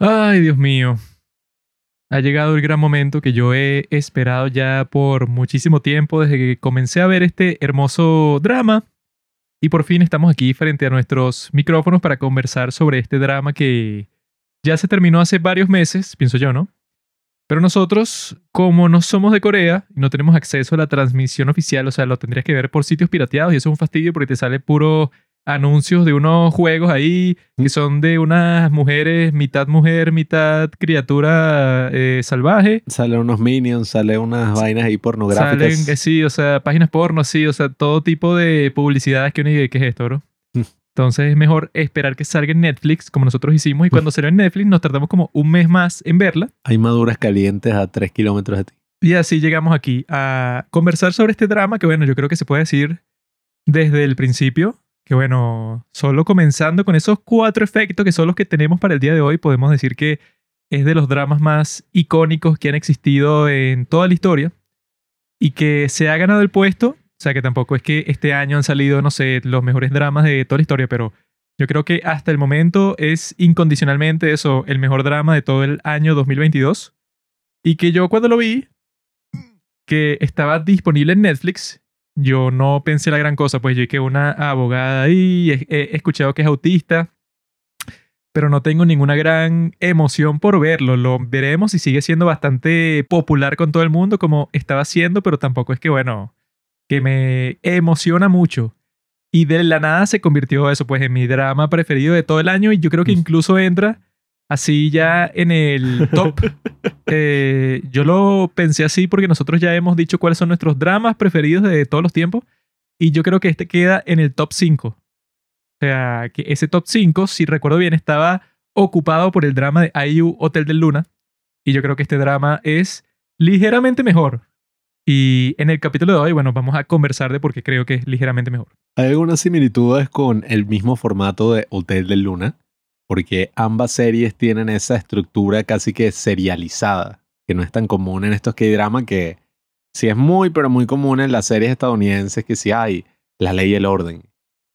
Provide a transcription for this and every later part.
Ay, Dios mío. Ha llegado el gran momento que yo he esperado ya por muchísimo tiempo desde que comencé a ver este hermoso drama. Y por fin estamos aquí frente a nuestros micrófonos para conversar sobre este drama que ya se terminó hace varios meses, pienso yo, ¿no? Pero nosotros, como no somos de Corea y no tenemos acceso a la transmisión oficial, o sea, lo tendrías que ver por sitios pirateados y eso es un fastidio porque te sale puro anuncios de unos juegos ahí que son de unas mujeres, mitad mujer, mitad criatura eh, salvaje. Salen unos minions, salen unas vainas ahí pornográficas. Salen, eh, sí, o sea, páginas porno, sí, o sea, todo tipo de publicidades que uno dice, ¿qué es esto, bro? Entonces es mejor esperar que salga en Netflix, como nosotros hicimos, y cuando salió en Netflix nos tardamos como un mes más en verla. Hay maduras calientes a 3 kilómetros de ti. Y así llegamos aquí a conversar sobre este drama que, bueno, yo creo que se puede decir desde el principio, que, bueno, solo comenzando con esos cuatro efectos que son los que tenemos para el día de hoy, podemos decir que es de los dramas más icónicos que han existido en toda la historia y que se ha ganado el puesto. O sea, que tampoco es que este año han salido, no sé, los mejores dramas de toda la historia, pero yo creo que hasta el momento es incondicionalmente eso, el mejor drama de todo el año 2022. Y que yo cuando lo vi, que estaba disponible en Netflix, yo no pensé la gran cosa, pues yo que una abogada ahí, he, escuchado que es autista, pero no tengo ninguna gran emoción por verlo. Lo veremos y sigue siendo bastante popular con todo el mundo como estaba siendo, pero tampoco es que, bueno, que me emociona mucho. Y de la nada se convirtió eso, pues, en mi drama preferido de todo el año y yo creo que incluso entra así ya en el top. Eh, yo lo pensé así porque nosotros ya hemos dicho cuáles son nuestros dramas preferidos de todos los tiempos y yo creo que este queda en el top 5. O sea, que ese top 5, si recuerdo bien, estaba ocupado por el drama de IU Hotel del Luna y yo creo que este drama es ligeramente mejor. Y en el capítulo de hoy, bueno, vamos a conversar de por qué creo que es ligeramente mejor. Hay algunas similitudes con el mismo formato de Hotel del Luna, porque ambas series tienen esa estructura casi que serializada, que no es tan común en estos K-drama, que sí es muy, pero muy común en las series estadounidenses, que sí hay la ley y el orden.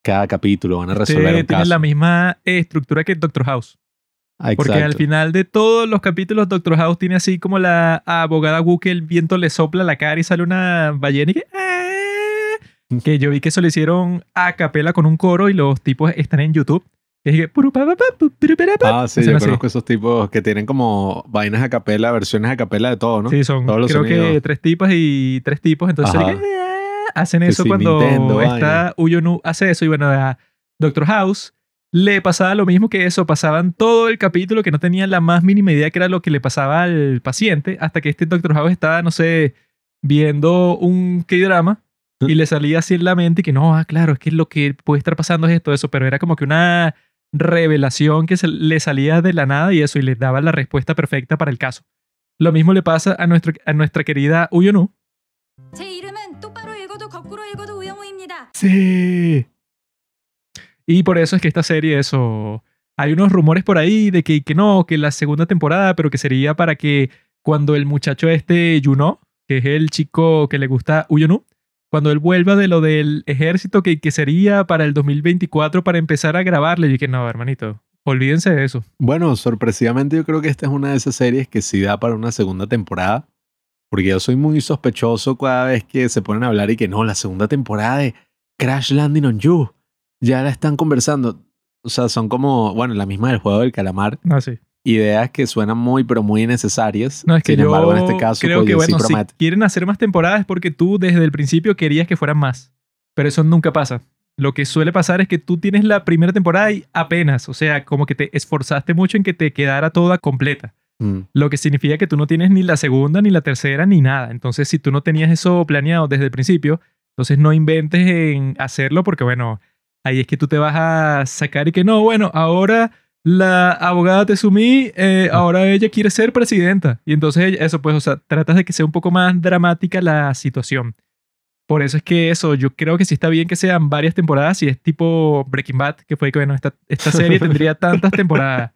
Cada capítulo van a resolver Este un tiene caso. la misma estructura que Doctor House. Ah, Porque al exacto. final de todos los capítulos, Doctor House tiene así como la abogada Wu que el viento le sopla la cara y sale una ballena y que... "Ah". Que yo vi que eso lo hicieron a capela con un coro y los tipos están en YouTube. Y es que... Ah, sí, yo así. conozco esos tipos que tienen como vainas a capela, versiones a capela de todo, ¿no? Sí, son Todos los creo que sonidos. tres tipas y tres tipos. Entonces que, "Ah". hacen Que eso sí, cuando Nintendo, está. Uyonu hace eso. Y bueno, Doctor House le pasaba lo mismo que eso, pasaban todo el capítulo que no tenía la más mínima idea que era lo que le pasaba al paciente, hasta que este Doctor House estaba, no sé, viendo un K-drama y le salía así en la mente que no, ah, claro, es que lo que puede estar pasando es esto, eso, pero era como que una revelación que se le salía de la nada y eso, y le daba la respuesta perfecta para el caso. Lo mismo le pasa a, nuestro, a nuestra querida Uyonu. Sí. Y por eso es que esta serie, eso. Hay unos rumores por ahí de que, que no, que la segunda temporada, pero que sería para que cuando el muchacho este Yuno, que es el chico que le gusta Uyonu, cuando él vuelva de lo del ejército, que, que sería para el 2024 para empezar a grabarle. Y que no, hermanito, olvídense de eso. Bueno, sorpresivamente yo creo que esta es una de esas series que sí da para una segunda temporada. Porque yo soy muy sospechoso cada vez que se ponen a hablar y que no, la segunda temporada de Crash Landing on You. Ya la están conversando. O sea, son como, bueno, la misma del juego del calamar. No, sí. Ideas que suenan muy, pero muy innecesarias. No, es que Sin yo embargo, en este caso, creo pues, que, sí bueno, si promete. quieren hacer más temporadas es porque tú desde el principio querías que fueran más. Pero eso nunca pasa. Lo que suele pasar es que tú tienes la primera temporada y apenas, o sea, como que te esforzaste mucho en que te quedara toda completa. Mm. Lo que significa que tú no tienes ni la segunda, ni la tercera, ni nada. Entonces, si tú no tenías eso planeado desde el principio, entonces no inventes en hacerlo porque, bueno, ahí es que tú te vas a sacar y que no, bueno, ahora la abogada Tezumi, eh, ahora ella quiere ser presidenta. Y entonces eso, pues, o sea, tratas de que sea un poco más dramática la situación. Por eso es que eso, yo creo que sí está bien que sean varias temporadas y es tipo Breaking Bad, que fue que, bueno, esta, esta serie tendría tantas temporadas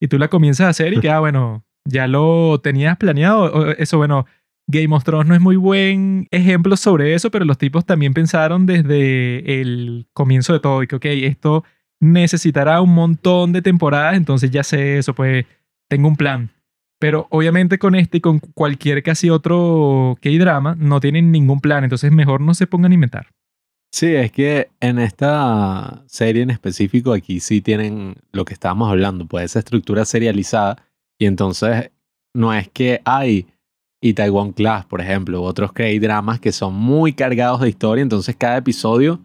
y tú la comienzas a hacer y que, ah, bueno, ya lo tenías planeado. Eso, bueno, Game of Thrones no es muy buen ejemplo sobre eso, pero los tipos también pensaron desde el comienzo de todo y que, ok, esto necesitará un montón de temporadas, entonces ya sé eso, pues tengo un plan. Pero obviamente con este y con cualquier casi otro K-drama no tienen ningún plan, entonces mejor no se pongan a inventar. Sí, es que en esta serie en específico aquí sí tienen lo que estábamos hablando, pues esa estructura serializada y entonces no es que hay Itaewon Class, por ejemplo, u otros K-dramas que son muy cargados de historia, entonces cada episodio,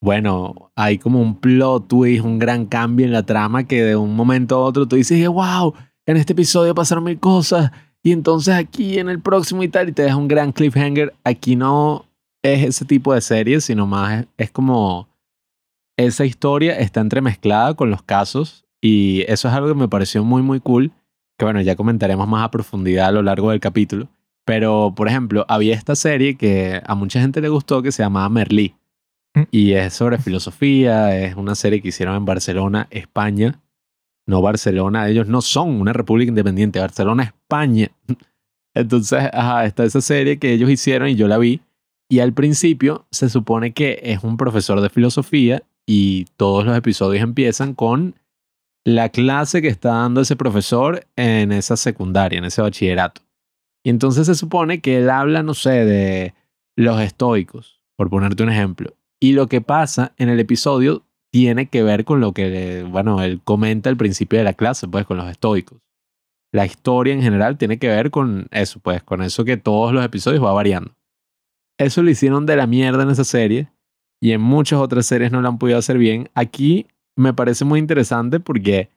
bueno, hay como un plot twist, un gran cambio en la trama que de un momento a otro tú dices, wow, en este episodio pasaron mil cosas y entonces aquí en el próximo y tal y te deja un gran cliffhanger. Aquí no es ese tipo de serie, sino más es como esa historia está entremezclada con los casos y eso es algo que me pareció muy muy cool, que bueno, ya comentaremos más a profundidad a lo largo del capítulo. Pero, por ejemplo, había esta serie que a mucha gente le gustó que se llamaba Merlí. Mm. Y es sobre filosofía, es una serie que hicieron en Barcelona, España. No Barcelona, ellos no son una república independiente, Barcelona, España. Entonces, ajá, está esa serie que ellos hicieron y yo la vi. Y al principio se supone que es un profesor de filosofía y todos los episodios empiezan con la clase que está dando ese profesor en esa secundaria, en ese bachillerato. Y entonces se supone que él habla, no sé, de los estoicos, por ponerte un ejemplo. Y lo que pasa en el episodio tiene que ver con lo que, bueno, él comenta al principio de la clase, pues con los estoicos. La historia en general tiene que ver con eso, pues con eso que todos los episodios va variando. Eso lo hicieron de la mierda en esa serie y en muchas otras series no lo han podido hacer bien. Aquí me parece muy interesante porque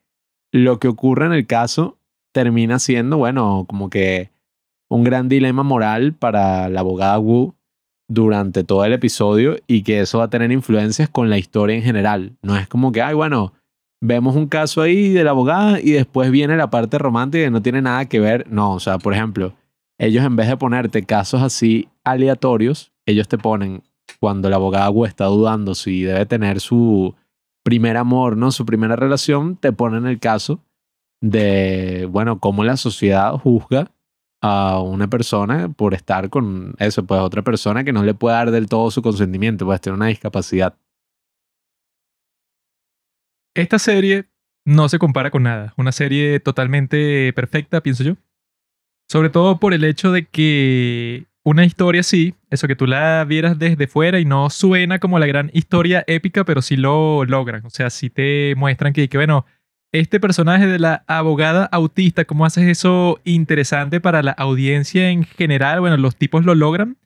lo que ocurre en el caso termina siendo, bueno, como que un gran dilema moral para la abogada Wu durante todo el episodio y que eso va a tener influencias con la historia en general. No es como que, ay, bueno, vemos un caso ahí de la abogada y después viene la parte romántica que no tiene nada que ver. No, o sea, por ejemplo, ellos en vez de ponerte casos así aleatorios, ellos te ponen cuando la abogada Wu está dudando si debe tener su primer amor, ¿no? Su primera relación, te ponen el caso de, bueno, cómo la sociedad juzga a una persona por estar con eso, pues otra persona que no le puede dar del todo su consentimiento, pues tiene una discapacidad. Esta serie no se compara con nada. Una serie totalmente perfecta, pienso yo. Sobre todo por el hecho de que una historia así, eso que tú la vieras desde fuera y no suena como la gran historia épica, pero sí lo logran. O sea, sí te muestran que, que bueno, este personaje de la abogada autista, ¿cómo haces eso interesante para la audiencia en general? Bueno, los tipos lo logran.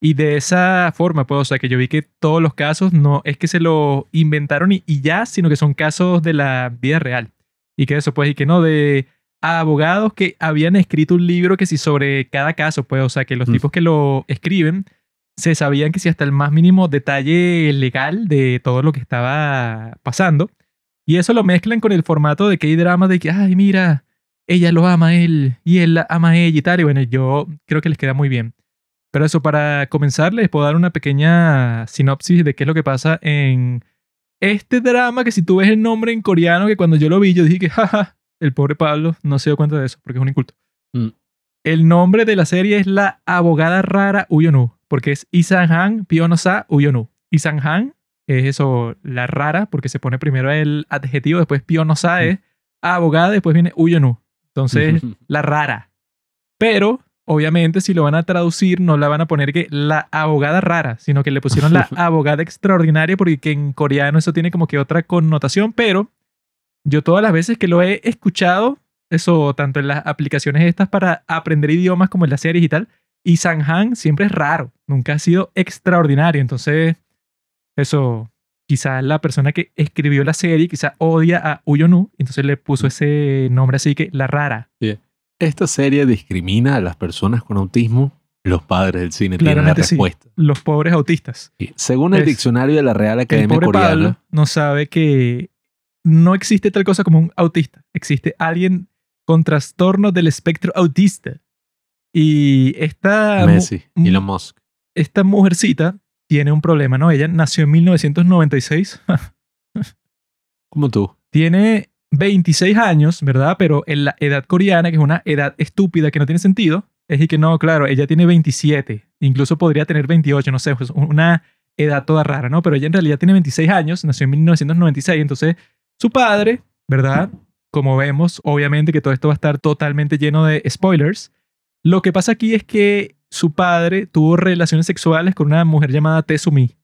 Y de esa forma, pues, o sea, que yo vi que todos los casos no es que se lo inventaron y, y ya, sino que son casos de la vida real. Y que eso, pues, y que no, de abogados que habían escrito un libro que sí sobre cada caso, pues, o sea, que los Mm. tipos que lo escriben se sabían que si hasta el más mínimo detalle legal de todo lo que estaba pasando. Y eso lo mezclan con el formato de K-drama de que, ay, mira, ella lo ama a él y él la ama a ella y tal. Y bueno, yo creo que les queda muy bien. Pero eso, para comenzar, les puedo dar una pequeña sinopsis de qué es lo que pasa en este drama que si tú ves el nombre en coreano, que cuando yo lo vi, yo dije que, jaja, el pobre Pablo no se dio cuenta de eso, porque es un inculto. Mm. El nombre de la serie es La abogada rara Uyonu, porque es Isan-han Pionosa Uyonu. Isan-han es eso, la rara, porque se pone primero el adjetivo, después Pionosa es abogada, después viene Uyonu. Entonces, la rara. Pero, obviamente, si lo van a traducir, no la van a poner que la abogada rara, sino que le pusieron la abogada extraordinaria, porque que en coreano eso tiene como que otra connotación, pero yo todas las veces que lo he escuchado, eso tanto en las aplicaciones estas para aprender idiomas como en las series y tal, y Sanhan siempre es raro, nunca ha sido extraordinario, entonces eso quizás la persona que escribió la serie quizá odia a Uyonu, entonces le puso ese nombre así que la rara. Esta serie discrimina a las personas con autismo. Los padres del cine tienen la Claramente sí. respuesta. Los pobres autistas. Según el Es- diccionario de la Real El Academia pobre Coreana, Pablo no sabe que no existe tal cosa como un autista. Existe alguien con trastorno del espectro autista. Y esta, Messi, Elon Musk. esta mujercita tiene un problema, ¿no? Ella nació en 1996. Como tú. tiene 26 años, ¿verdad? Pero en la edad coreana, que es una edad estúpida que no tiene sentido, es y que no, claro, ella tiene 27, incluso podría tener 28, no sé, pues una edad toda rara, ¿no? Pero ella en realidad tiene 26 años, nació en 1996, entonces su padre, ¿verdad? Como vemos, obviamente que todo esto va a estar totalmente lleno de spoilers. Lo que pasa aquí es que su padre tuvo relaciones sexuales con una mujer llamada Tezumi.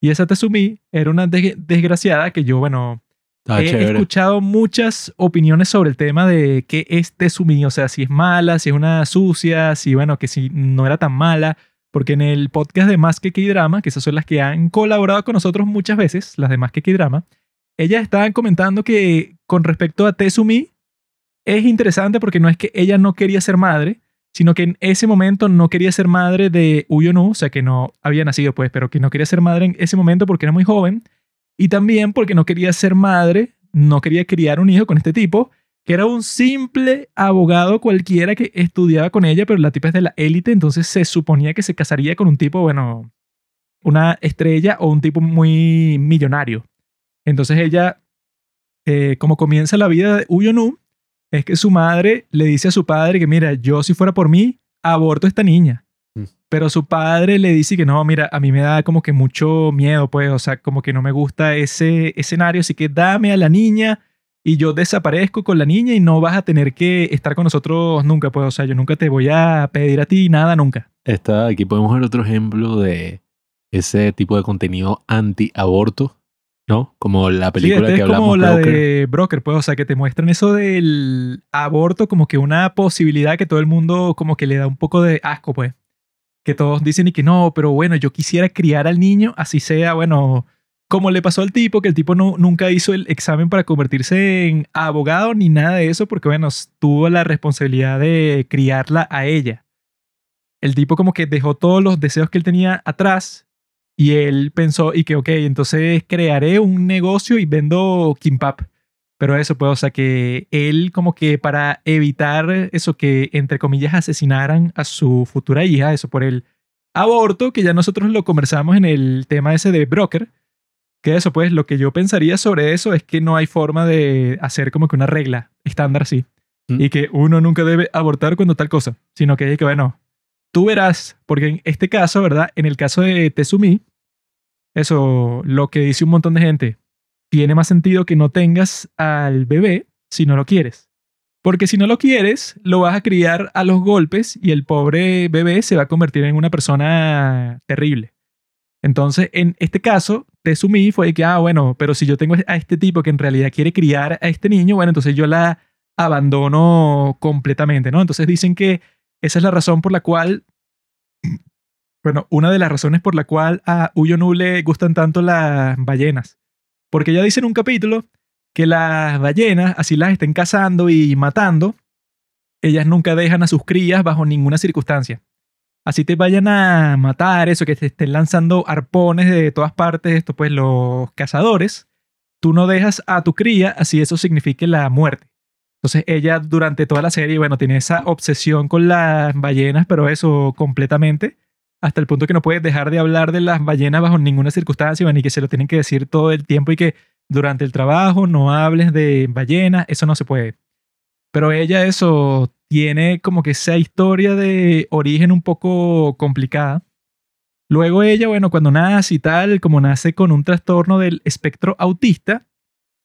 Y esa Tezumi era una de- desgraciada que yo, bueno, Está he chévere. escuchado muchas opiniones sobre el tema de qué es Tezumi, o sea, si es mala, si es una sucia, si, bueno, que si no era tan mala, porque en el podcast de Más que K-Drama, que esas son las que han colaborado con nosotros muchas veces, las de Más que K-Drama, ellas estaban comentando que con respecto a Tezumi, es interesante porque no es que ella no quería ser madre, sino que en ese momento no quería ser madre de Uyonu, o sea, que no había nacido, pues, pero que no quería ser madre en ese momento porque era muy joven, y también porque no quería ser madre, no quería criar un hijo con este tipo, que era un simple abogado cualquiera que estudiaba con ella, pero la tipa es de la élite, entonces se suponía que se casaría con un tipo, bueno, una estrella o un tipo muy millonario. Entonces ella, eh, como comienza la vida de Uyonu, es que su madre le dice a su padre que, mira, yo si fuera por mí, aborto a esta niña. Mm. Pero su padre le dice que no, mira, a mí me da como que mucho miedo, pues, o sea, como que no me gusta ese escenario, así que dame a la niña y yo desaparezco con la niña y no vas a tener que estar con nosotros nunca, pues, o sea, yo nunca te voy a pedir a ti nada, nunca. Está, aquí podemos ver otro ejemplo de ese tipo de contenido anti-aborto, ¿no? Como la película esta que es como hablamos, la Broker. de Broker, pues, o sea, que te muestran eso del aborto como que una posibilidad que todo el mundo como que le da un poco de asco, pues. Que todos dicen y que no, pero bueno, yo quisiera criar al niño, así sea, bueno, como le pasó al tipo, que el tipo no, nunca hizo el examen para convertirse en abogado ni nada de eso, porque bueno, tuvo la responsabilidad de criarla a ella. El tipo como que dejó todos los deseos que él tenía atrás y él pensó y que, ok, entonces crearé un negocio y vendo kimbap. Pero eso, pues, o sea, que él como que para evitar eso que, entre comillas, asesinaran a su futura hija, eso por el aborto, que ya nosotros lo conversamos en el tema ese de broker, que eso, pues, lo que yo pensaría sobre eso es que no hay forma de hacer como que una regla estándar así. Mm. Y que uno nunca debe abortar cuando tal cosa, sino que hay que, bueno, tú verás, porque en este caso, ¿verdad? En el caso de Tezumi, eso, lo que dice un montón de gente, tiene más sentido que no tengas al bebé si no lo quieres. Porque si no lo quieres, lo vas a criar a los golpes y el pobre bebé se va a convertir en una persona terrible. Entonces, en este caso, Tezumi fue que, ah, bueno, pero si yo tengo a este tipo que en realidad quiere criar a este niño, bueno, entonces yo la abandono completamente, ¿no? Entonces dicen que esa es la razón por la cual, bueno, una de las razones por la cual a Uyonu le gustan tanto las ballenas. Porque ella dice en un capítulo que las ballenas, así las estén cazando y matando, ellas nunca dejan a sus crías bajo ninguna circunstancia. Así te vayan a matar, eso, que te estén lanzando arpones de todas partes, esto pues los cazadores, tú no dejas a tu cría, así eso signifique la muerte. Entonces ella durante toda la serie, bueno, tiene esa obsesión con las ballenas, pero eso completamente, hasta el punto que no puedes dejar de hablar de las ballenas bajo ninguna circunstancia, bueno, y que se lo tienen que decir todo el tiempo y que durante el trabajo no hables de ballenas, eso no se puede. Pero ella eso tiene como que esa historia de origen un poco complicada. Luego ella, bueno, cuando nace y tal, como nace con un trastorno del espectro autista,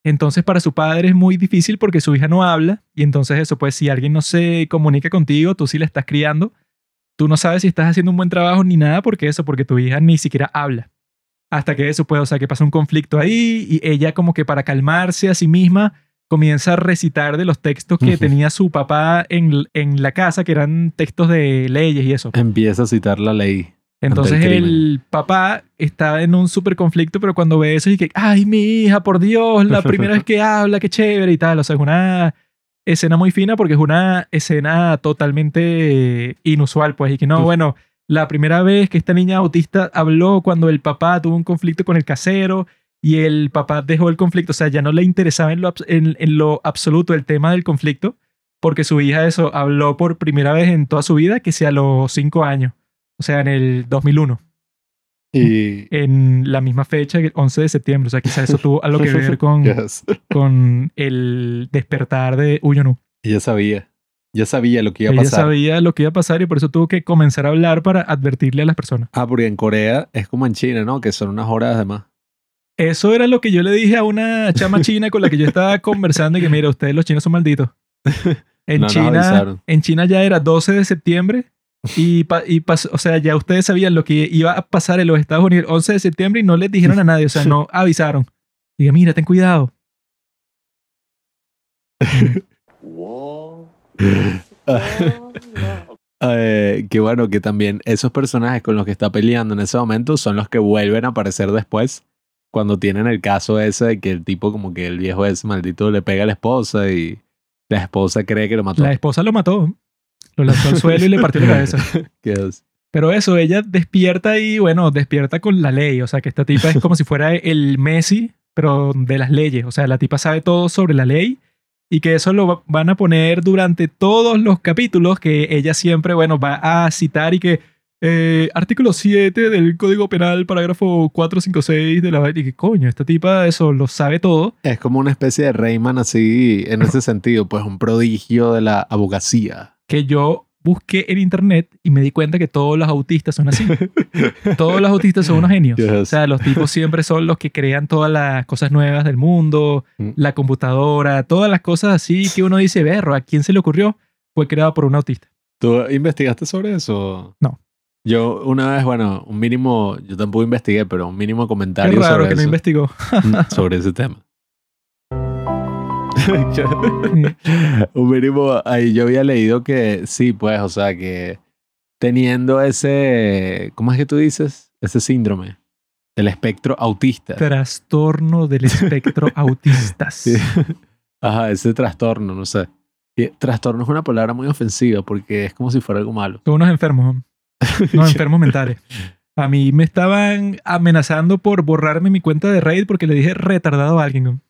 entonces para su padre es muy difícil porque su hija no habla y entonces eso, pues si alguien no se comunica contigo, tú sí la estás criando, tú no sabes si estás haciendo un buen trabajo ni nada porque eso, porque tu hija ni siquiera habla. Hasta que eso puede, o sea, que pasa un conflicto ahí y ella como que para calmarse a sí misma comienza a recitar de los textos que tenía su papá en, en la casa, que eran textos de leyes y eso. Empieza a citar la ley. Entonces el papá está en un súper conflicto, pero cuando ve eso y que, ay, mi hija, por Dios, la primera vez que habla, qué chévere y tal. O sea, es una escena muy fina porque es una escena totalmente inusual, pues, y que no, Uf. bueno, la primera vez que esta niña autista habló cuando el papá tuvo un conflicto con el casero y el papá dejó el conflicto, o sea, ya no le interesaba en lo, en lo absoluto el tema del conflicto, porque su hija eso habló por primera vez en toda su vida, que sea a los cinco años, o sea, en el 2001, Y. en la misma fecha, el 11 de septiembre, o sea, quizás eso tuvo algo que ver con, Yes. con el despertar de Uyonu. Ella sabía. Ya sabía lo que iba a Ella pasar. sabía lo que iba a pasar y por eso tuvo que comenzar a hablar para advertirle a las personas. Ah, porque en Corea es como en China, ¿no? Que son unas horas de más. Eso era lo que yo le dije a una chama china con la que yo estaba conversando y que mira, ustedes los chinos son malditos. En No China, en China ya era 12 de septiembre y, pa- y pas- o sea, ya ustedes sabían lo que iba a pasar en los Estados Unidos el 11 de septiembre y no les dijeron a nadie, o sea, no avisaron. Diga, mira, ten cuidado. Whoa. Eh, que bueno, que también esos personajes con los que está peleando en ese momento son los que vuelven a aparecer después. Cuando tienen el caso ese de que el tipo, como que el viejo ese maldito le pega a la esposa y la esposa cree que lo mató. La esposa lo mató, lo lanzó al suelo y le partió la cabeza. Que es- Pero eso, ella despierta y, bueno, despierta con la ley. O sea, que esta tipa es como si fuera el Messi, pero de las leyes. O sea, la tipa sabe todo sobre la ley y que eso lo va- van a poner durante todos los capítulos que ella siempre, bueno, va a citar y que eh, artículo 7 del Código Penal, parágrafo 456 de la... Y que coño, esta tipa eso lo sabe todo. es como una especie de Rayman así, en ese sentido, pues un prodigio de la abogacía. Que yo busqué en internet y me di cuenta que todos los autistas son así. todos los autistas son unos genios. Yes. O sea, los tipos siempre son los que crean todas las cosas nuevas del mundo, Mm. la computadora, todas las cosas así que uno dice, berro, ¿a quién se le ocurrió? Fue creado por un autista. ¿Tú investigaste sobre eso? No. Yo una vez, bueno, un mínimo, yo tampoco investigué, pero un mínimo Qué comentario raro sobre que no investigó. Mm, sobre ese tema. un mínimo, ahí yo había leído que sí, pues, o sea, que teniendo ese, ¿cómo es que tú dices? Ese síndrome del espectro autista. Trastorno del espectro autistas. Sí. Ajá, ese trastorno, no sé. Y trastorno es una palabra muy ofensiva porque es como si fuera algo malo. Son unos enfermos, ¿no? unos enfermos mentales. A mí me estaban amenazando por borrarme mi cuenta de Reddit porque le dije retardado a alguien.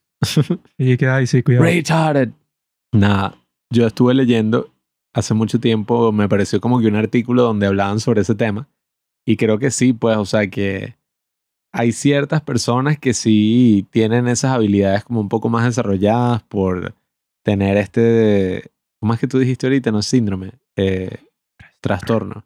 ¿No? Y que, ay, sí, cuidado. Retarded. Nada, yo estuve leyendo hace mucho tiempo, me pareció como que un artículo donde hablaban sobre ese tema. Y creo que sí, pues, o sea, que hay ciertas personas que sí tienen esas habilidades como un poco más desarrolladas por tener este, ¿cómo es que tú dijiste ahorita? No es síndrome, eh, trastorno.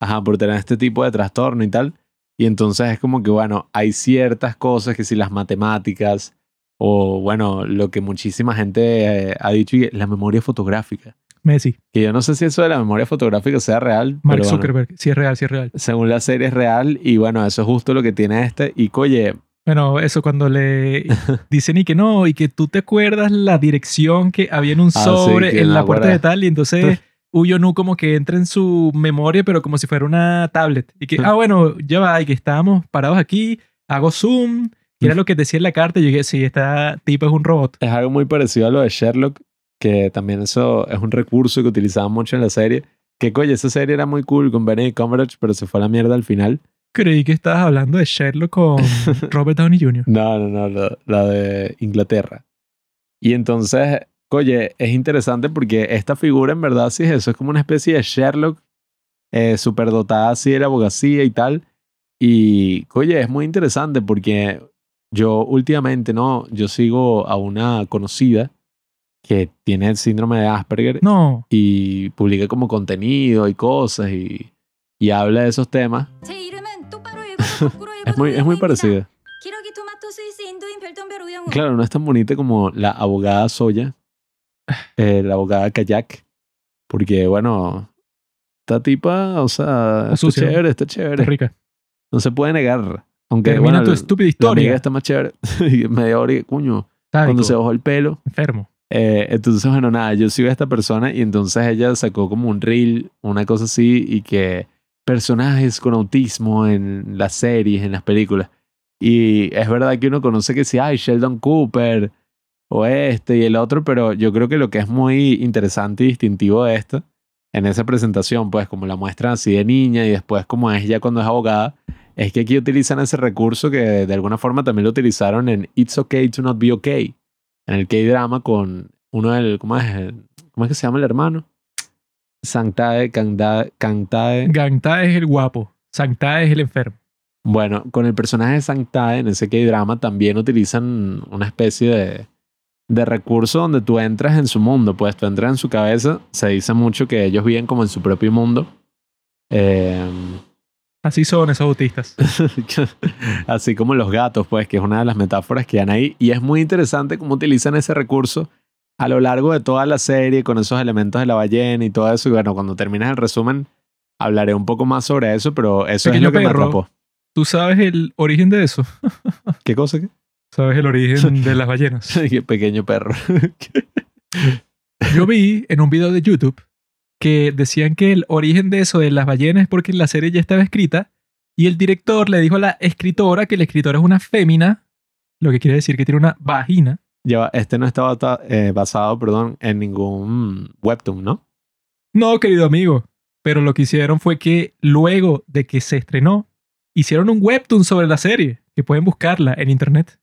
Ajá, por tener este tipo de trastorno y tal. Y entonces es como que, bueno, hay ciertas cosas que si las matemáticas o, bueno, lo que muchísima gente eh, ha dicho, y la memoria fotográfica. Messi, Que yo no sé si eso de la memoria fotográfica sea real, Mark pero bueno, Zuckerberg. Sí es real, sí es real. según la serie es real y bueno, eso es justo lo que tiene este. Y oye, Bueno, eso cuando le dicen y que no, y que tú te acuerdas la dirección que había en un Ah, sobre en la puerta de tal, y entonces Uyo Nu como que entra en su memoria, pero como si fuera una tablet. Y que, ah, bueno, ya va, y que estábamos parados aquí, hago zoom, que era lo que decía en la carta, yo dije, sí, esta tipo es un robot. es algo muy parecido a lo de Sherlock, que también eso es un recurso que utilizaban mucho en la serie. Que coño, esa serie era muy cool con Benedict Cumberbatch, pero se fue a la mierda al final. Creí que estabas hablando de Sherlock con Robert Downey Jr. No, no, no, la, la de Inglaterra. Y entonces, oye, es interesante porque esta figura en verdad sí es eso, es como una especie de Sherlock eh, superdotada así de la abogacía y tal. Y, oye, es muy interesante porque yo últimamente, ¿no? Yo sigo a una conocida que tiene el síndrome de Asperger. No. Y publica como contenido y cosas y, y habla de esos temas. es muy, es muy parecida. Claro, no es tan bonita como la abogada Soya, eh, la abogada Kayak, porque bueno, esta tipa, o sea, está chévere, está chévere. Está rica. No se puede negar. Aunque Termina bueno, tu estúpida la amiga historia. está más chévere. Y media hora y cuño, cuando se bajó el pelo. enfermo. Eh, entonces, bueno, nada, yo sigo a esta persona y entonces ella sacó como un reel, una cosa así, y que personajes con autismo en las series, en las películas. Y es verdad que uno conoce que sí, hay Sheldon Cooper o este y el otro, pero yo creo que lo que es muy interesante y distintivo de esto, en esa presentación, pues como la muestran así de niña y después como es ya cuando es abogada, es que aquí utilizan ese recurso que de alguna forma también lo utilizaron en It's Okay to Not Be Okay, en el K-drama con uno del, ¿cómo es? ¿Cómo es que se llama el hermano? Santae, Kantae. Gangta es el guapo, Sangta es el enfermo. Bueno, con el personaje de Santae en ese K-drama también utilizan una especie de, de recurso donde tú entras en su mundo, pues tú entras en su cabeza. Se dice mucho que ellos viven como en su propio mundo. Eh, Así son esos autistas. así como los gatos, pues, que es una de las metáforas que dan ahí. Y es muy interesante cómo utilizan ese recurso a lo largo de toda la serie con esos elementos de la ballena y todo eso. Y bueno, cuando termines el resumen, hablaré un poco más sobre eso, pero eso Pequeño es lo que perro. me atrapó. ¿Tú sabes el origen de eso? ¿Qué cosa? qué? ¿Sabes el origen de las ballenas? Qué pequeño perro. Yo vi en un video de YouTube que decían que el origen de eso de las ballenas es porque la serie ya estaba escrita y el director le dijo a la escritora que la escritora es una fémina, lo que quiere decir que tiene una vagina. Ya va, este no estaba ta- eh, basado, perdón, en ningún webtoon, ¿no? No, querido amigo, pero lo que hicieron fue que luego de que se estrenó, hicieron un webtoon sobre la serie, que pueden buscarla en internet.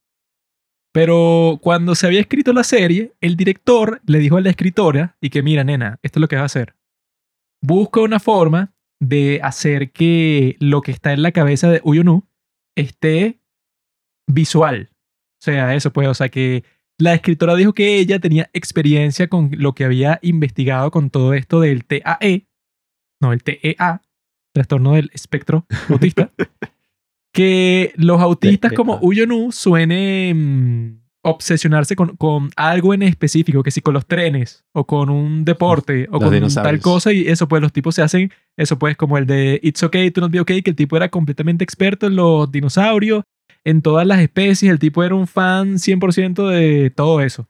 Pero cuando se había escrito la serie, el director le dijo a la escritora y que mira, nena, esto es lo que vas a hacer. Busca una forma de hacer que lo que está en la cabeza de Uyonu esté visual. O sea, eso pues, o sea que la escritora dijo que ella tenía experiencia con lo que había investigado con todo esto del TAE, no, el TEA, trastorno del espectro autista, que los autistas como TEA. Uyonu suenen mm, obsesionarse con, con algo en específico, que si con los trenes o con un deporte o Los con tal cosa y eso pues los tipos se hacen, eso pues como el de It's Okay to not be okay, que el tipo era completamente experto en los dinosaurios, en todas las especies, el tipo era un fan 100% de todo eso.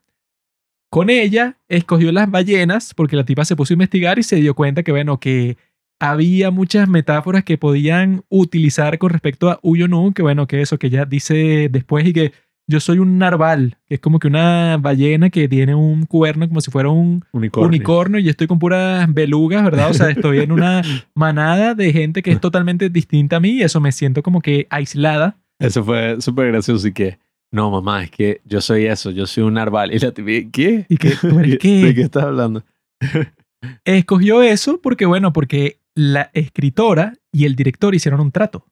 Con ella escogió las ballenas porque la tipa se puso a investigar y se dio cuenta que, bueno, que había muchas metáforas que podían utilizar con respecto a Uyonu, que bueno, que eso que ella dice después y que yo soy un narval, que es como que una ballena que tiene un cuerno como si fuera un Unicornio. unicornio y yo estoy con puras belugas, ¿verdad? O sea, estoy en una manada de gente que es totalmente distinta a mí y eso me siento como que aislada. Eso fue súper gracioso y que, no, mamá, es que yo soy eso, yo soy un narval. Y la tipa, ¿qué? ¿Y qué? ¿De qué estás hablando? Escogió eso porque, bueno, porque la escritora y el director hicieron un trato.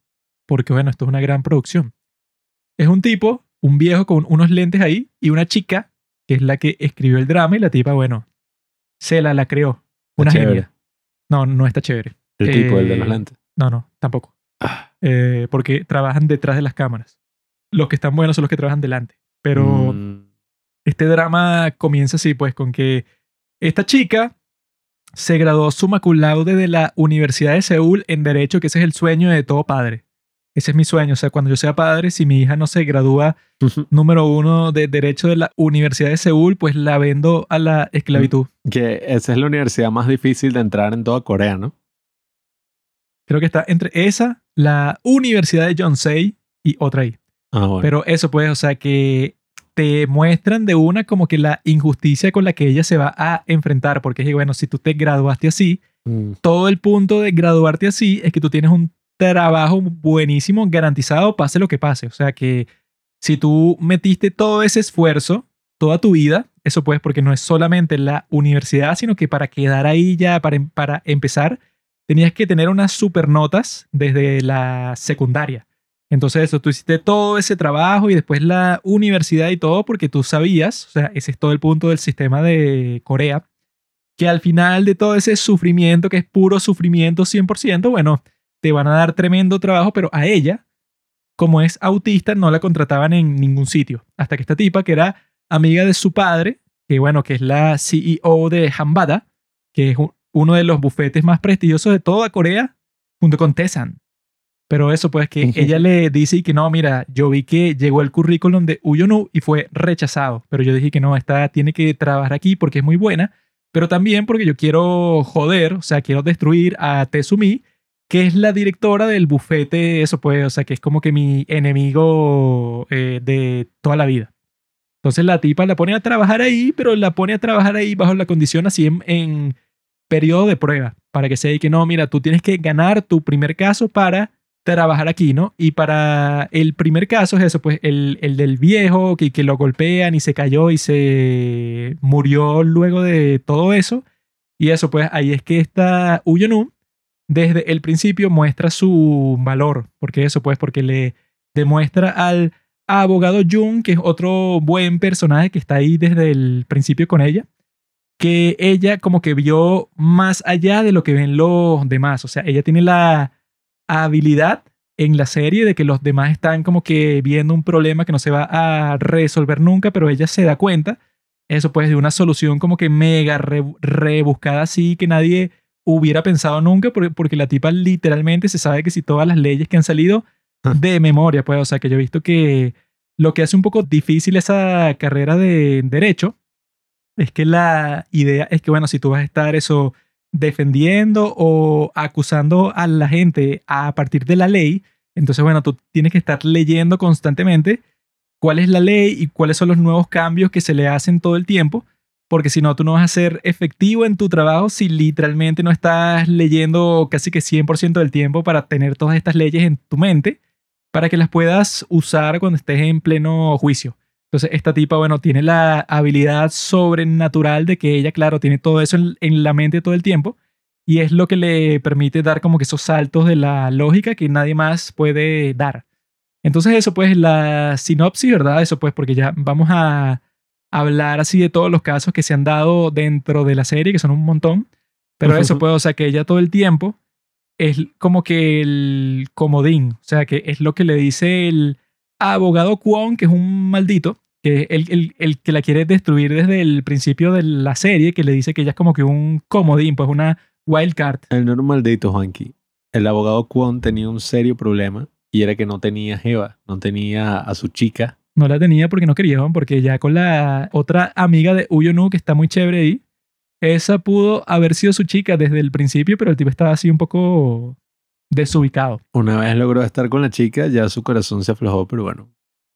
Porque, bueno, esto es una gran producción. Es un tipo, un viejo con unos lentes ahí, y una chica, que es la que escribió el drama, y la tipa, bueno, se la, la creó. Una genia. No, no está chévere. El tipo, el de Eh, los lentes. No, no, tampoco. Ah. Eh, porque trabajan detrás de las cámaras. Los que están buenos son los que trabajan delante. Pero Mm, este drama comienza así, pues, con que esta chica se graduó summa cum laude de la Universidad de Seúl en Derecho, que ese es el sueño de todo padre. Ese es mi sueño. O sea, cuando yo sea padre, si mi hija no se gradúa número uno de Derecho de la Universidad de Seúl, pues la vendo a la esclavitud. que esa es la universidad más difícil de entrar en toda Corea, ¿no? Creo que está entre esa, la Universidad de Yonsei y otra ahí. Ah, bueno. Pero eso pues, o sea que te muestran de una como que la injusticia con la que ella se va a enfrentar, porque es bueno, si tú te graduaste así, Mm, todo el punto de graduarte así es que tú tienes un trabajo buenísimo, garantizado, pase lo que pase. O sea que si tú metiste todo ese esfuerzo, toda tu vida, eso pues porque no es solamente la universidad, sino que para quedar ahí ya, para, em- para empezar, tenías que tener unas super notas desde la secundaria. Entonces eso, tú hiciste todo ese trabajo y después la universidad y todo porque tú sabías, o sea, ese es todo el punto del sistema de Corea, que al final de todo ese sufrimiento, que es puro sufrimiento 100%, bueno, te van a dar tremendo trabajo, pero a ella, como es autista, no la contrataban en ningún sitio. Hasta que esta tipa, que era amiga de su padre, que bueno, que es la CEO de Hambada, que es un- uno de los bufetes más prestigiosos de toda Corea, junto con Tesan. Pero eso, pues, que ella le dice y que no, mira, yo vi que llegó el currículum de Uyonu y fue rechazado. Pero yo dije que no, esta tiene que trabajar aquí porque es muy buena, pero también porque yo quiero joder, o sea, quiero destruir a Tezumi, que es la directora del bufete, eso pues, o sea, que es como que mi enemigo eh, de toda la vida. Entonces la tipa la pone a trabajar ahí, pero la pone a trabajar ahí bajo la condición así en, en periodo de prueba, para que se diga que no, mira, tú tienes que ganar tu primer caso para trabajar aquí, ¿no? Y para el primer caso es eso, pues el, el del viejo que, que lo golpean y se cayó y se murió luego de todo eso. Y eso, pues ahí es que esta Uyonu desde el principio muestra su valor, porque eso, pues, porque le demuestra al abogado Jung, que es otro buen personaje que está ahí desde el principio con ella, que ella como que vio más allá de lo que ven los demás. O sea, ella tiene la habilidad en la serie de que los demás están como que viendo un problema que no se va a resolver nunca, pero ella se da cuenta. Eso pues de una solución como que mega rebuscada así que nadie hubiera pensado nunca porque la tipa literalmente se sabe que si todas las leyes que han salido ah. de memoria, pues, o sea, que yo he visto que lo que hace un poco difícil esa carrera de derecho es que la idea es que, bueno, si tú vas a estar eso defendiendo o acusando a la gente a partir de la ley, entonces, bueno, tú tienes que estar leyendo constantemente cuál es la ley y cuáles son los nuevos cambios que se le hacen todo el tiempo, porque si no, tú no vas a ser efectivo en tu trabajo si literalmente no estás leyendo casi que 100% del tiempo para tener todas estas leyes en tu mente, para que las puedas usar cuando estés en pleno juicio. Entonces, esta tipa, bueno, tiene la habilidad sobrenatural de que ella, claro, tiene todo eso en, la mente todo el tiempo y es lo que le permite dar como que esos saltos de la lógica que nadie más puede dar. Entonces, eso pues la sinopsis, ¿verdad? Eso pues porque ya vamos a hablar así de todos los casos que se han dado dentro de la serie, que son un montón. Pero eso pues, o sea, que ella todo el tiempo es como que el comodín, o sea, que es lo que le dice el abogado Kwon, que es un maldito, que es el, el, que la quiere destruir desde el principio de la serie, que le dice que ella es como que un comodín, pues una wildcard. Él no era un maldito, Juanqui. El abogado Kwon tenía un serio problema y era que no tenía Jeva, no tenía a su chica. No la tenía porque no quería, porque ya con la otra amiga de Uyonu, que está muy chévere ahí, esa pudo haber sido su chica desde el principio, pero el tipo estaba así un poco desubicado. Una vez logró estar con la chica, ya su corazón se aflojó, pero bueno.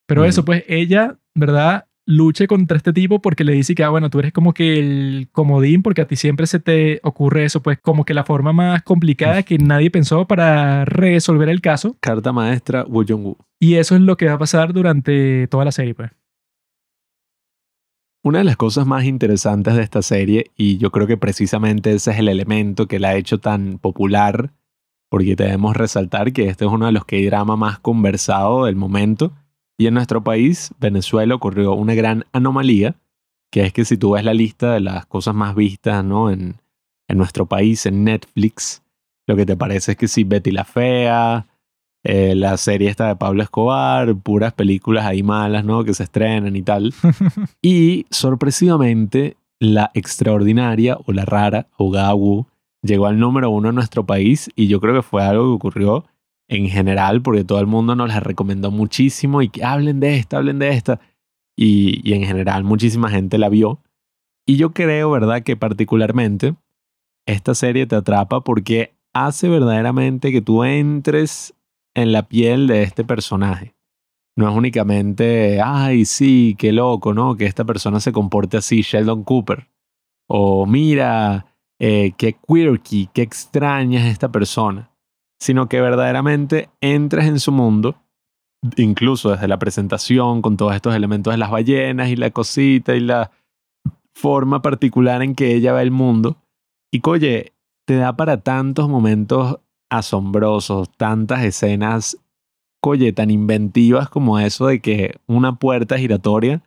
Pero eso, pues ella, ¿verdad? Luche contra este tipo porque le dice que, ah, bueno, tú eres como que el comodín porque a ti siempre se te ocurre eso, pues como que la forma más complicada que nadie pensó para resolver el caso. Carta maestra Woo Jong-woo. Y eso es lo que va a pasar durante toda la serie, pues. Una de las cosas más interesantes de esta serie, y yo creo que precisamente ese es el elemento que la ha hecho tan popular, porque debemos resaltar que este es uno de los K-drama más conversados del momento. Y en nuestro país, Venezuela, ocurrió una gran anomalía, que es que si tú ves la lista de las cosas más vistas ¿no? en, en nuestro país, en Netflix, lo que te parece es que si Betty la Fea, eh, la serie esta de Pablo Escobar, puras películas ahí malas, ¿no? Que se estrenan y tal. y sorpresivamente, la extraordinaria o la rara Ogawu llegó al número uno en nuestro país y yo creo que fue algo que ocurrió en general porque todo el mundo nos la recomendó muchísimo y que hablen de esta, hablen de esta. Y, en general muchísima gente la vio. Y yo creo, ¿verdad?, que particularmente esta serie te atrapa porque hace verdaderamente que tú entres en la piel de este personaje. No es únicamente, ay, sí, qué loco, ¿no? Que esta persona se comporte así, Sheldon Cooper. O mira, eh, qué quirky, qué extraña es esta persona, sino que verdaderamente entres en su mundo, incluso desde la presentación, con todos estos elementos de las ballenas y la cosita y la forma particular en que ella ve el mundo. Y oye, te da para tantos momentos asombrosos, tantas escenas, oye, tan inventivas como eso de que una puerta giratoria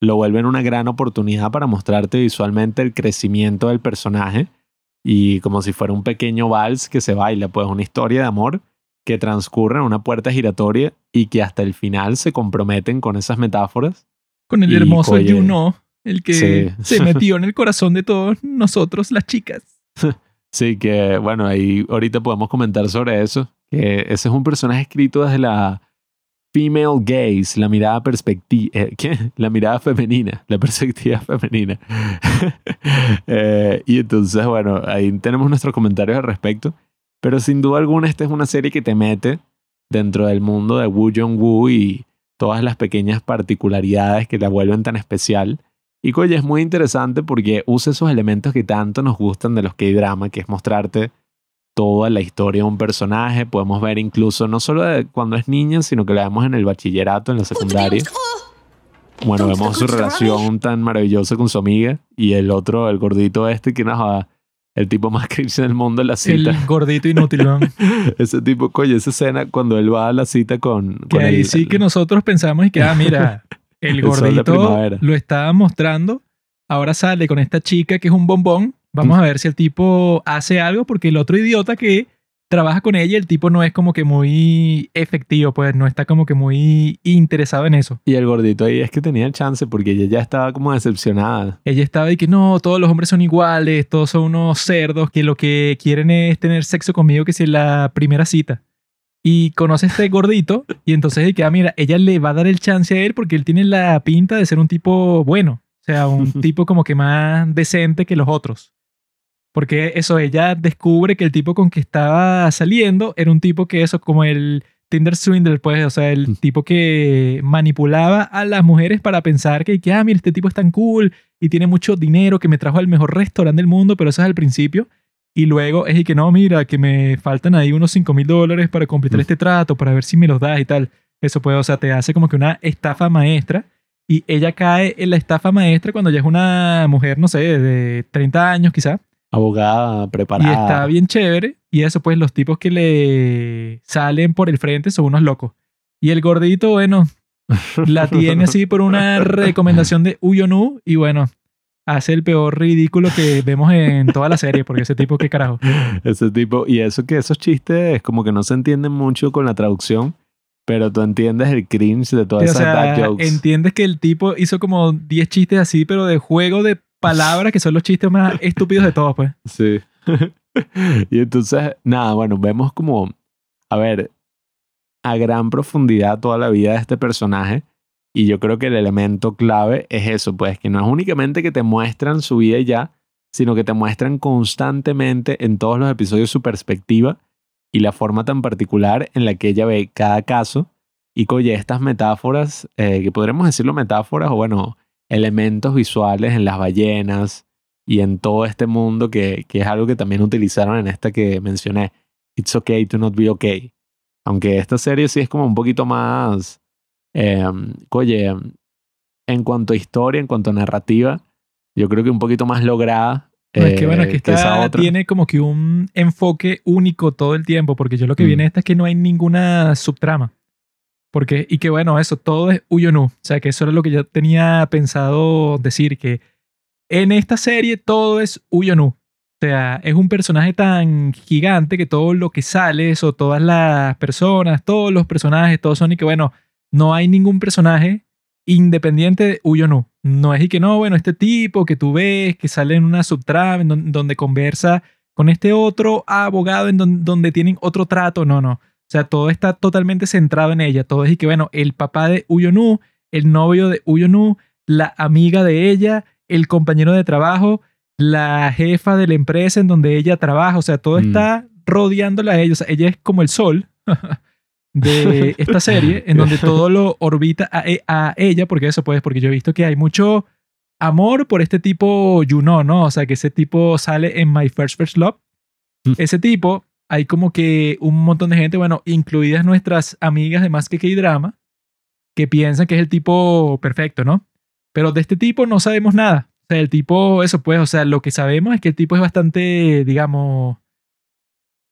lo vuelve una gran oportunidad para mostrarte visualmente el crecimiento del personaje y como si fuera un pequeño vals que se baila, pues una historia de amor que transcurre en una puerta giratoria y que hasta el final se comprometen con esas metáforas. Con el hermoso Juno, el que se metió en el corazón de todos nosotros, las chicas. sí, que bueno, ahí ahorita podemos comentar sobre eso, que ese es un personaje escrito desde la female gaze, la mirada perspectiva, eh, ¿qué? La mirada femenina, la perspectiva femenina. Eh, y entonces, bueno, ahí tenemos nuestros comentarios al respecto. Pero sin duda alguna, esta es una serie que te mete dentro del mundo de Woo Jong-woo y todas las pequeñas particularidades que la vuelven tan especial. Y oye, es muy interesante porque usa esos elementos que tanto nos gustan de los K-drama, que es mostrarte toda la historia de un personaje. Podemos ver incluso no solo de cuando es niña, sino que la vemos en el bachillerato, en la secundaria. Bueno, vemos su relación tan maravillosa con su amiga y el otro, el gordito este, que nos va el tipo más cringe del mundo en la cita. El gordito inútil, ¿no? Ese tipo, coño, esa escena cuando él va a la cita con... Que con ahí el- sí que nosotros pensamos y que, ah, mira, el El gordito lo estaba mostrando, ahora sale con esta chica que es un bombón, vamos a ver si el tipo hace algo, porque el otro idiota que trabaja con ella, el tipo no es como que muy efectivo, pues no está como que muy interesado en eso. Y el gordito ahí es que tenía el chance porque ella ya estaba como decepcionada. Ella estaba y que no, todos los hombres son iguales, todos son unos cerdos que lo que quieren es tener sexo conmigo que si en la primera cita. Y conoce a este gordito y entonces de que, ah, mira, ella le va a dar el chance a él porque él tiene la pinta de ser un tipo bueno, o sea, un tipo como que más decente que los otros. Porque eso, ella descubre que el tipo con que estaba saliendo era un tipo que eso, como el Tinder Swindler, pues, o sea, el tipo que manipulaba a las mujeres para pensar que, que, ah, mira, este tipo es tan cool y tiene mucho dinero, que me trajo al mejor restaurante del mundo, pero eso es al principio. Y luego es y que no, mira, que me faltan ahí unos 5 mil dólares para completar Mm. este trato, para ver si me los das y tal. Eso puede, o sea, te hace como que una estafa maestra. Y ella cae en la estafa maestra cuando ya es una mujer, no sé, de 30 años quizá. Abogada, Y preparada. está bien chévere. Y eso, pues, los tipos que le salen por el frente son unos locos. Y el gordito, bueno, la tiene así por una recomendación de Uyonu. Y bueno, hace el peor ridículo que vemos en toda la serie. Porque ese tipo, qué carajo. Ese tipo, y eso que esos chistes como que no se entienden mucho con la traducción, pero tú entiendes el cringe de todas o esas sea, jokes. entiendes que el tipo hizo como 10 chistes así, pero de juego de palabras que son los chistes más estúpidos de todos, pues. Sí. y entonces, nada, bueno, vemos como, a ver, a gran profundidad toda la vida de este personaje. Y yo creo que el elemento clave es eso, pues, que no es únicamente que te muestran su vida y ya, sino que te muestran constantemente en todos los episodios su perspectiva y la forma tan particular en la que ella ve cada caso. Y coye, estas metáforas, eh, que podremos decirlo metáforas o bueno, elementos visuales en las ballenas y en todo este mundo que, que es algo que también utilizaron en esta que mencioné, It's okay to not be okay. Aunque esta serie sí es como un poquito más, eh, oye, en cuanto a historia, en cuanto a narrativa, yo creo que un poquito más lograda. No, es que bueno, es que eh, esa esta tiene como que un enfoque único todo el tiempo, porque yo lo que Mm. viene esta es que no hay ninguna subtrama. Porque, y que bueno, eso, todo es Uyonu. O sea, que eso era lo que yo tenía pensado decir, que en esta serie todo es Uyonu. O sea, es un personaje tan gigante que todo lo que sale, eso, todas las personas, todos los personajes, todos son y que bueno, no hay ningún personaje independiente de Uyonu. No es y que no, bueno, este tipo que tú ves que sale en una subtrama en don- donde conversa con este otro abogado en don- donde tienen otro trato. No, no. O sea, todo está totalmente centrado en ella. Todo es y que, bueno, el papá de Uyonu, el novio de Uyonu, la amiga de ella, el compañero de trabajo, la jefa de la empresa en donde ella trabaja. O sea, todo Mm. está rodeándola a ella. O sea, ella es como el sol de esta serie, en donde todo lo orbita a, e- a ella, porque eso pues, porque yo he visto que hay mucho amor por este tipo Juno, ¿no? O sea, que ese tipo sale en My First First Love. Mm. Ese tipo, hay como que un montón de gente, bueno, incluidas nuestras amigas de Más que K-Drama, que piensan que es el tipo perfecto, ¿no? Pero de este tipo no sabemos nada. O sea, el tipo, eso pues, o sea, lo que sabemos es que el tipo es bastante, digamos,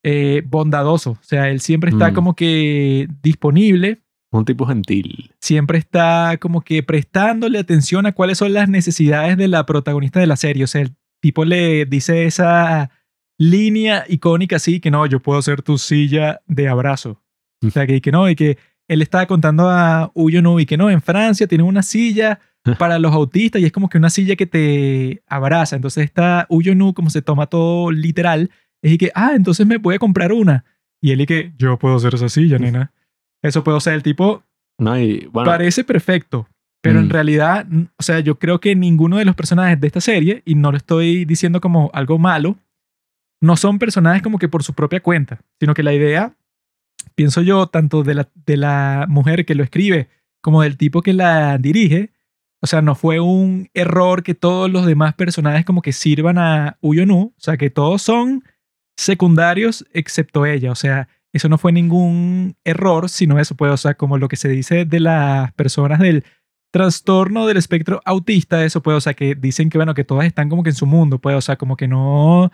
eh, bondadoso. O sea, él siempre está Mm. como que disponible, Un tipo gentil. siempre está como que prestándole atención a cuáles son las necesidades de la protagonista de la serie. O sea, el tipo le dice esa línea icónica así, que no, yo puedo ser tu silla de abrazo. O sea, que, que no, y que él estaba contando a Uyonu y que no, en Francia tienen una silla para los autistas y es como que una silla que te abraza. Entonces está Uyonu como se toma todo literal. Es y que, ah, entonces me puede comprar una. Y él y que, yo puedo hacer esa silla, nena. Eso puedo ser el tipo, ¿no? Y bueno, parece perfecto, pero en Mm. realidad, o sea, yo creo que ninguno de los personajes de esta serie, y no lo estoy diciendo como algo malo, no son personajes como que por su propia cuenta, sino que la idea, pienso yo, tanto de la, de la mujer que lo escribe como del tipo que la dirige, o sea, no fue un error que todos los demás personajes como que sirvan a Uyonu, o sea, que todos son secundarios excepto ella, o sea, eso no fue ningún error, sino eso pues, o sea, como lo que se dice de las personas del trastorno del espectro autista, eso pues, o sea, que dicen que, bueno, que todas están como que en su mundo, pues, o sea, como que no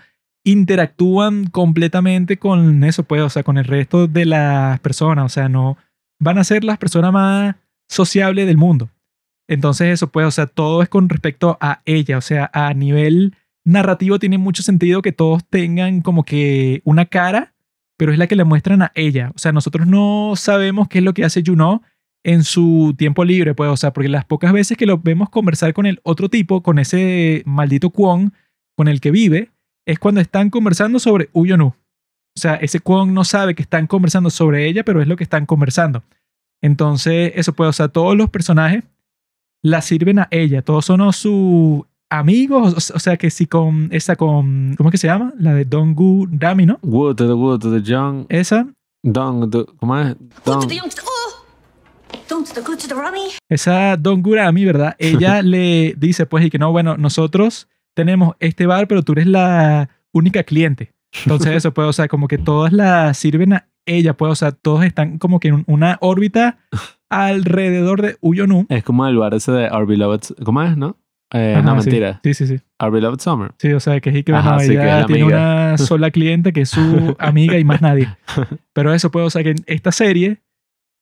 interactúan completamente con eso, pues, o sea, con el resto de las personas, o sea, no van a ser las personas más sociables del mundo. Entonces eso, pues, o sea, todo es con respecto a ella, o sea, a nivel narrativo tiene mucho sentido que todos tengan como que una cara, pero es la que le muestran a ella. O sea, nosotros no sabemos qué es lo que hace Juno en su tiempo libre, pues, o sea, porque las pocas veces que lo vemos conversar con el otro tipo, con ese maldito Kwon con el que vive, es cuando están conversando sobre Uyonu. O sea, ese Kwon no sabe que están conversando sobre ella, pero es lo que están conversando. Entonces, eso puede, o sea, todos los personajes la sirven a ella, todos son sus amigos, o sea, que si con esa con, ¿cómo es que se llama? La de Dongu Dami, ¿no? Wood to the wood to the young. Esa, Dong, to- ¿cómo es? To the young to the oh. Don't to the good to the rummy. esa Dongu Dami, ¿verdad? Ella le dice, pues, y que no, bueno, nosotros tenemos este bar, pero tú eres la única cliente. Entonces eso, pues, o sea, como que todas la sirven a ella, pues, o sea, todos están como que en una órbita alrededor de Uyonu. Es como el bar ese de Our Beloved. ¿Cómo es, no? Eh, Ajá, no, sí. mentira. Sí, sí, sí. Our Beloved Summer. Sí, o sea, que es que Ajá, sí, que es la tiene amiga. una sola cliente que es su amiga y más nadie. Pero eso, pues, o sea, que en esta serie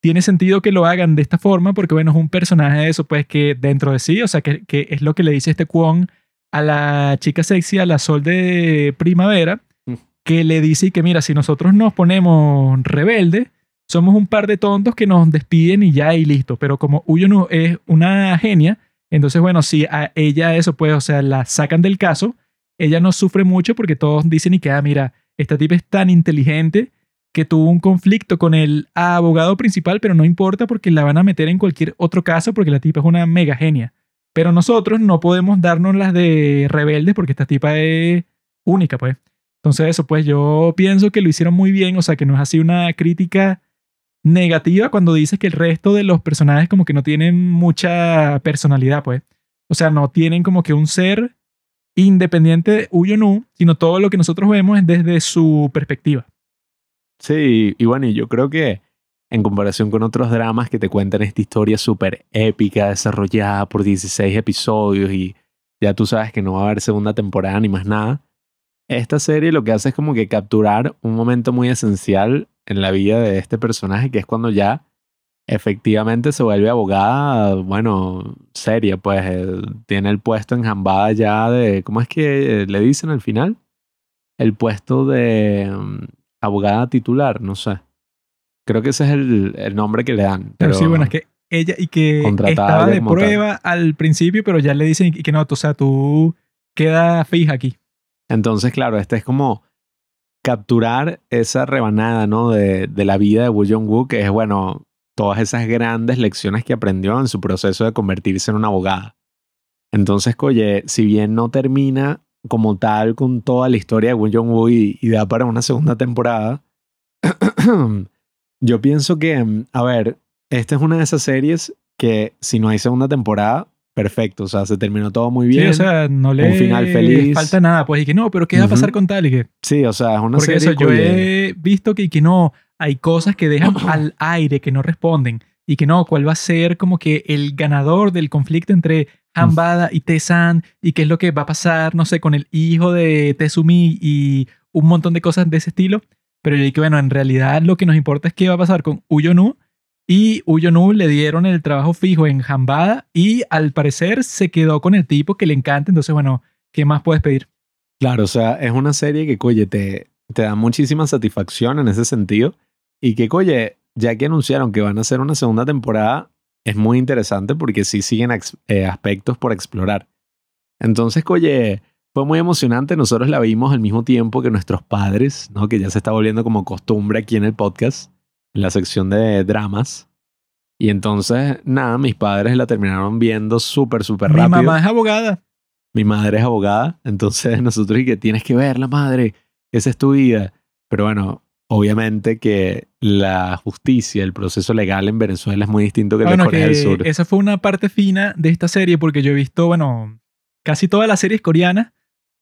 tiene sentido que lo hagan de esta forma porque, bueno, es un personaje de eso, pues, que dentro de sí, o sea, que, que es lo que le dice este Kwon a la chica sexy, a la sol de primavera, Mm. que le dice que, mira, si nosotros nos ponemos rebeldes, somos un par de tontos que nos despiden y ya y listo. Pero como Uyonu es una genia, entonces, bueno, si a ella eso, pues, o sea, la sacan del caso, ella no sufre mucho porque todos dicen y que, ah, mira, esta tipa es tan inteligente que tuvo un conflicto con el abogado principal, pero no importa porque la van a meter en cualquier otro caso porque la tipa es una mega genia. Pero nosotros no podemos darnos las de rebeldes porque esta tipa es única, pues. Entonces eso, pues yo pienso que lo hicieron muy bien, o sea, que no es así una crítica negativa cuando dices que el resto de los personajes como que no tienen mucha personalidad, pues. O sea, no tienen como que un ser independiente de Uyonu, sino todo lo que nosotros vemos es desde su perspectiva. Sí, y bueno, yo creo que en comparación con otros dramas que te cuentan esta historia súper épica, desarrollada por 16 episodios y ya tú sabes que no va a haber segunda temporada ni más nada, esta serie lo que hace es como que capturar un momento muy esencial en la vida de este personaje, que es cuando ya efectivamente se vuelve abogada, bueno, seria, pues tiene el puesto enjambada ya de, ¿cómo es que le dicen al final? El puesto de mm, abogada titular, no sé. Creo que ese es el, el nombre que le dan. Pero, sí, bueno, es que ella y que estaba de prueba al principio, pero ya le dicen que no, o sea, tú queda fija aquí. Entonces, claro, este es como capturar esa rebanada, ¿no? De, de la vida de Woo Jong-woo, que es, bueno, todas esas grandes lecciones que aprendió en su proceso de convertirse en una abogada. Entonces, oye, si bien no termina como tal con toda la historia de Woo Jong-woo y, y da para una segunda temporada, yo pienso que, mm, a ver, esta es una de esas series que si no hay segunda temporada, perfecto, o sea, se terminó todo muy bien. Sí, o sea, no le final feliz. falta nada. Pues y que no, pero ¿qué va a pasar con tal? Y que, Sí, o sea, es una porque serie eso, yo he visto que, y que no, hay cosas que dejan al aire, que no responden. Y que no, ¿cuál va a ser como que el ganador del conflicto entre Hambada y Tesan? Y qué es lo que va a pasar, no sé, con el hijo de Tesumi y un montón de cosas de ese estilo. Pero yo dije, bueno, en realidad lo que nos importa es qué va a pasar con Uyonu. Y Uyonu le dieron el trabajo fijo en Hambada y al parecer se quedó con el tipo que le encanta. Entonces, bueno, ¿qué más puedes pedir? Claro, o sea, es una serie que, oye, te, te da muchísima satisfacción en ese sentido. Y que, oye, ya que anunciaron que van a hacer una segunda temporada, es muy interesante porque sí siguen eh, aspectos por explorar. Entonces, oye, fue muy emocionante. Nosotros la vimos al mismo tiempo que nuestros padres, ¿no? Que ya se está volviendo como costumbre aquí en el podcast, en la sección de dramas. Y entonces, nada, mis padres la terminaron viendo súper, súper Mi rápido. mamá es abogada. Mi madre es abogada, entonces nosotros y que tienes que verla, madre, esa es tu vida. Pero bueno, obviamente que la justicia, el proceso legal en Venezuela es muy distinto que el de Bueno, Corea que del Sur. esa fue una parte fina de esta serie porque yo he visto, bueno, casi todas las series coreanas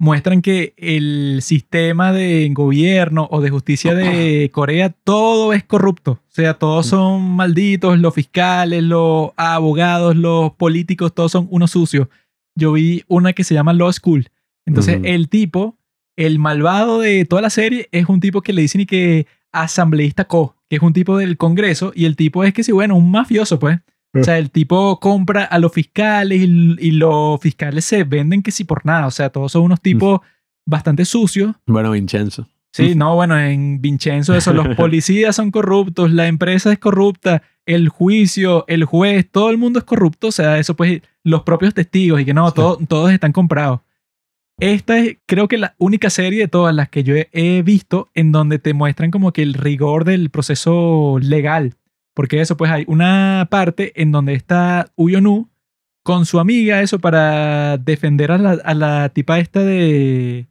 muestran que el sistema de gobierno o de justicia de Corea todo es corrupto. O sea, todos son malditos, los fiscales, los abogados, los políticos, todos son unos sucios. Yo vi una que se llama Law School. Entonces, el tipo el malvado de toda la serie es un tipo que le dicen y que asambleísta co, que es un tipo del Congreso, y el tipo es que sí, bueno, un mafioso, pues. O sea, el tipo compra a los fiscales y, y los fiscales se venden que sí por nada. O sea, todos son unos tipos bastante sucios. Bueno, Vincenzo. Sí, no, bueno, en Vincenzo eso, los policías son corruptos, la empresa es corrupta, el juicio, el juez, todo el mundo es corrupto, o sea, eso pues los propios testigos y que no, todo- todos están comprados. Esta es creo que la única serie de todas las que yo he, he visto en donde te muestran como que el rigor del proceso legal. Porque eso pues hay una parte en donde está Uyonu con su amiga, eso para defender a la, a la tipa esta de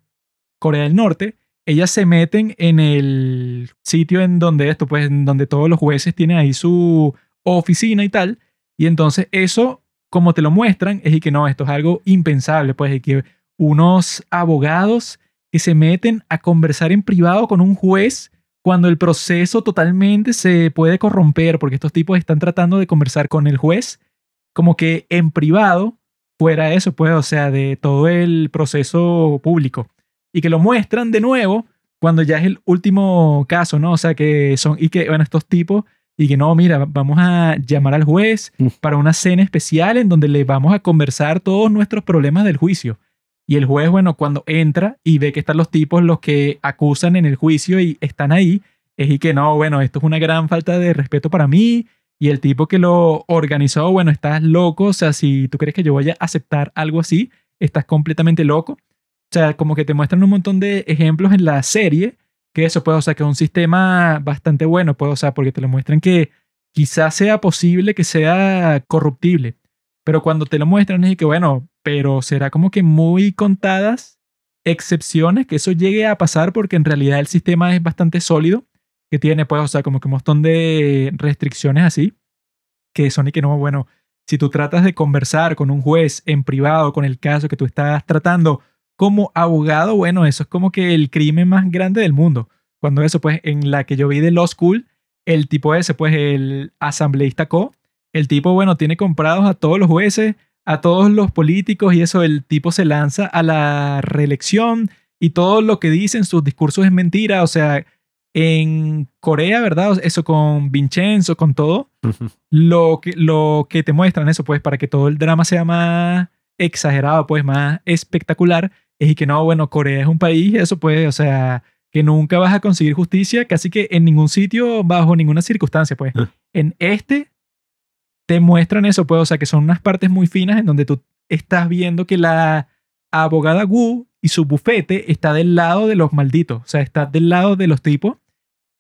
Corea del Norte ellas se meten en el sitio en donde esto, pues, en donde todos los jueces tienen ahí su oficina y tal. Y entonces eso, como te lo muestran, es y que no, esto es algo impensable, pues, que unos abogados que se meten a conversar en privado con un juez cuando el proceso totalmente se puede corromper, porque estos tipos están tratando de conversar con el juez como que en privado, fuera eso, pues, o sea, de todo el proceso público y que lo muestran de nuevo cuando ya es el último caso, ¿no? O sea, que son, y que, bueno, estos tipos, y que no, mira, vamos a llamar al juez Mm. para una cena especial en donde le vamos a conversar todos nuestros problemas del juicio. Y el juez, bueno, cuando entra y ve que están los tipos los que acusan en el juicio y están ahí, es y que no, bueno, esto es una gran falta de respeto para mí. Y el tipo que lo organizó, bueno, estás loco. O sea, si tú crees que yo voy a aceptar algo así, estás completamente loco. O sea, como que te muestran un montón de ejemplos en la serie, que eso puede, o sea, que es un sistema bastante bueno, pues, o sea, porque te lo muestran que quizás sea posible que sea corruptible, pero cuando te lo muestran es que, bueno, pero será como que muy contadas excepciones que eso llegue a pasar porque en realidad el sistema es bastante sólido, que tiene, pues, o sea, como que un montón de restricciones así, que son y que no, bueno, si tú tratas de conversar con un juez en privado con el caso que tú estás tratando, como abogado, bueno, eso es como que el crimen más grande del mundo. Cuando eso, pues, en la que yo vi de Law School, el tipo ese, pues, el asambleísta Co, el tipo, bueno, tiene comprados a todos los jueces, a todos los políticos y eso, el tipo se lanza a la reelección y todo lo que dice en sus discursos es mentira. O sea, en Corea, ¿verdad? Eso con Vincenzo, con todo, lo que, lo que te muestran eso, pues, para que todo el drama sea más exagerado, pues, más espectacular, es y que no, bueno, Corea es un país, eso pues, o sea, que nunca vas a conseguir justicia casi que en ningún sitio, bajo ninguna circunstancia, pues. Ah. En este te muestran eso, pues, o sea, que son unas partes muy finas en donde tú estás viendo que la abogada Wu y su bufete está del lado de los malditos, o sea, está del lado de los tipos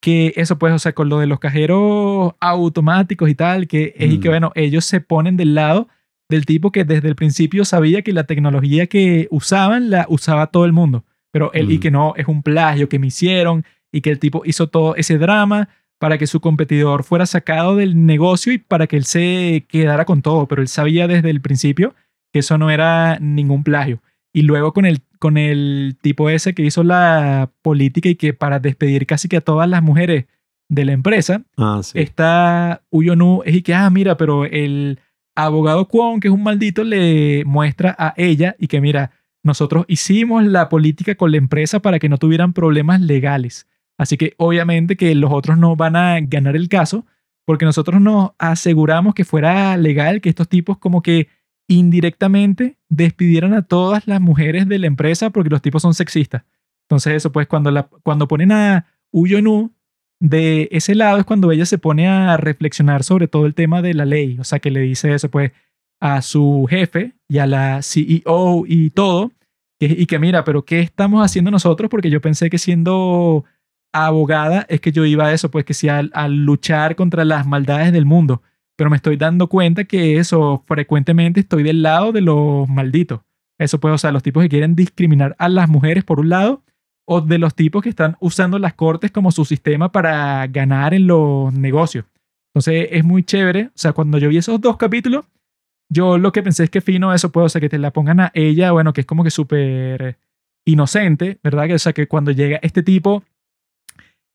que eso pues, o sea, con lo de los cajeros automáticos y tal, que es y que Mm. bueno, ellos se ponen del lado del tipo que desde el principio sabía que la tecnología que usaban la usaba todo el mundo, pero él y Mm. que no, es un plagio que me hicieron y que el tipo hizo todo ese drama para que su competidor fuera sacado del negocio y para que él se quedara con todo, pero él sabía desde el principio que eso no era ningún plagio. Y luego con el, con el tipo ese que hizo la política y que para despedir casi que a todas las mujeres de la empresa, Ah, sí. está Uyonu, es y que, ah, mira, pero el abogado Kwon, que es un maldito, le muestra a ella y que, mira, nosotros hicimos la política con la empresa para que no tuvieran problemas legales. Así que obviamente que los otros no van a ganar el caso porque nosotros nos aseguramos que fuera legal que estos tipos como que indirectamente despidieran a todas las mujeres de la empresa porque los tipos son sexistas. Entonces eso pues cuando, cuando ponen a Uyonu de ese lado es cuando ella se pone a reflexionar sobre todo el tema de la ley. O sea, que le dice eso pues a su jefe y a la CEO y todo. Y que mira, pero ¿qué estamos haciendo nosotros? Porque yo pensé que siendo abogada es que yo iba a eso, pues que sí, a, luchar contra las maldades del mundo. Pero me estoy dando cuenta que eso frecuentemente estoy del lado de los malditos. Eso pues, o sea, los tipos que quieren discriminar a las mujeres por un lado o de los tipos que están usando las cortes como su sistema para ganar en los negocios. Entonces es muy chévere. O sea, cuando yo vi esos dos capítulos, yo lo que pensé es que fino eso puede, o sea, que te la pongan a ella, bueno, que es como que súper inocente, ¿verdad? Que, o sea, que cuando llega este tipo,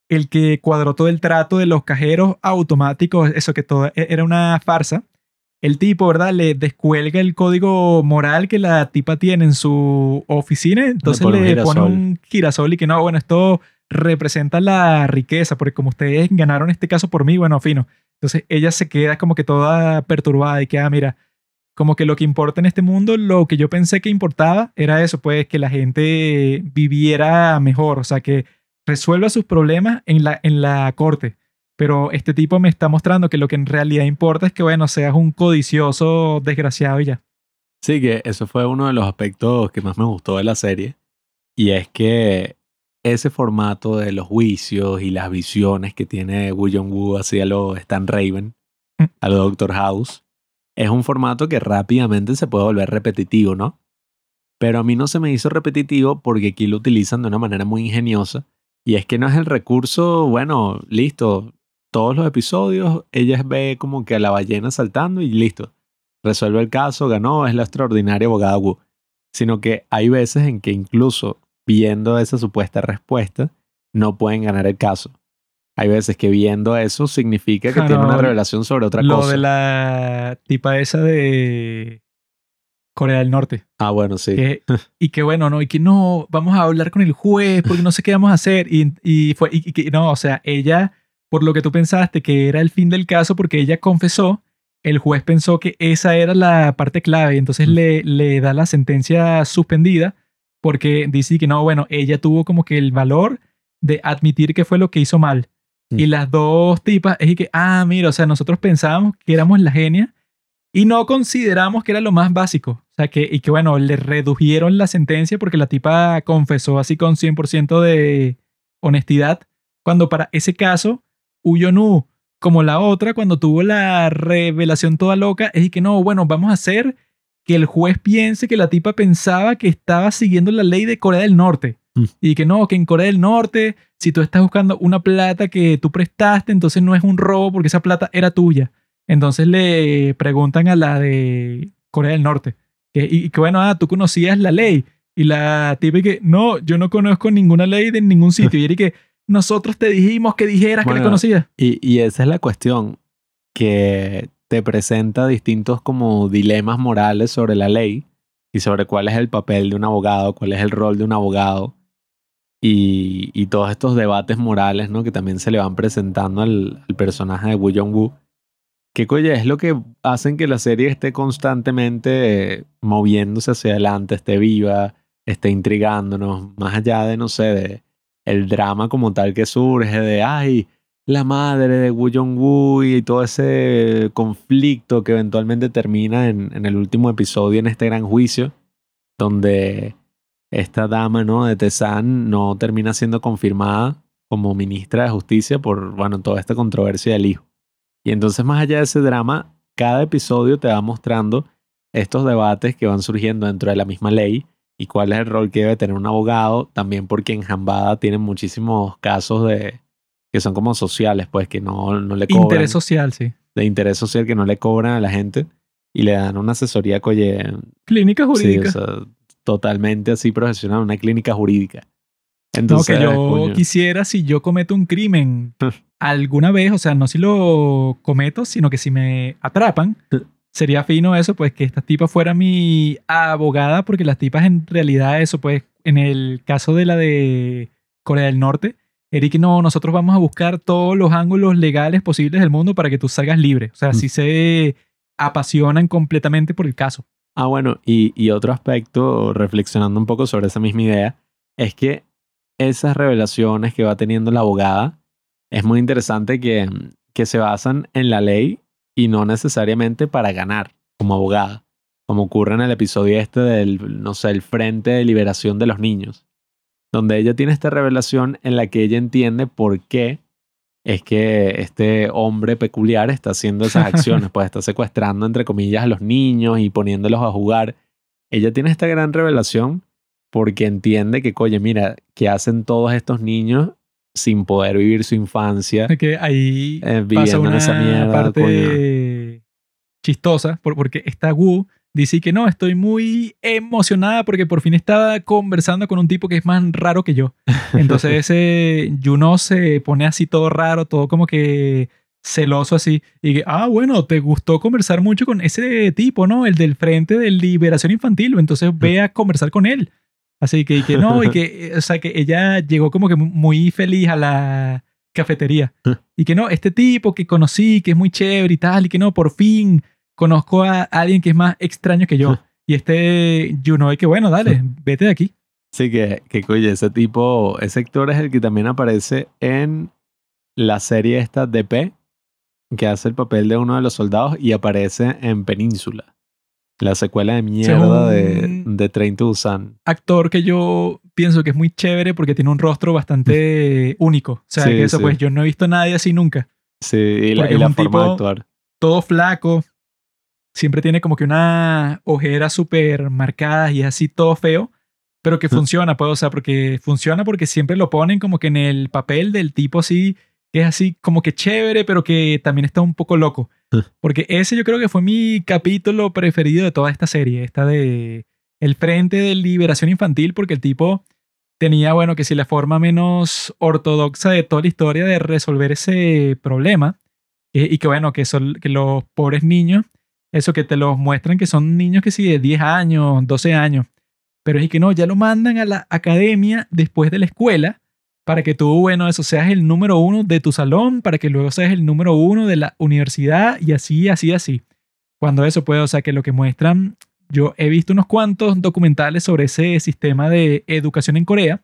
el que cuadró todo el trato de los cajeros automáticos, eso que todo e-, era una farsa, el tipo, ¿verdad? Le descuelga el código moral que la tipa tiene en su oficina, entonces le pone un girasol y que no, bueno, esto representa la riqueza, porque como ustedes ganaron este caso por mí, bueno, fino. Entonces ella se queda como que toda perturbada y queda, mira, como que lo que importa en este mundo, lo que yo pensé que importaba era eso, pues que la gente viviera mejor, o sea, que resuelva sus problemas en la, en la corte. Pero este tipo me está mostrando que lo que en realidad importa es que, bueno, seas un codicioso desgraciado y ya. Sí, que eso fue uno de los aspectos que más me gustó de la serie. Y es que ese formato de los juicios y las visiones que tiene Woo Jong-woo hacia lo Stan Raven, Mm. a lo Doctor House, es un formato que rápidamente se puede volver repetitivo, ¿no? Pero a mí no se me hizo repetitivo porque aquí lo utilizan de una manera muy ingeniosa. Y es que no es el recurso, bueno, listo, todos los episodios ella ve como que a la ballena saltando y listo resuelve el caso, ganó, es la extraordinaria abogada Wu. Sino que hay veces en que incluso viendo esa supuesta respuesta, no pueden ganar el caso. Hay veces que viendo eso significa que tiene una revelación sobre otra lo cosa. de la tipa esa de Corea del Norte. Ah, bueno, sí. que- y que bueno, no, y que no, vamos a hablar con el juez porque no sé qué vamos a hacer. Y, y fue, y, y que no, o sea, ella, por lo que tú pensaste que era el fin del caso, porque ella confesó, el juez pensó que esa era la parte clave y entonces Mm. le, le da la sentencia suspendida porque dice que no, bueno, ella tuvo como que el valor de admitir que fue lo que hizo mal. Mm. Y las dos tipas es que, ah, mira, o sea, nosotros pensábamos que éramos la genia y no consideramos que era lo más básico. O sea, que, y que bueno, le redujeron la sentencia porque la tipa confesó así con 100% de honestidad, cuando para ese caso, Uyonu, como la otra, cuando tuvo la revelación toda loca, es que no, bueno, vamos a hacer que el juez piense que la tipa pensaba que estaba siguiendo la ley de Corea del Norte. Mm. Y que no, que en Corea del Norte, si tú estás buscando una plata que tú prestaste, entonces no es un robo porque esa plata era tuya. Entonces le preguntan a la de Corea del Norte. Que, y, que bueno, ah, tú conocías la ley. Y la tipa que, no, yo no conozco ninguna ley de ningún sitio. y era que nosotros te dijimos que dijeras que Bueno, la conocías. Y, y esa es la cuestión, que te presenta distintos como dilemas morales sobre la ley y sobre cuál es el papel de un abogado, cuál es el rol de un abogado y, y todos estos debates morales ¿no? que también se le van presentando al, al personaje de Woo Jong-woo. Que coño, es lo que hacen que la serie esté constantemente eh, moviéndose hacia adelante, esté viva, esté intrigándonos, más allá de, no sé, de el drama como tal que surge, de, ay, la madre de Woo Jong-woo y todo ese conflicto que eventualmente termina en, en el último episodio en este gran juicio, donde esta dama ¿no? de Tesan no termina siendo confirmada como ministra de justicia por bueno, toda esta controversia del hijo. Y entonces más allá de ese drama, cada episodio te va mostrando estos debates que van surgiendo dentro de la misma ley y cuál es el rol que debe tener un abogado, también porque en Jambada tienen muchísimos casos de que son como sociales, pues que no, no le cobran Interés social, sí. de interés social que no le cobran a la gente y le dan una asesoría coye, Clínica sí, jurídica. o sea, totalmente así profesional, una clínica jurídica. No, Entonces, que yo coño, quisiera, si yo cometo un crimen alguna vez, o sea, no si lo cometo, sino que si me atrapan, sería fino eso, pues que esta tipa fuera mi abogada, porque las tipas en realidad eso, pues en el caso de la de Corea del Norte, Eric, no, nosotros vamos a buscar todos los ángulos legales posibles del mundo para que tú salgas libre. O sea, Mm. si se apasionan completamente por el caso. Ah, bueno, y, y otro aspecto, reflexionando un poco sobre esa misma idea, es que esas revelaciones que va teniendo la abogada, es muy interesante que, que se basan en la ley y no necesariamente para ganar como abogada, como ocurre en el episodio este del, no sé, el Frente de Liberación de los Niños, donde ella tiene esta revelación en la que ella entiende por qué es que este hombre peculiar está haciendo esas acciones, pues está secuestrando, entre comillas, a los niños y poniéndolos a jugar. Ella tiene esta gran revelación porque entiende que, oye, mira, que hacen todos estos niños sin poder vivir su infancia, Que ahí eh, pasa una esa mierda. parte coño. chistosa, por- porque esta Wu dice que no, estoy muy emocionada porque por fin estaba conversando con un tipo que es más raro que yo. Entonces ese Juno se pone así todo raro, todo como que celoso así. Y que, ah, bueno, te gustó conversar mucho con ese tipo, ¿no? El del Frente de Liberación Infantil. Entonces ve a conversar con él. Así que, y que no, y que, o sea, que ella llegó como que muy feliz a la cafetería. Y que no, este tipo que conocí, que es muy chévere y tal, y que no, por fin conozco a alguien que es más extraño que yo. Y este Juno, y que bueno, dale, vete de aquí. Sí, que, que oye, ese tipo, ese actor es el que también aparece en la serie esta DP, que hace el papel de uno de los soldados y aparece en Península, la secuela de mierda de, de Train to Busan. Actor que yo pienso que es muy chévere porque tiene un rostro bastante único. O sea, Sí, que eso, sí. pues yo no he visto a nadie así nunca. Sí, y la, y forma de actuar. todo flaco, siempre tiene como que una ojera súper marcada y es así todo feo, pero que funciona, pues, o sea, porque funciona porque siempre lo ponen como que en el papel del tipo así, que es así como que chévere, pero que también está un poco loco. Porque ese yo creo que fue mi capítulo preferido de toda esta serie, esta de El Frente de Liberación Infantil, porque el tipo tenía, bueno, que si la forma menos ortodoxa de toda la historia de resolver ese problema, eh, y que bueno, que son que los pobres niños, eso que te los muestran que son niños que sí de 10 años, 12 años, pero es que no, ya lo mandan a la academia después de la escuela para que tú, bueno, eso seas el número uno de tu salón, para que luego seas el número uno de la universidad y así, así, así. Cuando eso puede, o sea, que lo que muestran, yo he visto unos cuantos documentales sobre ese sistema de educación en Corea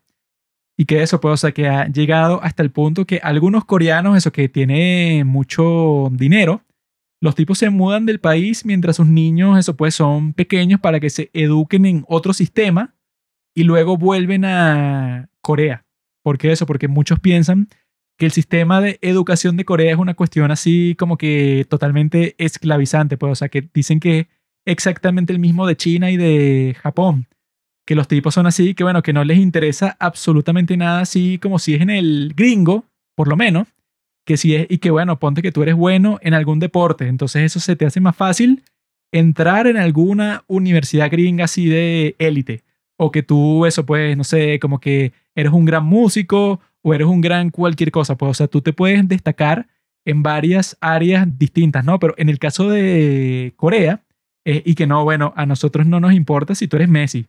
y que eso puede, o sea, que ha llegado hasta el punto que algunos coreanos, eso que tiene mucho dinero, los tipos se mudan del país mientras sus niños, eso pues, son pequeños para que se eduquen en otro sistema y luego vuelven a Corea. ¿Por qué eso? Porque muchos piensan que el sistema de educación de Corea es una cuestión así como que totalmente esclavizante, pues, o sea, que dicen que exactamente el mismo de China y de Japón, que los tipos son así, que bueno, que no les interesa absolutamente nada así como si es en el gringo, por lo menos, que si es, y que bueno, ponte que tú eres bueno en algún deporte, entonces eso se te hace más fácil entrar en alguna universidad gringa así de élite, o que tú eso pues, no sé, como que eres un gran músico o eres un gran cualquier cosa, pues o sea, tú te puedes destacar en varias áreas distintas, ¿no? Pero en el caso de Corea, eh, y que no, bueno, a nosotros no nos importa si tú eres Messi,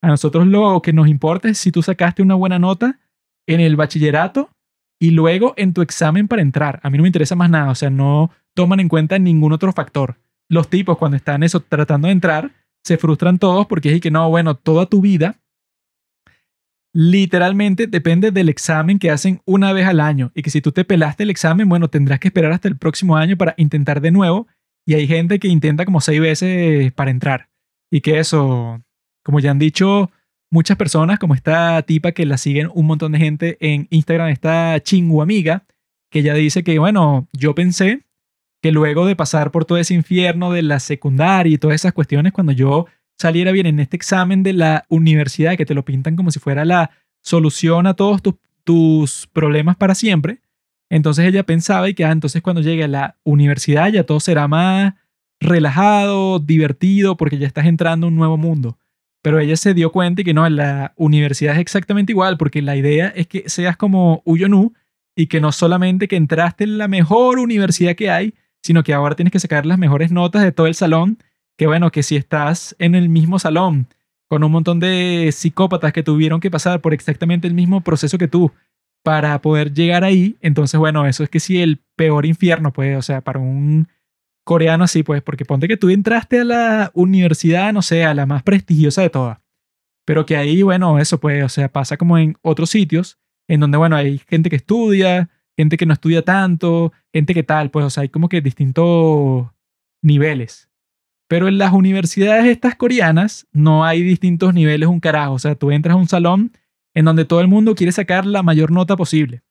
a nosotros lo que nos importa es si tú sacaste una buena nota en el bachillerato y luego en tu examen para entrar. A mí no me interesa más nada, o sea, no toman en cuenta ningún otro factor. Los tipos cuando están eso tratando de entrar se frustran todos porque es que no, bueno, toda tu vida literalmente depende del examen que hacen una vez al año. Y que si tú te pelaste el examen, bueno, tendrás que esperar hasta el próximo año para intentar de nuevo. Y hay gente que intenta como seis veces para entrar. Y que eso, como ya han dicho muchas personas, como esta tipa que la siguen un montón de gente en Instagram, esta chingu amiga, que ella dice que, bueno, yo pensé que luego de pasar por todo ese infierno de la secundaria y todas esas cuestiones, cuando yo saliera bien en este examen de la universidad, que te lo pintan como si fuera la solución a todos tus, tus problemas para siempre, entonces ella pensaba y que ah, entonces cuando llegue a la universidad ya todo será más relajado, divertido, porque ya estás entrando a un nuevo mundo. Pero ella se dio cuenta y que no, en la universidad es exactamente igual, porque la idea es que seas como Uyonu y que no solamente que entraste en la mejor universidad que hay, sino que ahora tienes que sacar las mejores notas de todo el salón, que bueno, que si estás en el mismo salón con un montón de psicópatas que tuvieron que pasar por exactamente el mismo proceso que tú para poder llegar ahí, entonces bueno, eso es que sí el peor infierno, pues, o sea, para un coreano así, pues, porque ponte que tú entraste a la universidad, no sé, a la más prestigiosa de todas, pero que ahí, bueno, eso pues, o sea, pasa como en otros sitios, en donde, bueno, hay gente que estudia, gente que no estudia tanto, gente que tal, pues, o sea, hay como que distintos niveles. Pero en las universidades estas coreanas no hay distintos niveles un carajo, o sea, tú entras a un salón en donde todo el mundo quiere sacar la mayor nota posible.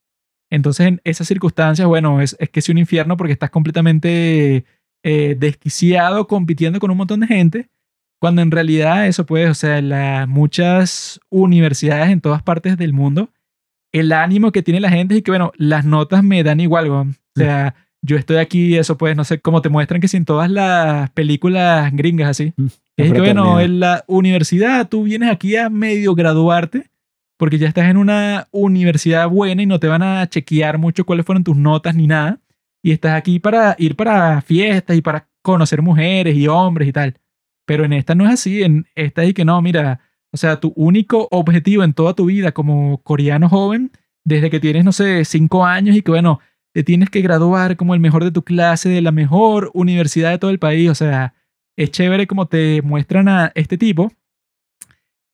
Entonces, en esas circunstancias, bueno, es, es que es un infierno porque estás completamente eh, desquiciado compitiendo con un montón de gente, cuando en realidad eso puede, o sea, las muchas universidades en todas partes del mundo, el ánimo que tiene la gente es que, bueno, las notas me dan igual, o sea, yo estoy aquí, eso pues, no sé, como te muestran que si en todas las películas gringas así, es que, bueno, en la universidad tú vienes aquí a medio graduarte porque ya estás en una universidad buena y no te van a chequear mucho cuáles fueron tus notas ni nada. y estás aquí para ir para fiestas y para conocer mujeres y hombres y tal. Pero en esta no es así, en esta es que no, mira, o sea, tu único objetivo en toda tu vida como coreano joven, desde que tienes, no sé, cinco años y que bueno, te tienes que graduar como el mejor de tu clase, de la mejor universidad de todo el país, o sea, es chévere como te muestran a este tipo,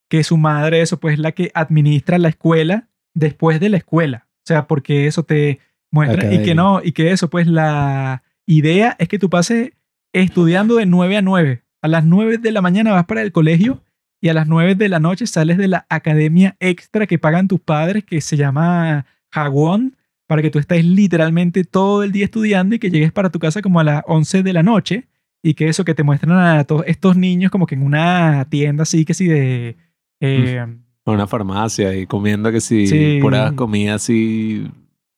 que su madre, eso pues es la que administra la escuela después de la escuela. O sea, porque eso te muestra y que no, y que eso pues la idea es que tú pases estudiando de 9 a 9. A las 9 de la mañana vas para el colegio y a las 9 de la noche sales de la academia extra que pagan tus padres que se llama Hagwon para que tú estés literalmente todo el día estudiando y que llegues para tu casa como a las 11 de la noche y que eso que te muestran a todos estos niños como que en una tienda así que sí de eh, A una farmacia y comiendo que si Sí. puras comidas así.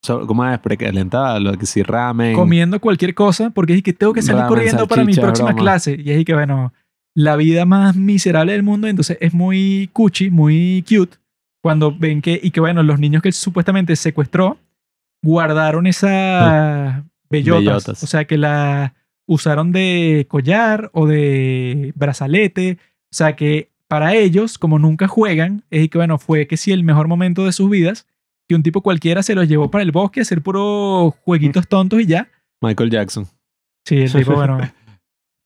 ¿Cómo es? Precalentada, lo que si ramen. comiendo cualquier cosa porque es que tengo que salir Ramen, corriendo para mi próxima broma. clase y es que bueno la vida más miserable del mundo entonces es muy cuchi muy cute cuando ven que y que bueno los niños que él supuestamente secuestró guardaron esas bellotas, Bellotas. o sea que la usaron de collar o de brazalete o sea que para ellos como nunca juegan es que bueno fue que sí el mejor momento de sus vidas que un tipo cualquiera se los llevó para el bosque a hacer puros jueguitos tontos y ya Michael Jackson. Sí, el tipo, bueno,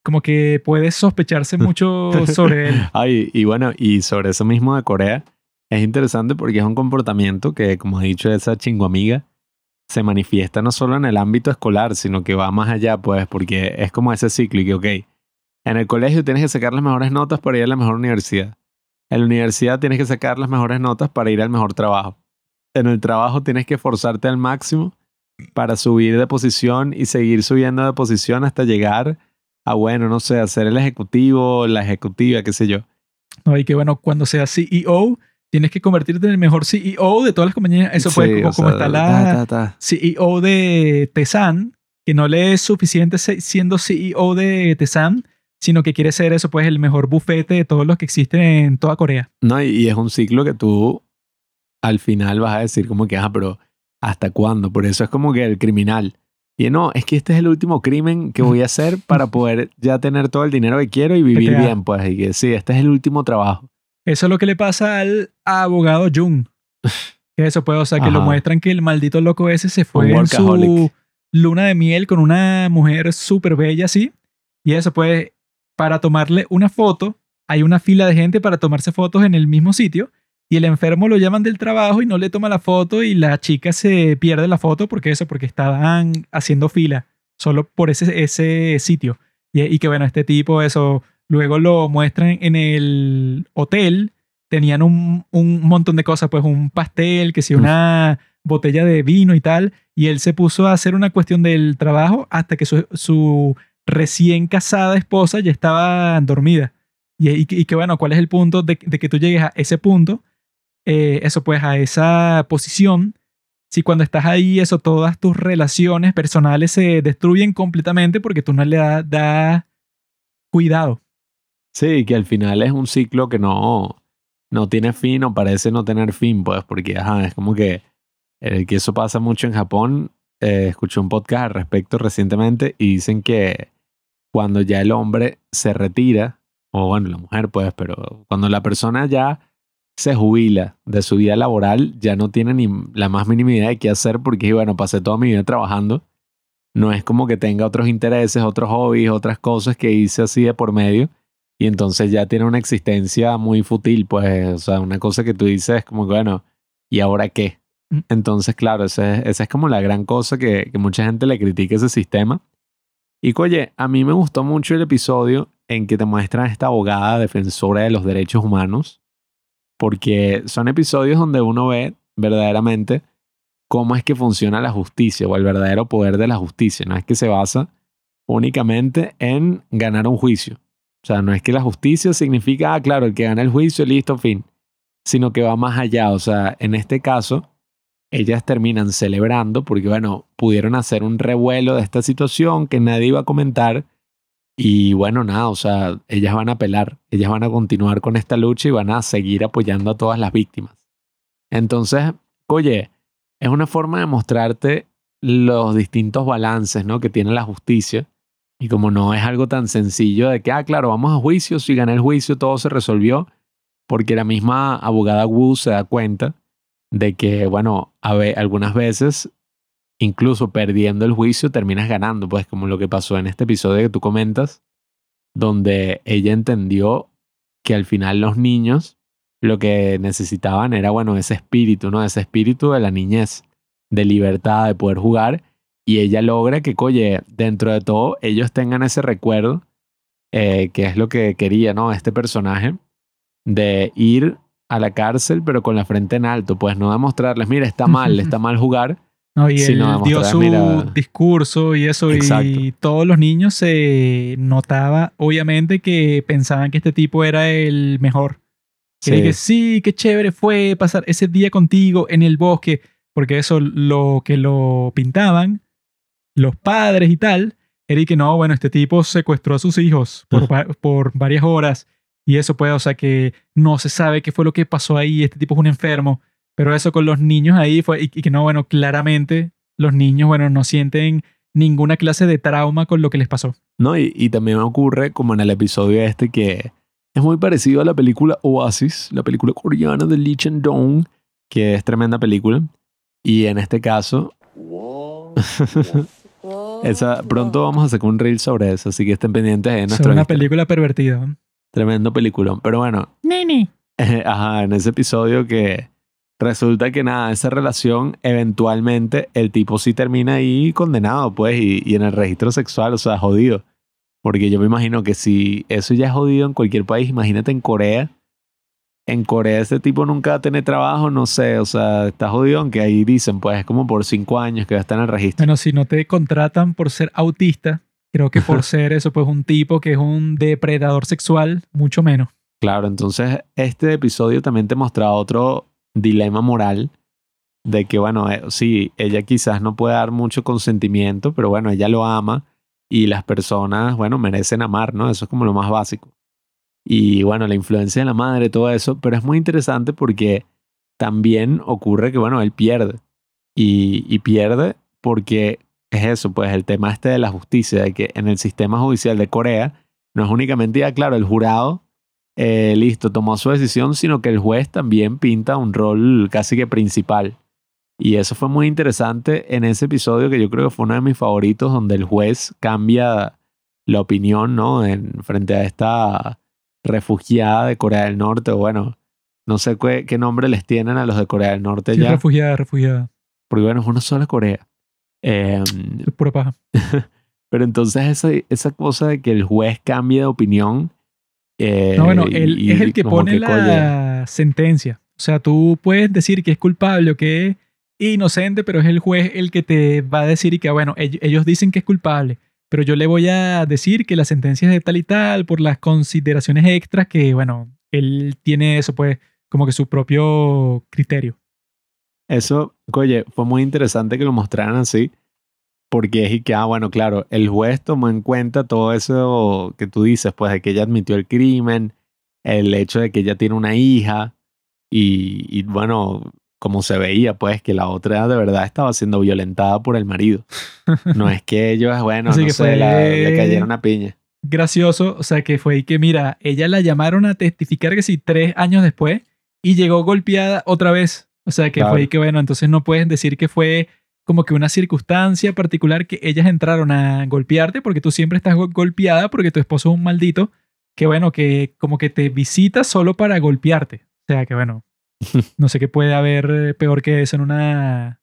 como que puedes sospecharse mucho sobre él. Ay, y bueno, y sobre eso mismo de Corea, es interesante porque es un comportamiento que, como ha dicho esa chingoamiga, se manifiesta no solo en el ámbito escolar, sino que va más allá, pues, porque es como ese ciclo y que, ok, en el colegio tienes que sacar las mejores notas para ir a la mejor universidad. En la universidad tienes que sacar las mejores notas para ir al mejor trabajo. En el trabajo tienes que esforzarte al máximo para subir de posición y seguir subiendo de posición hasta llegar a, bueno, no sé, a ser el ejecutivo, la ejecutiva, qué sé yo. ¿no? Que bueno, cuando seas CEO, tienes que convertirte en el mejor CEO de todas las compañías. Eso fue Sí, como, como sea, está ta, la ta, ta. CEO de Tesan, que no le es suficiente siendo CEO de Tesan, sino que quiere ser eso, pues el mejor bufete de todos los que existen en toda Corea. No, y, y es un ciclo que tú al final vas a decir como que, ah, pero ¿hasta cuándo? Por eso es como que el criminal. Y no, es que este es el último crimen que voy a hacer para poder ya tener todo el dinero que quiero y vivir bien, pues. Y que sí, este es el último trabajo. Eso es lo que le pasa al abogado Jung. Que eso puede, o sea, que lo muestran que el maldito loco ese se fue en su luna de miel con una mujer súper bella así. Y eso pues, para tomarle una foto, hay una fila de gente para tomarse fotos en el mismo sitio. Y el enfermo lo llaman del trabajo y no le toma la foto y la chica se pierde la foto porque eso, porque estaban haciendo fila solo por ese, ese sitio. Y, y que bueno, este tipo, eso, luego lo muestran en el hotel. Tenían un, un montón de cosas, pues un pastel, que si una botella de vino y tal. Y él se puso a hacer una cuestión del trabajo hasta que su, su recién casada esposa ya estaba dormida. Y, y que- y que bueno, ¿cuál es el punto de, de que tú llegues a ese punto? Eh, eso pues a esa posición. Si cuando estás ahí, eso, todas tus relaciones personales se destruyen completamente porque tú no le das da cuidado. Sí, que al final es un ciclo que no, no tiene fin o parece no tener fin, pues, porque ajá, es como que, eh, que eso pasa mucho en Japón. Eh, escuché un podcast al respecto recientemente y dicen que cuando ya el hombre se retira, o bueno, la mujer, pues, pero cuando la persona ya se jubila de su vida laboral, ya no tiene ni la más mínima idea de qué hacer porque, bueno, pasé toda mi vida trabajando. No es como que tenga otros intereses, otros hobbies, otras cosas que hice así de por medio y entonces ya tiene una existencia muy fútil, pues, o sea, una cosa que tú dices como bueno, ¿y ahora qué? Mm. Entonces, claro, esa es, esa es como la gran cosa que, que mucha gente le critica ese sistema. Y oye, a mí me gustó mucho el episodio en que te muestran a esta abogada defensora de los derechos humanos, porque son episodios donde uno ve verdaderamente cómo es que funciona la justicia o el verdadero poder de la justicia. No es que se basa únicamente en ganar un juicio. O sea, no es que la justicia significa, ah, claro, el que gana el juicio, listo, fin. Sino que va más allá. O sea, en este caso, ellas terminan celebrando porque, bueno, pudieron hacer un revuelo de esta situación que nadie iba a comentar. Y bueno, nada, o sea, ellas van a apelar, ellas van a continuar con esta lucha y van a seguir apoyando a todas las víctimas. Entonces, oye, es una forma de mostrarte los distintos balances, ¿no? Que tiene la justicia. Y como no es algo tan sencillo de que, ah, claro, vamos a juicio, si gané el juicio todo se resolvió, porque la misma abogada Wu se da cuenta de que, bueno, a ve- algunas veces, incluso perdiendo el juicio, terminas ganando, pues como lo que pasó en este episodio que tú comentas, donde ella entendió que al final los niños lo que necesitaban era, bueno, ese espíritu, ¿no? Ese espíritu de la niñez, de libertad, de poder jugar, y ella logra que, oye, dentro de todo, ellos tengan ese recuerdo, eh, que es lo que quería, ¿no? Este personaje, de ir a la cárcel, pero con la frente en alto, pues no demostrarles, mira, está mal, está mal jugar, No, y él no, dio su mira. discurso y eso, Exacto. y todos los niños se notaba, obviamente, que pensaban que este tipo era el mejor. Que Sí. dije, sí, qué chévere fue pasar ese día contigo en el bosque, porque eso lo que lo pintaban los padres y tal, era y que no, bueno, este tipo secuestró a sus hijos por, por varias horas y eso puede, o sea que no se sabe qué fue lo que pasó ahí, este tipo es un enfermo, pero eso con los niños ahí fue, y, y que no, bueno, claramente los niños, bueno, no sienten ninguna clase de trauma con lo que les pasó. ¿no? Y, y también ocurre como en el episodio este que es muy parecido a la película Oasis, la película coreana de Lee Chen-dong, que es tremenda película. Y en este caso, Wow. esa, pronto vamos a sacar un reel sobre eso, así que estén pendientes de Es nuestro una Instagram. película pervertida. Tremendo peliculón. Pero bueno, Nene. ajá, en ese episodio que resulta que nada, esa relación, eventualmente el tipo sí termina ahí condenado, pues, y, y en el registro sexual, o sea, jodido. Porque yo me imagino que si eso ya es jodido en cualquier país, imagínate en Corea. En Corea ese tipo nunca va a tener trabajo, no sé, o sea, está jodido, aunque ahí dicen, pues, es como por cinco años que va a estar en el registro. Bueno, si no te contratan por ser autista, creo que por ser eso, pues un tipo que es un depredador sexual, mucho menos. Claro, entonces este episodio también te mostraba otro dilema moral de que, bueno, eh, sí, ella quizás no puede dar mucho consentimiento, pero bueno, ella lo ama y las personas, bueno, merecen amar, ¿no? Eso es como lo más básico. Y bueno, la influencia de la madre, todo eso, pero es muy interesante porque también ocurre que, bueno, él pierde. Y, y pierde porque es eso, pues el tema este de la justicia, de que en el sistema judicial de Corea no es únicamente, ya claro, el jurado eh, listo, tomó su decisión, sino que el juez también pinta un rol casi que principal. Y eso fue muy interesante en ese episodio que yo creo que fue uno de mis favoritos, donde el juez cambia la opinión, ¿no? En, frente a esta refugiada de Corea del Norte, o bueno, no sé qué, qué nombre les tienen a los de Corea del Norte Sí, ya, refugiada, refugiada. porque bueno, es una sola Corea. Eh, Es pura paja. pero entonces esa, esa cosa de que el juez cambie de opinión. eh, No, bueno, él y es el que pone que, la sentencia. O sea, tú puedes decir que es culpable o que es inocente, pero es el juez el que te va a decir y que, bueno, ell- ellos dicen que es culpable, pero yo le voy a decir que la sentencia es de tal y tal por las consideraciones extras que, bueno, él tiene eso, pues, como que su propio criterio. Eso, oye, fue muy interesante que lo mostraran así, porque es y que, ah, bueno, claro, el juez tomó en cuenta todo eso que tú dices, pues de que ella admitió el crimen, el hecho de que ella tiene una hija, y, y bueno, como se veía, pues que la otra de verdad estaba siendo violentada por el marido. No es que ellos, bueno, Así no que sé, fue- la- le cayeron a piña. Gracioso, o sea, que fue y que, mira, ella la llamaron a testificar que sí, tres años después, y llegó golpeada otra vez. O sea, que Claro. fue y que, bueno, entonces no puedes decir que fue como que una circunstancia particular que ellas entraron a golpearte porque tú siempre estás go- golpeada porque tu esposo es un maldito que, bueno, que como que te visita solo para golpearte. O sea, que, bueno, no sé qué puede haber eh, peor que eso en una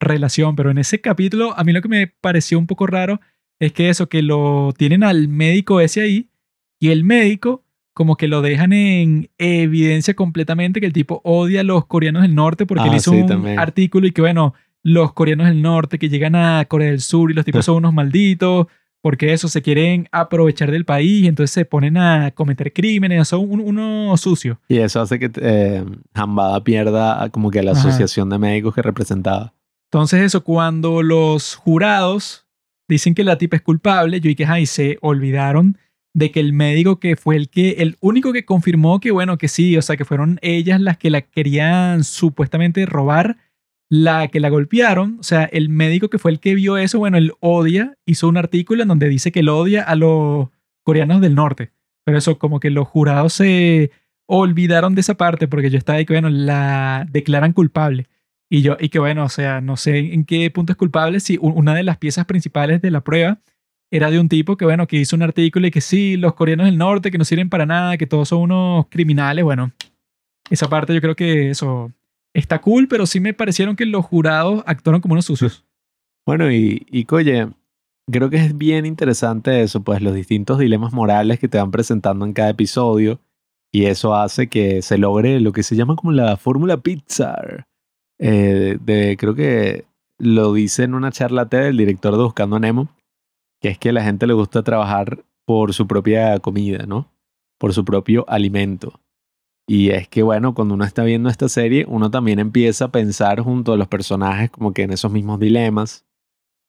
relación, pero en ese capítulo a mí lo que me pareció un poco raro es que eso, que lo tienen al médico ese ahí y el médico como que lo dejan en evidencia completamente que el tipo odia a los coreanos del norte porque él Ah, hizo sí, un también. artículo y que bueno, los coreanos del norte que llegan a Corea del Sur y los tipos son unos malditos porque eso se quieren aprovechar del país y entonces se ponen a cometer crímenes, son un- unos sucios. Y eso hace que eh, Hambada pierda como que la Ajá. asociación de médicos que representaba. Entonces eso, cuando los jurados dicen que la tipa es culpable, yo y que ay, se olvidaron de que el médico que fue el que, el único que confirmó que bueno, que sí, o sea, que fueron ellas las que la querían supuestamente robar, la que la golpearon, o sea, el médico que fue el que vio eso, bueno, él odia, hizo un artículo en donde dice que él odia a los coreanos del norte. Pero eso, como que los jurados se olvidaron de esa parte porque yo estaba ahí que, bueno, la declaran culpable. Y yo, y que bueno, o sea, no sé en qué punto es culpable si una de las piezas principales de la prueba era de un tipo que, bueno, que hizo un artículo y que sí, los coreanos del norte que no sirven para nada, que todos son unos criminales. Bueno, esa parte yo creo que eso está cool, pero sí me parecieron que los jurados actuaron como unos sucios. Bueno, y, y oye, creo que es bien interesante eso, pues los distintos dilemas morales que te van presentando en cada episodio. Y eso hace que se logre lo que se llama como la fórmula Pixar. Eh, de, creo que lo dice en una charla TED del director de Buscando a Nemo, que es que a la gente le gusta trabajar por su propia comida, ¿no? Por su propio alimento. Y es que, bueno, cuando uno está viendo esta serie, uno también empieza a pensar junto a los personajes como que en esos mismos dilemas,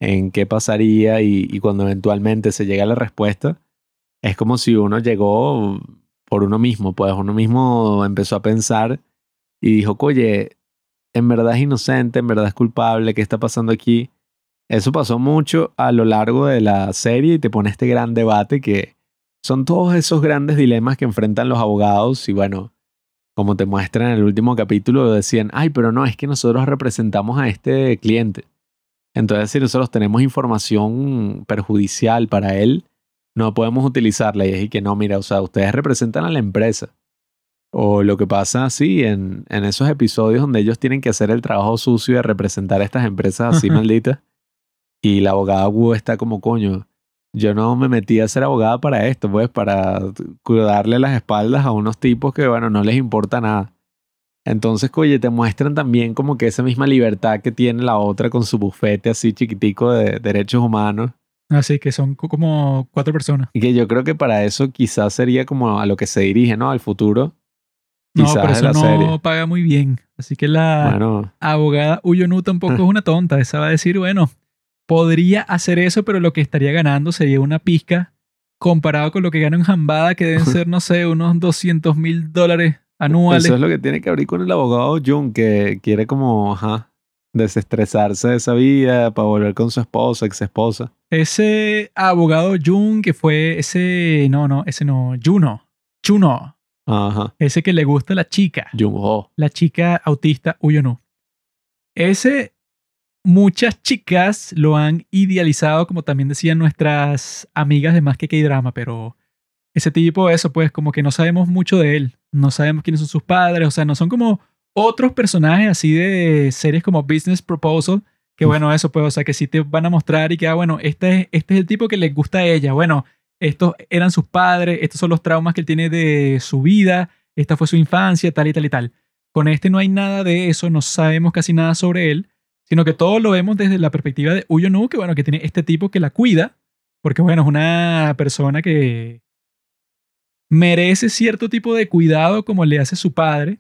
en qué pasaría y, cuando eventualmente se llega a la respuesta, es como si uno llegó por uno mismo, pues uno mismo empezó a pensar y dijo, oye, en verdad es inocente, en verdad es culpable, ¿qué está pasando aquí? Eso pasó mucho a lo largo de la serie y te pone este gran debate que son todos esos grandes dilemas que enfrentan los abogados y bueno, como te muestran en el último capítulo, decían, ay, pero no, es que nosotros representamos a este cliente. Entonces, si nosotros tenemos información perjudicial para él, no podemos utilizarla. Y es que no, mira, o sea, ustedes representan a la empresa. O lo que pasa así en, en esos episodios donde ellos tienen que hacer el trabajo sucio de representar a estas empresas así malditas. Y la abogada Wu está como coño. Yo no me metí a ser abogada para esto, pues, para darle las espaldas a unos tipos que, bueno, no les importa nada. Entonces, oye, te muestran también como que esa misma libertad que tiene la otra con su bufete así chiquitico de derechos humanos. Así que son co- como cuatro personas. Y que yo creo que para eso quizás sería como a lo que se dirige, ¿no? Al futuro. No, Quizás pero eso la no serie. paga muy bien. Así que la Bueno, abogada Uyonu tampoco es una tonta. Esa va a decir, bueno, podría hacer eso, pero lo que estaría ganando sería una pizca comparado con lo que gana en Jambada, que deben ser, no sé, unos 200 mil dólares anuales. eso es lo que tiene que abrir con el abogado Jung, que quiere como, ajá, desestresarse de esa vida para volver con su esposa, ex esposa. Ese abogado Jun, que fue ese, no, no, ese no, Juno, Juno, Ajá. ese que le gusta a la chica. Jung Ho. la chica autista Uyonu. Ese, muchas chicas lo han idealizado, como también decían nuestras amigas de Más que K-Drama, pero ese tipo, eso, pues, como que no sabemos mucho de él. No sabemos quiénes son sus padres, o sea, no son como otros personajes así de series como Business Proposal, que bueno, eso, pues, o sea, que sí te van a mostrar y que, ah, bueno, este es, este es el tipo que le gusta a ella. Bueno, estos eran sus padres, estos son los traumas que él tiene de su vida, esta fue su infancia, tal y tal y tal. Con este no hay nada de eso, no sabemos casi nada sobre él, sino que todo lo vemos desde la perspectiva de Uyonu, que bueno, que tiene este tipo que la cuida, porque bueno, es una persona que merece cierto tipo de cuidado como le hace su padre,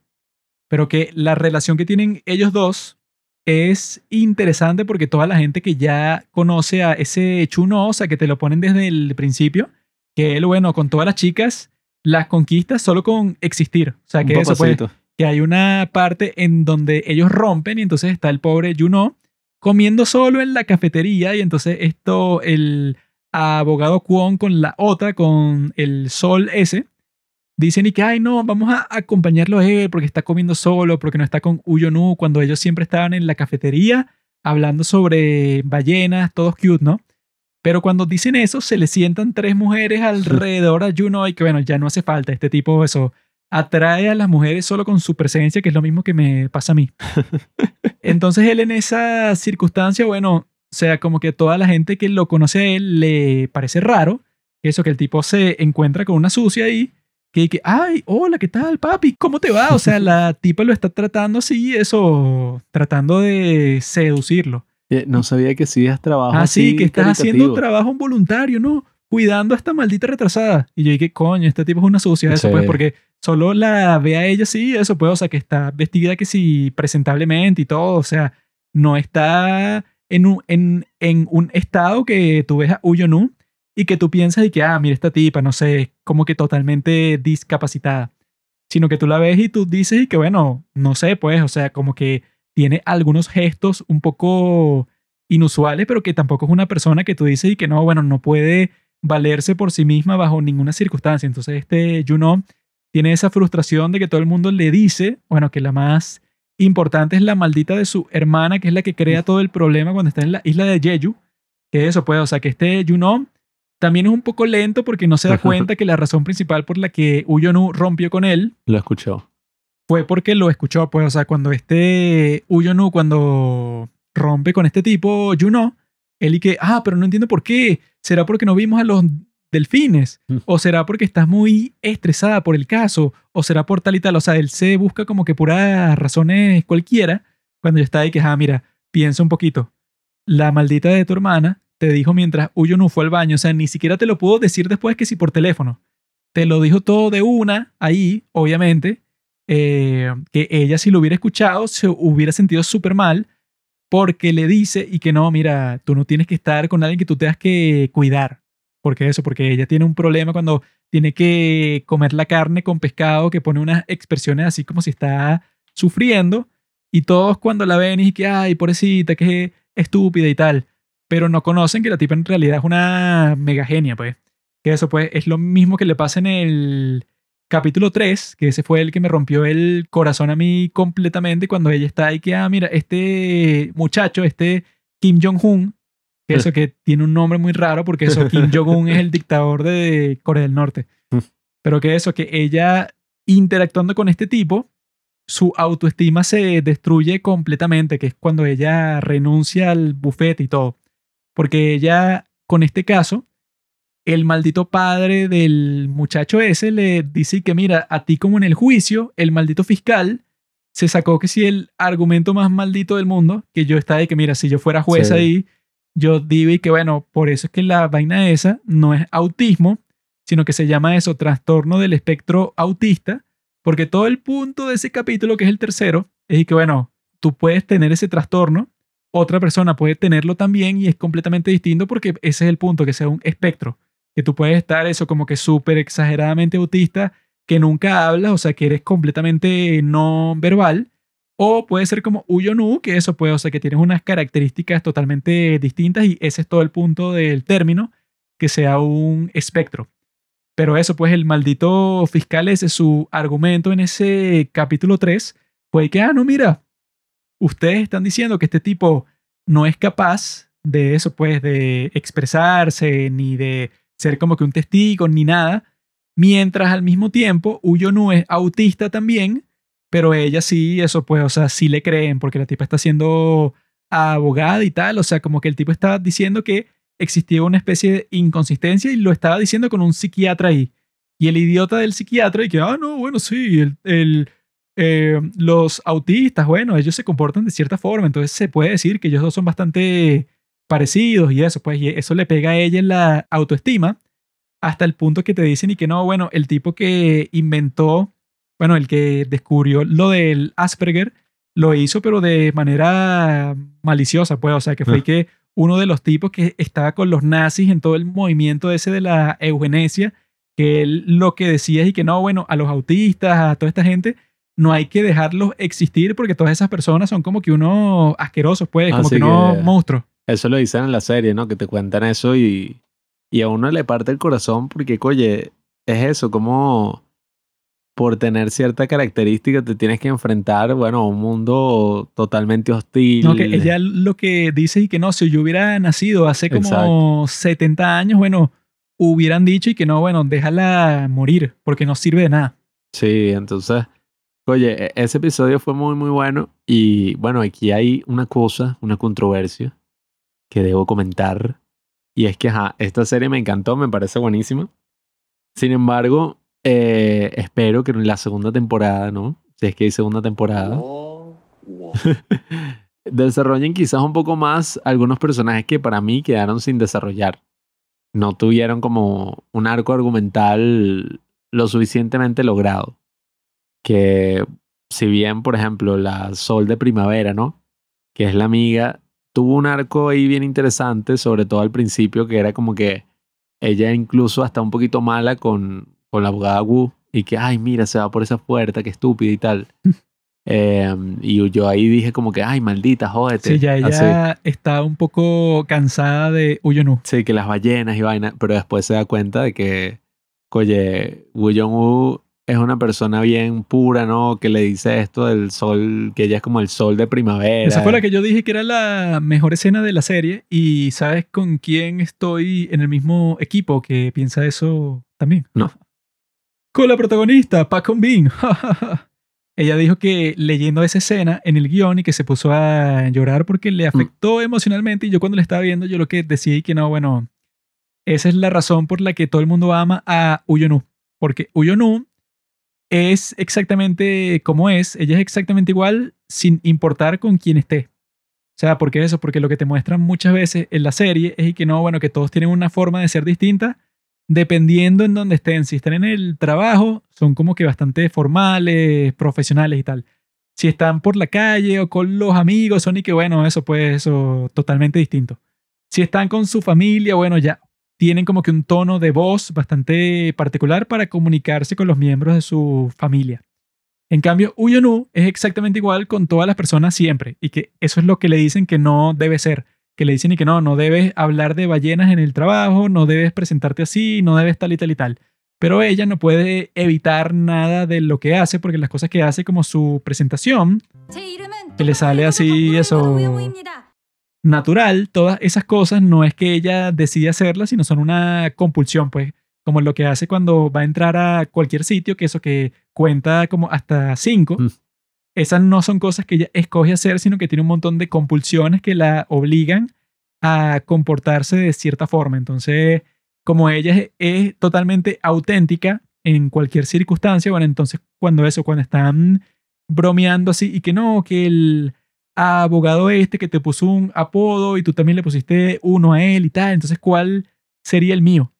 pero que la relación que tienen ellos dos es interesante porque toda la gente que ya conoce a ese Chuno, o sea, que te lo ponen desde el principio, que él, bueno, con todas las chicas, las conquista solo con existir. O sea, que eso pues. Que hay una parte en donde ellos rompen y entonces está el pobre Juno comiendo solo en la cafetería y entonces esto, el abogado Kwon con la otra, con el sol ese, dicen y que, ay no, vamos a acompañarlo a él porque está comiendo solo, porque no está con Uyonu, cuando ellos siempre estaban en la cafetería hablando sobre ballenas, todos cute, ¿no? Pero cuando dicen eso, se le sientan tres mujeres alrededor a Juno y que bueno, ya no hace falta. Este tipo, eso, atrae a las mujeres solo con su presencia, que es lo mismo que me pasa a mí. Entonces él en esa circunstancia, bueno, o sea, como que toda la gente que lo conoce a él le parece raro eso, que el tipo se encuentra con una sucia ahí, que, que ay, hola, ¿qué tal, papi? ¿Cómo te va? O sea, la tipa lo está tratando así, eso, tratando de seducirlo. Eh, No sabía que hacías trabajo Ah, así sí, que estás haciendo caritativo. trabajo voluntario, ¿no? Cuidando a esta maldita retrasada. Y yo dije, coño, este tipo es una sucia, eso Sí. pues, porque solo la ve a ella sí, eso pues, o sea, que está vestida que sí, presentablemente y todo, o sea, no está en un, en, en un estado que tú ves a Uyonu y que tú piensas y que, ah, mira esta tipa, no sé, como que totalmente discapacitada. Sino que tú la ves y tú dices y que, bueno, no sé, pues, o sea, como que tiene algunos gestos un poco inusuales, pero que tampoco es una persona que tú dices y que no, bueno, no puede valerse por sí misma bajo ninguna circunstancia. Entonces este Juno tiene esa frustración de que todo el mundo le dice, bueno, que la más importante es la maldita de su hermana, que es la que crea todo el problema cuando está en la isla de Jeju. Que eso puede, o sea, que este Juno también es un poco lento porque no se da cuenta que la razón principal por la que Uyonu rompió con él Lo escuchó. fue porque lo escuchó, pues, o sea, cuando este Uyonu, cuando rompe con este tipo, Juno, él y que, ah, pero no entiendo por qué. ¿Será porque no vimos a los delfines? Mm. ¿O será porque estás muy estresada por el caso? ¿O será por tal y tal? O sea, él se busca como que puras razones cualquiera cuando ya está ahí que, ah, mira, piensa un poquito. La maldita de tu hermana te dijo mientras Uyonu fue al baño, o sea, ni siquiera te lo pudo decir después que si por teléfono. Te lo dijo todo de una, ahí, obviamente, eh, que ella si lo hubiera escuchado se hubiera sentido súper mal porque le dice y que no, mira, tú no tienes que estar con alguien que tú tengas que cuidar. Porque eso, porque ella tiene un problema cuando tiene que comer la carne con pescado, que pone unas expresiones así como si está sufriendo. Y todos cuando la ven y que, ay, pobrecita, que estúpida y tal. Pero no conocen que la tipa en realidad es una mega genia, pues. Que eso, pues, es lo mismo que le pasa en el capítulo 3, que ese fue el que me rompió el corazón a mí completamente cuando ella está ahí que, ah, mira, este muchacho, este Kim Jong-un, eso que tiene un nombre muy raro porque eso, Kim Jong-un es el dictador de Corea del Norte. Pero que eso, que ella interactuando con este tipo, su autoestima se destruye completamente, que es cuando ella renuncia al bufete y todo. Porque ella, con este caso, el maldito padre del muchacho ese le dice que mira, a ti como en el juicio, el maldito fiscal se sacó que si el argumento más maldito del mundo, que yo estaba de que mira, si yo fuera juez Sí. ahí, yo digo y que bueno, por eso es que la vaina esa no es autismo, sino que se llama eso, trastorno del espectro autista, porque todo el punto de ese capítulo, que es el tercero, es que bueno, tú puedes tener ese trastorno, otra persona puede tenerlo también y es completamente distinto porque ese es el punto, que sea un espectro que tú puedes estar eso como que súper exageradamente autista, que nunca hablas, o sea, que eres completamente no verbal, o puede ser como Uyonu, que eso puede, o sea, que tienes unas características totalmente distintas y ese es todo el punto del término, que sea un espectro. Pero eso, pues el maldito fiscal ese, su argumento en ese capítulo 3 fue que, ah, no, mira, ustedes están diciendo que este tipo no es capaz de eso, pues, de expresarse, ni de ser como que un testigo ni nada, mientras al mismo tiempo Uyonu es autista también, pero ella sí, eso pues, o sea, sí le creen porque la tipa está siendo abogada y tal, o sea, como que el tipo estaba diciendo que existía una especie de inconsistencia y lo estaba diciendo con un psiquiatra ahí. Y el idiota del psiquiatra y que, ah, no, bueno, sí, el, el, eh, los autistas, bueno, ellos se comportan de cierta forma, entonces se puede decir que ellos dos son bastante parecidos y eso, pues, y eso le pega a ella en la autoestima hasta el punto que te dicen y que no, bueno, el tipo que inventó, bueno, el que descubrió lo del Asperger, lo hizo pero de manera maliciosa, pues, o sea, que fue Ah. que uno de los tipos que estaba con los nazis en todo el movimiento ese de la eugenesia, que él lo que decía es y que no, bueno, a los autistas, a toda esta gente, no hay que dejarlos existir porque todas esas personas son como que unos asquerosos, pues, como Así que unos que- monstruos. Eso lo dicen en la serie, ¿no? Que te cuentan eso y, y a uno le parte el corazón porque, oye, es eso, como por tener cierta característica te tienes que enfrentar, bueno, a un mundo totalmente hostil. No, que ella lo que dice y que no, si yo hubiera nacido hace como Exacto. 70 años, bueno, hubieran dicho y que no, bueno, déjala morir porque no sirve de nada. Sí, entonces, oye, e- ese episodio fue muy, muy bueno. Y bueno, aquí hay una cosa, una controversia que debo comentar. Y es que, ajá, esta serie me encantó, me parece buenísima. Sin embargo, eh, espero que en la segunda temporada, ¿no? Si es que hay segunda temporada, wow. desarrollen quizás un poco más algunos personajes que para mí quedaron sin desarrollar. No tuvieron como un arco argumental lo suficientemente logrado. Que si bien, por ejemplo, la Sol de Primavera, ¿no? Que es la amiga, tuvo un arco ahí bien interesante, sobre todo al principio, que era como que ella incluso hasta un poquito mala con, con la abogada Wu y que, ay, mira, se va por esa puerta, qué estúpida y tal. Eh, y yo ahí dije como que, ay, maldita, jódete. Sí, ya Así. ella está un poco cansada de Uyonu. Sí, que las ballenas y vaina, pero después se da cuenta de que, oye, Jong-woo es una persona bien pura, ¿no? Que le dice esto del sol, que ella es como el sol de primavera. Esa fue la que yo dije que era la mejor escena de la serie. Y ¿sabes con quién estoy en el mismo equipo que piensa eso también? No. Con la protagonista, Park Hoon Bin. Ella dijo que leyendo esa escena en el guion y que se puso a llorar porque le afectó emocionalmente. Y yo cuando la estaba viendo, yo lo que decidí que no, bueno, esa es la razón por la que todo el mundo ama a Uyonu. Porque Uyonu es exactamente como es. Ella es exactamente igual sin importar con quién esté. O sea, ¿por qué eso? Porque lo que te muestran muchas veces en la serie es que no, bueno, que todos tienen una forma de ser distinta dependiendo en dónde estén. Si están en el trabajo, son como que bastante formales, profesionales y tal. Si están por la calle o con los amigos, son y que bueno, eso pues eso totalmente distinto. Si están con su familia, bueno, ya tienen como que un tono de voz bastante particular para comunicarse con los miembros de su familia. En cambio, Uyonu es exactamente igual con todas las personas siempre y que eso es lo que le dicen que no debe ser, que le dicen y que no, no debes hablar de ballenas en el trabajo, no debes presentarte así, no debes tal y tal y tal. Pero ella no puede evitar nada de lo que hace porque las cosas que hace como su presentación que le sale así, eso- natural, todas esas cosas no es que ella decide hacerlas, sino son una compulsión, pues, como lo que hace cuando va a entrar a cualquier sitio, que eso que cuenta como hasta cinco. Mm. Esas no son cosas que ella escoge hacer, sino que tiene un montón de compulsiones que la obligan a comportarse de cierta forma. Entonces, como ella es, totalmente auténtica en cualquier circunstancia, bueno, entonces cuando eso, cuando están bromeando así y que no, que el abogado este que te puso un apodo y tú también le pusiste uno a él y tal, entonces ¿cuál sería el mío?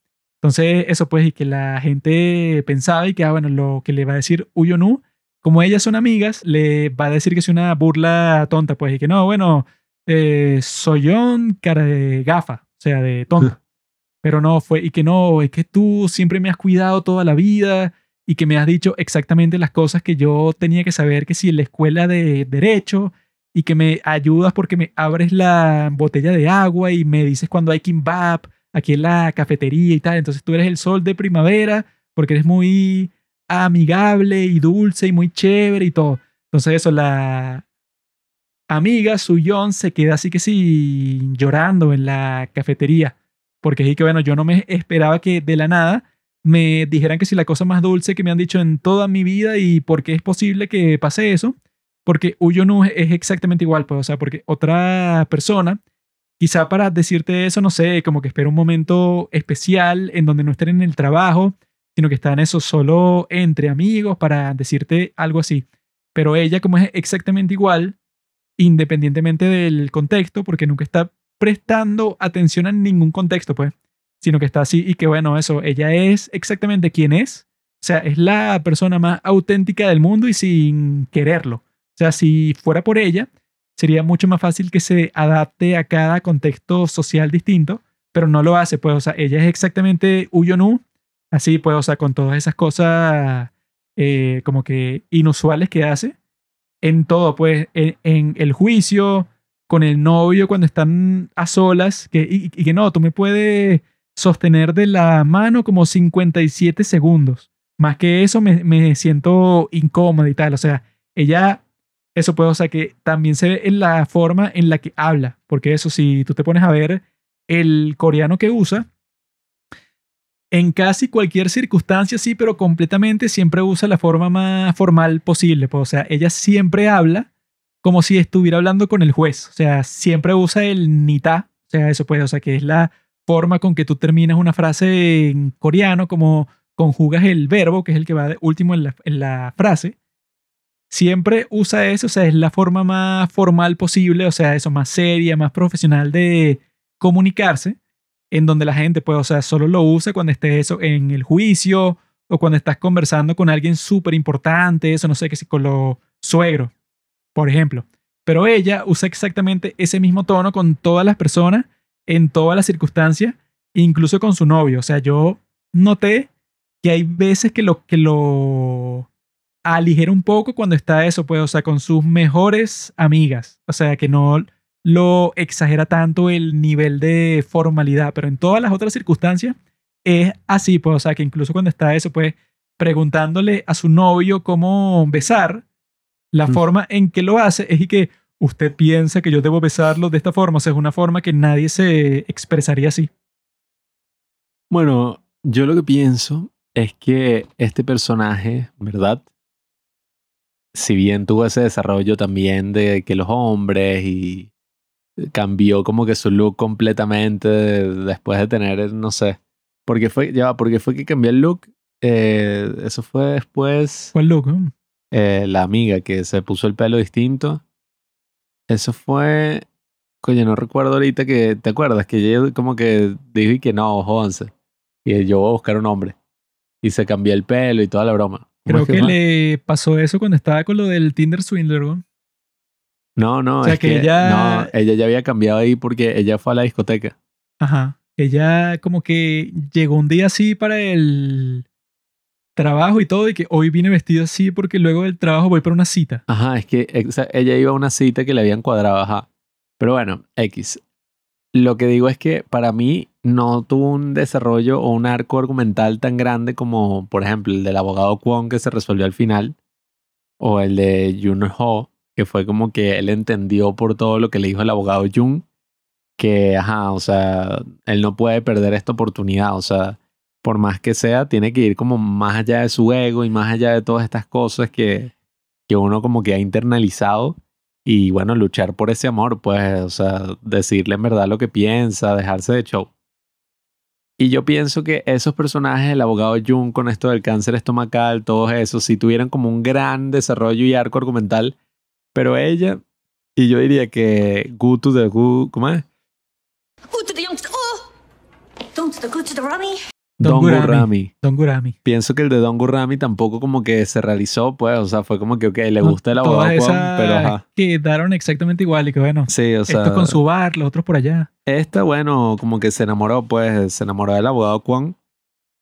Entonces eso pues y que la gente pensaba y que, ah, bueno, lo que le va a decir Uyonu, como ellas son amigas, le va a decir que es una burla tonta, pues y que no, bueno, eh, soyón cara de gafa, o sea, de tonta. Pero no fue, y que no, es que tú siempre me has cuidado toda la vida y que me has dicho exactamente las cosas que yo tenía que saber, que si en la escuela de derecho y que me ayudas porque me abres la botella de agua y me dices cuando hay kimbap aquí en la cafetería y tal. Entonces tú eres el sol de primavera porque eres muy amigable y dulce y muy chévere y todo. Entonces eso, la amiga Suyon se queda así que sí llorando en la cafetería porque es que bueno, yo no me esperaba que de la nada me dijeran que si la cosa más dulce que me han dicho en toda mi vida y por qué es posible que pase eso. Porque Uyonu es exactamente igual, pues, o sea, porque otra persona, quizá para decirte eso, no sé, como que espera un momento especial en donde no estén en el trabajo, sino que están eso solo entre amigos para decirte algo así. Pero ella, como es exactamente igual, independientemente del contexto, porque nunca está prestando atención a ningún contexto, pues, sino que está así y que bueno, eso, ella es exactamente quien es, o sea, es la persona más auténtica del mundo y sin quererlo. O sea, si fuera por ella, sería mucho más fácil que se adapte a cada contexto social distinto, pero no lo hace, pues, o sea, ella es exactamente Uyonu, así, pues, o sea, con todas esas cosas eh, como que inusuales que hace, en todo, pues, en, el juicio, con el novio cuando están a solas, que, y, y que no, tú me puedes sostener de la mano como 57 segundos. Más que eso me, me siento incómoda y tal. O sea, ella, eso puede, o sea, que también se ve en la forma en la que habla. Porque eso, si tú te pones a ver el coreano que usa, en casi cualquier circunstancia, sí, pero completamente siempre usa la forma más formal posible. Pues, o sea, ella siempre habla como si estuviera hablando con el juez. O sea, siempre usa el nita. O sea, eso puede, o sea, que es la forma con que tú terminas una frase en coreano, como conjugas el verbo, que es el que va de último en la, en la frase. Siempre usa eso, o sea, es la forma más formal posible, o sea, eso más seria, más profesional de comunicarse, en donde la gente, pues, o sea, solo lo usa cuando esté eso en el juicio o cuando estás conversando con alguien súper importante, eso no sé, que si con los suegros, por ejemplo. Pero ella usa exactamente ese mismo tono con todas las personas, en todas las circunstancias, incluso con su novio. O sea, yo noté que hay veces que lo, que lo aligera un poco cuando está eso, pues, o sea, con sus mejores amigas. O sea, que no lo exagera tanto el nivel de formalidad, pero en todas las otras circunstancias es así, pues, o sea, que incluso cuando está eso, pues, preguntándole a su novio cómo besar, la Mm. forma en que lo hace es y que usted piensa que yo debo besarlo de esta forma, o sea, es una forma que nadie se expresaría así. Bueno, yo lo que pienso es que este personaje, ¿verdad? Si bien tuvo ese desarrollo también de que los hombres y cambió como que su look completamente después de tener, no sé, porque fue, ya, porque fue que cambió el look. Eh, eso fue después ¿Cuál look? Eh, la amiga que se puso el pelo distinto. Eso fue, coño, no recuerdo ahorita que, ¿te acuerdas? Que ella como que dijo y que no, jódanse. Y yo voy a buscar un hombre. Y se cambió el pelo y toda la broma. ¿Cómo Creo que le pasó eso cuando estaba con lo del Tinder Swindler, ¿no? No, no, O sea, es que que, ella- no, ella ya había cambiado ahí porque ella fue a la discoteca. Ajá. Ella como que llegó un día así para el trabajo y todo, y que hoy vine vestido así porque luego del trabajo voy para una cita. Ajá, es que exa- ella iba a una cita que le habían cuadrado, ajá. Pero bueno, X. Lo que digo es que para mí no tuvo un desarrollo o un arco argumental tan grande como, por ejemplo, el del abogado Kwon que se resolvió al final, o el de Jun Ho, que fue como que él entendió por todo lo que le dijo el abogado Jun, que, ajá, o sea, él no puede perder esta oportunidad, o sea, por más que sea, tiene que ir como más allá de su ego y más allá de todas estas cosas que, que uno como que ha internalizado y bueno, luchar por ese amor, pues, o sea, decirle en verdad lo que piensa, dejarse de show. Y yo pienso que esos personajes, el abogado Jung con esto del cáncer estomacal, todos esos, sí tuvieran como un gran desarrollo y arco argumental, pero ella, y yo diría que Gutu de Gu, ¿cómo es? Who to the youngster? Oh! Don't the good to the rummy. Don Don Gurami. Don Gurami. Pienso que el de Don Gurami tampoco como que se realizó, pues, o sea, fue como que, ok, le gusta el abogado esas pero ajá. quedaron exactamente igual y que bueno, Sí, o sea. esto con su bar, los otros por allá. Esta, bueno, como que se enamoró, pues, se enamoró del abogado Kwon,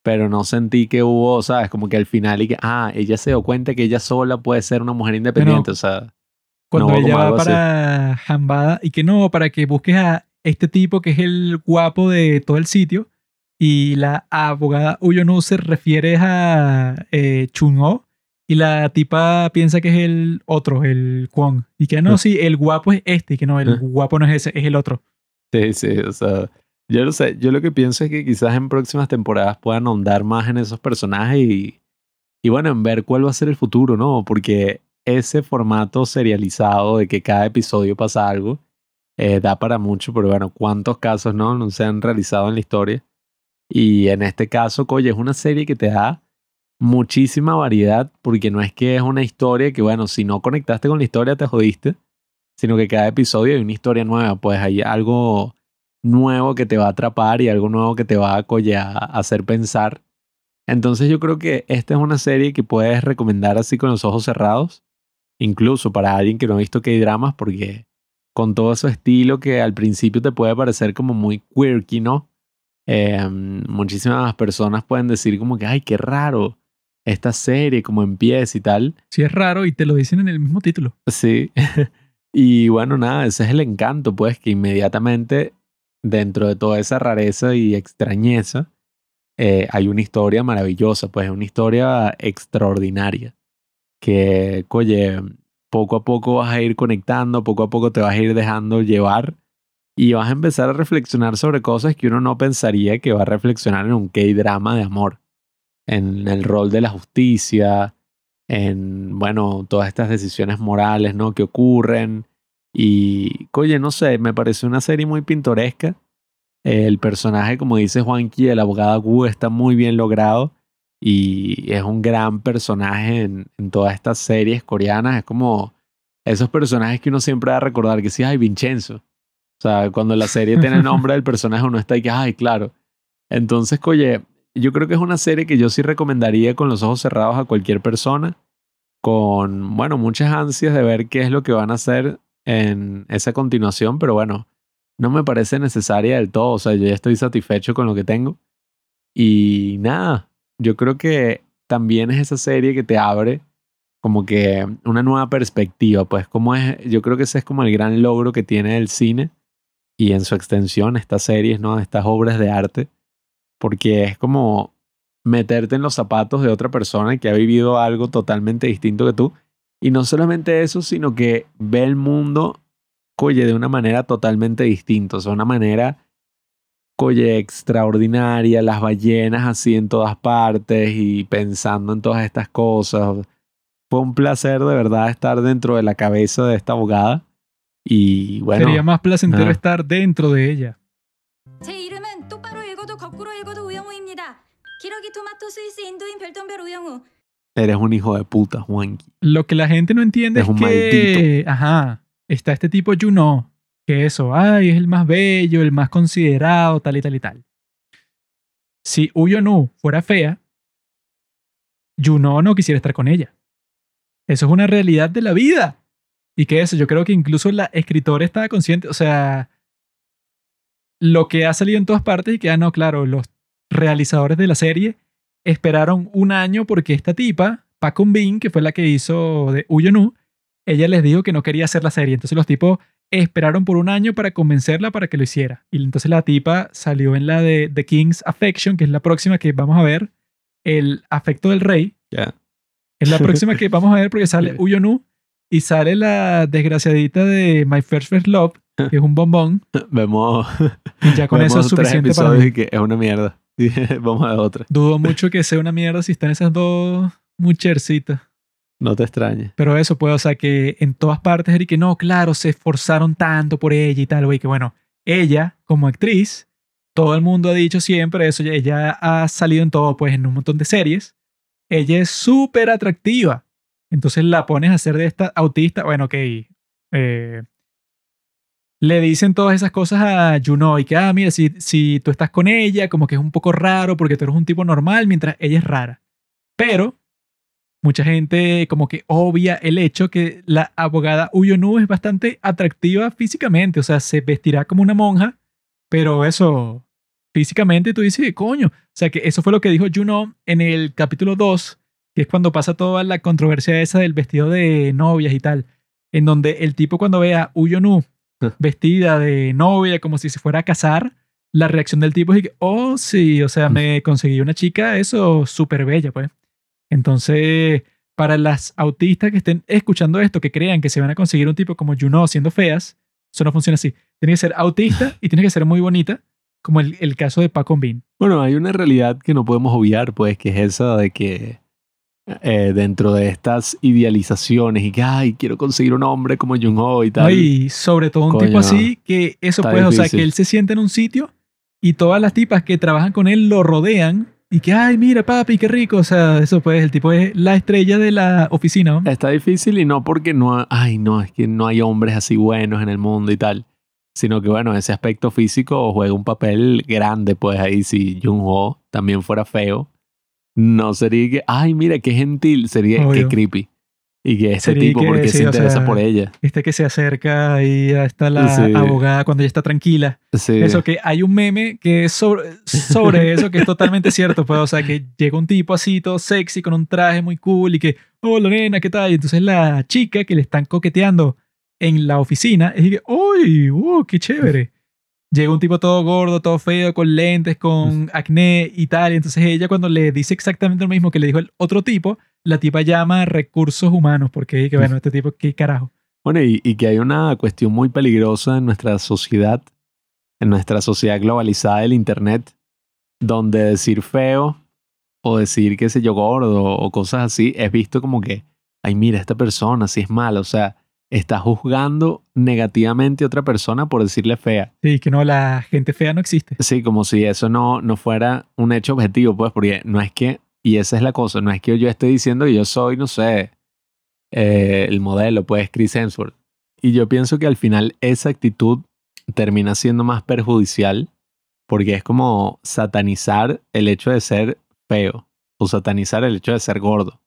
pero no sentí que hubo, ¿sabes? Como que al final y que, ah, ella se dio cuenta que ella sola puede ser una mujer independiente, o sea, Cuando No, ella va así. para Jambada y que no, para que busques a este tipo que es el guapo de todo el sitio y la abogada Uyonu se refiere a eh, Chun-ho y la tipa piensa que es el otro, el Kwon. Y que no, Ah. sí, el guapo es este y que no, el guapo no es ese, es el otro. sí, sí, o sea, yo no sé, yo lo que pienso es que quizás en próximas temporadas puedan ahondar más en esos personajes y, y bueno, en ver cuál va a ser el futuro, ¿no? Porque ese formato serializado de que cada episodio pasa algo, eh, da para mucho, pero bueno, ¿cuántos casos no, no se han realizado en la historia? Y en este caso, oye, es una serie que te da muchísima variedad, porque no es que es una historia que, bueno, si no conectaste con la historia te jodiste, sino que cada episodio hay una historia nueva, pues hay algo nuevo que te va a atrapar y algo nuevo que te va a, colle- a hacer pensar. Entonces yo creo que esta es una serie que puedes recomendar así con los ojos cerrados, incluso para alguien que no ha visto K-dramas, porque con todo su estilo que al principio te puede parecer como muy quirky, ¿no? Eh, muchísimas personas pueden decir como que, ay, qué raro esta serie, como empieza y tal. Sí es raro y te lo dicen en el mismo título. Sí. y bueno, nada, ese es el encanto, pues, que inmediatamente dentro de toda esa rareza y extrañeza, eh, hay una historia maravillosa, pues, una historia extraordinaria. Que, oye, poco a poco vas a ir conectando, poco a poco te vas a ir dejando llevar y vas a empezar a reflexionar sobre cosas que uno no pensaría que va a reflexionar en un K-drama de amor. En el rol de la justicia, en, bueno, todas estas decisiones morales, ¿no? Que ocurren. Y, oye, no sé, me parece una serie muy pintoresca. El personaje, como dice Juanqui, el abogado Wu, está muy bien logrado. Y es un gran personaje en, en todas estas series coreanas. Es como esos personajes que uno siempre va a recordar, que sí, ay, Vincenzo. O sea, cuando la serie tiene el nombre del personaje, uno está ahí que, ay, claro. Entonces, oye, yo creo que es una serie que yo sí recomendaría con los ojos cerrados a cualquier persona, con, bueno, muchas ansias de ver qué es lo que van a hacer en esa continuación, pero bueno, no me parece necesaria del todo, o sea, yo ya estoy satisfecho con lo que tengo. Y nada, yo creo que también es esa serie que te abre como que una nueva perspectiva, pues como es, yo creo que ese es como el gran logro que tiene el cine y en su extensión estas series, ¿no? Estas obras de arte, porque es como meterte en los zapatos de otra persona que ha vivido algo totalmente distinto que tú. Y no solamente eso, sino que ve el mundo, coye, de una manera totalmente distinta, o sea, una manera, coye extraordinaria, las ballenas así en todas partes y pensando en todas estas cosas. Fue un placer de verdad estar dentro de la cabeza de esta abogada. Y bueno. Sería más placentero estar dentro de ella. Eres un hijo de puta, Juanqui. Lo que la gente no entiende es que. Ajá. Está este tipo Juno, que eso, ay, es el más bello, el más considerado, tal y tal y tal. Si Uyonu fuera fea, Juno no quisiera estar con ella. Eso es una realidad de la vida. Y que eso, yo creo que incluso la escritora estaba consciente, o sea, lo que ha salido en todas partes y que, ah, no, claro, los realizadores de la serie esperaron un año porque esta tipa, Pacon Bean, que fue la que hizo de Uyonu, ella les dijo que no quería hacer la serie. Entonces los tipos esperaron por un año para convencerla para que lo hiciera. Y entonces la tipa salió en la de The King's Affection, que es la próxima que vamos a ver, El afecto del rey. Ya. Es la próxima que vamos a ver porque sale. Uyonu y sale la desgraciadita de My First First Love, que es un bombón. Vemos, Y ya con eso es suficiente para mí. que es una mierda. Vamos a otra. Dudo mucho que sea una mierda si están esas dos muchercitas. No te extrañes. Pero eso, pues, o sea, que en todas partes, que no, claro, se esforzaron tanto por ella y tal, güey, que bueno, ella, como actriz, todo el mundo ha dicho siempre eso, ella ha salido en todo, pues, en un montón de series. Ella es súper atractiva. Entonces la pones a hacer de esta autista, bueno, ok. eh, le dicen todas esas cosas a Juno y que, ah, mira, si, si tú estás con ella, como que es un poco raro porque tú eres un tipo normal mientras ella es rara. Pero mucha gente como que obvia el hecho que la abogada Uyonu es bastante atractiva físicamente, o sea, se vestirá como una monja, pero eso físicamente tú dices, coño, o sea, que eso fue lo que dijo Juno en el capítulo 2, que es cuando pasa toda la controversia esa del vestido de novias y tal, en donde el tipo cuando ve a Uyonu vestida de novia como si se fuera a casar, la reacción del tipo es que, oh, sí, o sea, me conseguí una chica, eso, súper bella, pues. Entonces, para las autistas que estén escuchando esto, que crean que se van a conseguir un tipo como Juno siendo feas, eso no funciona así. Tiene que ser autista y tiene que ser muy bonita, como el, el caso de Paco Bean. Bueno, hay una realidad que no podemos obviar, pues, que es esa de que eh, dentro de estas idealizaciones y que, ay, quiero conseguir un hombre como Jung-ho y tal. Y sobre todo un Coño, tipo así que eso pues, o sea, difícil. que él se siente en un sitio y todas las tipas que trabajan con él lo rodean y que, ay, mira, papi, qué rico. O sea, eso pues, el tipo es la estrella de la oficina. ¿no? Está difícil y no porque no, ay, no, es que no hay hombres así buenos en el mundo y tal, sino que, bueno, ese aspecto físico juega un papel grande, pues ahí si Jung-ho también fuera feo, no sería que, ay, mira, qué gentil, sería que Obvio. creepy. Y que este Sería tipo, que, porque sí, se interesa sea, por ella. Este que se acerca y ya está la Sí. abogada cuando ya está tranquila. Sí. Eso que hay un meme que es sobre, sobre eso que es totalmente cierto. Pues, o sea, que llega un tipo así todo sexy con un traje muy cool y que, hola nena, ¿qué tal? Y entonces la chica que le están coqueteando en la oficina es que, ¡uy! ¡Uh, qué chévere! Llega un tipo todo gordo, todo feo, con lentes, con acné y tal. Y entonces ella cuando le dice exactamente lo mismo que le dijo el otro tipo, la tipa llama a recursos humanos porque, que bueno, este tipo, ¿qué carajo? Bueno, y, y que hay una cuestión muy peligrosa en nuestra sociedad, en nuestra sociedad globalizada del Internet, donde decir feo o decir, qué sé yo, gordo o cosas así, es visto como que, ay, mira, esta persona si es mala, o sea, está juzgando negativamente a otra persona por decirle fea. Sí, que no, la gente fea no existe. Sí, como si eso no, no fuera un hecho objetivo, pues, porque no es que, y esa es la cosa, no es que yo esté diciendo que yo soy, no sé, eh, el modelo, pues, Chris Hemsworth. Y yo pienso que al final esa actitud termina siendo más perjudicial porque es como satanizar el hecho de ser feo o satanizar el hecho de ser gordo.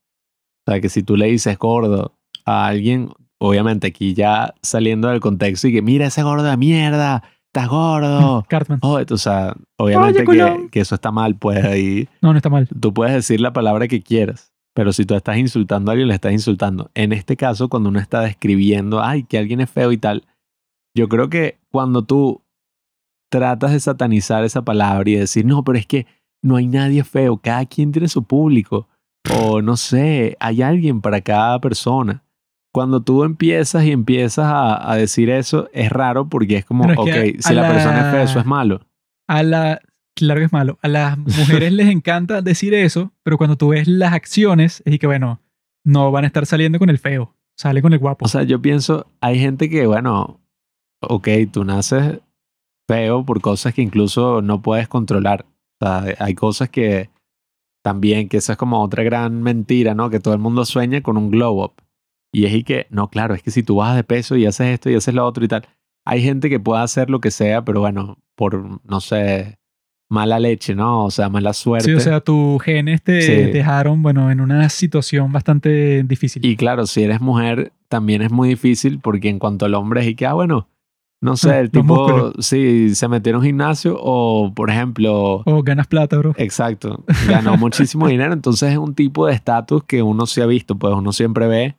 O sea, que si tú le dices gordo a alguien, obviamente aquí ya saliendo del contexto y que mira ese gordo de mierda, estás gordo. Cartman. Oh, o sea, obviamente Oye, que, culón. que eso está mal, pues ahí No, no está mal. tú puedes decir la palabra que quieras, Pero si tú estás insultando a alguien, le estás insultando. En este caso, cuando uno está describiendo, ay, que alguien es feo y tal, yo creo que cuando tú tratas de satanizar esa palabra y decir, no, pero es que no hay nadie feo, cada quien tiene su público. O no sé, hay alguien para cada persona. Cuando tú empiezas y empiezas a, a decir eso, es raro porque es como, ok, a si la, persona es fea, eso la- es malo. A la, claro que es malo. A las mujeres les encanta decir eso, pero cuando tú ves las acciones, es que bueno, no van a estar saliendo con el feo, sale con el guapo. O sea, yo pienso, hay gente que, bueno, ok, tú naces feo por cosas que incluso no puedes controlar. O sea, hay cosas que también, que esa es como otra gran mentira, ¿no? Que todo el mundo sueña con un glow up. Y es y que, no, claro, es que si tú bajas de peso y haces esto y haces lo otro y tal, hay gente que puede hacer lo que sea, pero bueno, por, no sé, mala leche, ¿no? O sea, mala suerte. sí, o sea, tus genes te Sí. dejaron, bueno, en una situación bastante difícil. Y claro, si eres mujer, también es muy difícil porque en cuanto al hombre es y que, ah, bueno, no sé, Ah, el los tipo, músculos. sí, se metió en un gimnasio o, por ejemplo, O ganas plata, bro. exacto, ganó muchísimo dinero, entonces es un tipo de estatus que uno se ha visto, pues uno siempre ve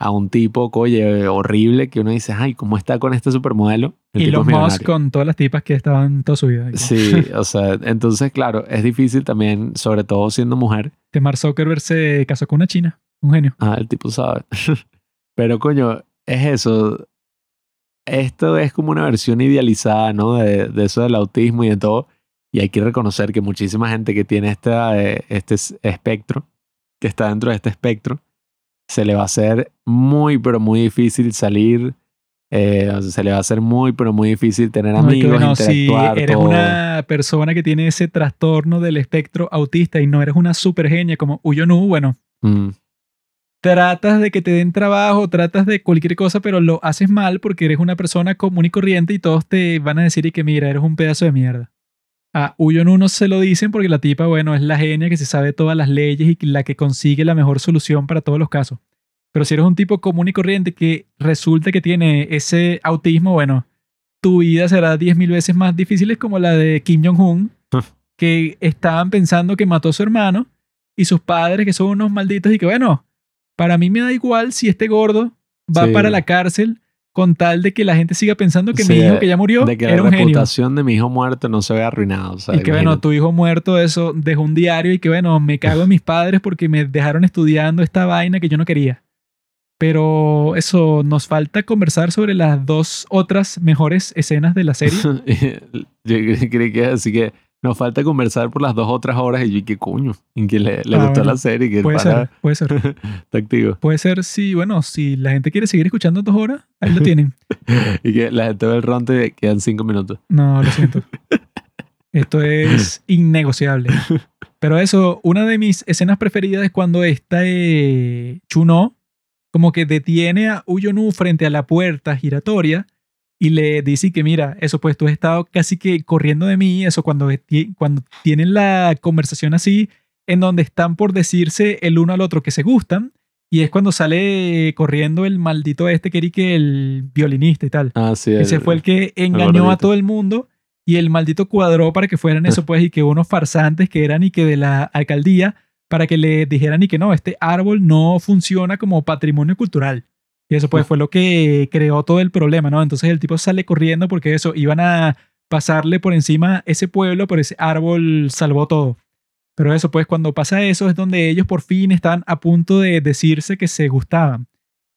a un tipo, oye, horrible, que uno dice, ay, ¿cómo está con este supermodelo? El Y los Musk con todas las tipas que estaban toda su vida. Sí, o sea, entonces, claro, es difícil también, sobre todo siendo mujer, Mark Zuckerberg se casó con una china. Un genio. Ah, el tipo sabe. Pero coño, es eso. Esto es como una versión idealizada, ¿no? De, de eso del autismo y de todo. Y hay que reconocer que muchísima gente que tiene esta, eh, este espectro, que está dentro de este espectro, se le va a hacer muy, pero muy difícil salir. eh, o sea, se le va a hacer muy, pero muy difícil tener No, amigos, bueno, si interactuar, eres todo. una persona que tiene ese trastorno del espectro autista y no eres una super genia como Uyonu, bueno, Mm, tratas de que te den trabajo, tratas de cualquier cosa, pero lo haces mal porque eres una persona común y corriente y todos te van a decir y que mira, eres un pedazo de mierda. A Uyonu no se lo dicen porque la tipa, bueno, es la genia que se sabe todas las leyes y la que consigue la mejor solución para todos los casos. Pero si eres un tipo común y corriente que resulta que tiene ese autismo, bueno, tu vida será 10.000 veces más difícil como la de Kim Jong-un, que estaban pensando que mató a su hermano y sus padres, que son unos malditos, y que bueno, para mí me da igual si este gordo va Sí. para la cárcel con tal de que la gente siga pensando que Sí, mi hijo que ya murió de que era la un genio. reputación de mi hijo muerto no se vea arruinada. O sea, Y que bueno, tu hijo muerto, eso, dejó un diario y que bueno, me cago en mis padres porque me dejaron estudiando esta vaina que yo no quería. Pero eso, nos falta conversar sobre las dos otras mejores escenas de la serie. yo cre- creí que así que nos falta conversar por las dos otras horas y yo, ¿qué coño? En que le, le Ah, gustó bueno. la serie, que Puede ser, puede ser. está activo. Puede ser, sí, bueno, si la gente quiere seguir escuchando dos horas, ahí lo tienen. Y que la gente ve el ronte quedan cinco minutos. No, lo siento. Esto es innegociable. Pero eso, una de mis escenas preferidas es cuando esta eh, Chuno como que detiene a Uyonu frente a la puerta giratoria y le dice que mira, eso pues tú has estado casi que corriendo de mí, eso cuando, cuando tienen la conversación así, en donde están por decirse el uno al otro que se gustan, y es cuando sale corriendo el maldito este que era que el violinista y tal. Ah, sí. Ese el- fue el que engañó a todo el mundo y el maldito cuadró para que fueran eso, pues, y que unos farsantes que eran y que de la alcaldía, para que le dijeran y que no, este árbol no funciona como patrimonio cultural. Y eso, pues, fue lo que creó todo el problema, ¿no? Entonces el tipo sale corriendo porque eso, iban a pasarle por encima ese pueblo, pero ese árbol salvó todo. Pero eso, pues, cuando pasa eso es donde ellos por fin están a punto de decirse que se gustaban.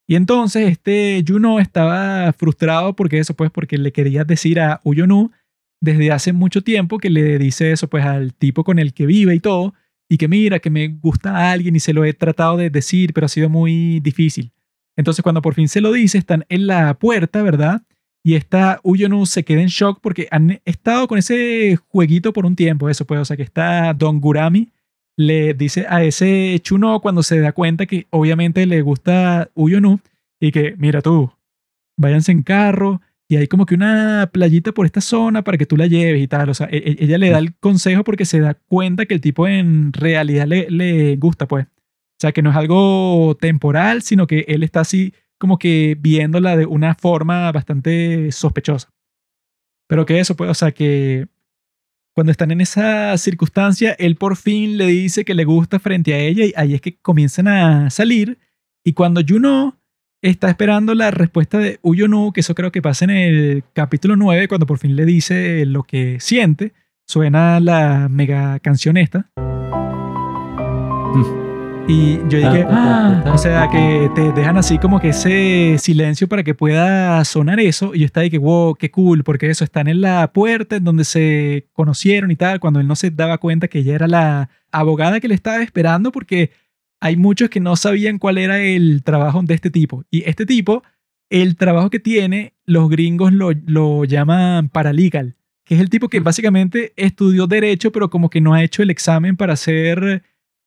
Y entonces este Juno estaba frustrado porque eso, pues, porque le quería decir a Uyonu desde hace mucho tiempo que le dice eso, pues, al tipo con el que vive y todo, y que mira, que me gusta a alguien y se lo he tratado de decir, pero ha sido muy difícil. Entonces, cuando por fin se lo dice, están en la puerta, ¿verdad? Y esta Uyonu se queda en shock porque han estado con ese jueguito por un tiempo, eso, pues, o sea, que está Don Gurami le dice a ese Chuno cuando se da cuenta que obviamente le gusta Uyonu y que, mira tú, váyanse en carro y hay como que una playita por esta zona para que tú la lleves y tal. O sea, e- e- ella le da el consejo porque se da cuenta que el tipo en realidad le, le gusta, pues. Sea, que no es algo temporal, sino que él está así como que viéndola de una forma bastante sospechosa. Pero que eso, pues, o sea, que cuando están en esa circunstancia, él por fin le dice que le gusta frente a ella y ahí es que comienzan a salir. Y cuando Juno está esperando la respuesta de Uyonu, que eso creo que pasa en el capítulo 9, cuando por fin le dice lo que siente, suena la mega canción esta. Y yo dije, ah, o sea, que te dejan así como que ese silencio para que pueda sonar eso. Y yo estaba de que, wow, qué cool, porque eso, están en la puerta en donde se conocieron y tal, cuando él no se daba cuenta que ella era la abogada que le estaba esperando, porque hay muchos que no sabían cuál era el trabajo de este tipo. Y este tipo, el trabajo que tiene, los gringos lo, lo llaman paralegal, que es el tipo que básicamente estudió derecho, pero como que no ha hecho el examen para ser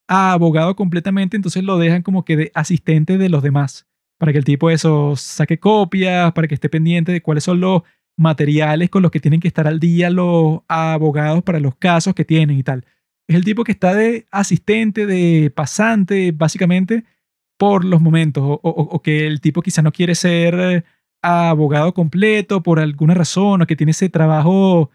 abogado completamente, entonces lo dejan como que de asistente de los demás, para que el tipo eso saque copias, para que esté pendiente de cuáles son los materiales con los que tienen que estar al día los abogados para los casos que tienen y tal. Es el tipo que está de asistente, de pasante, básicamente, por los momentos, o, que el tipo quizá no quiere ser abogado completo por alguna razón, o que tiene ese trabajo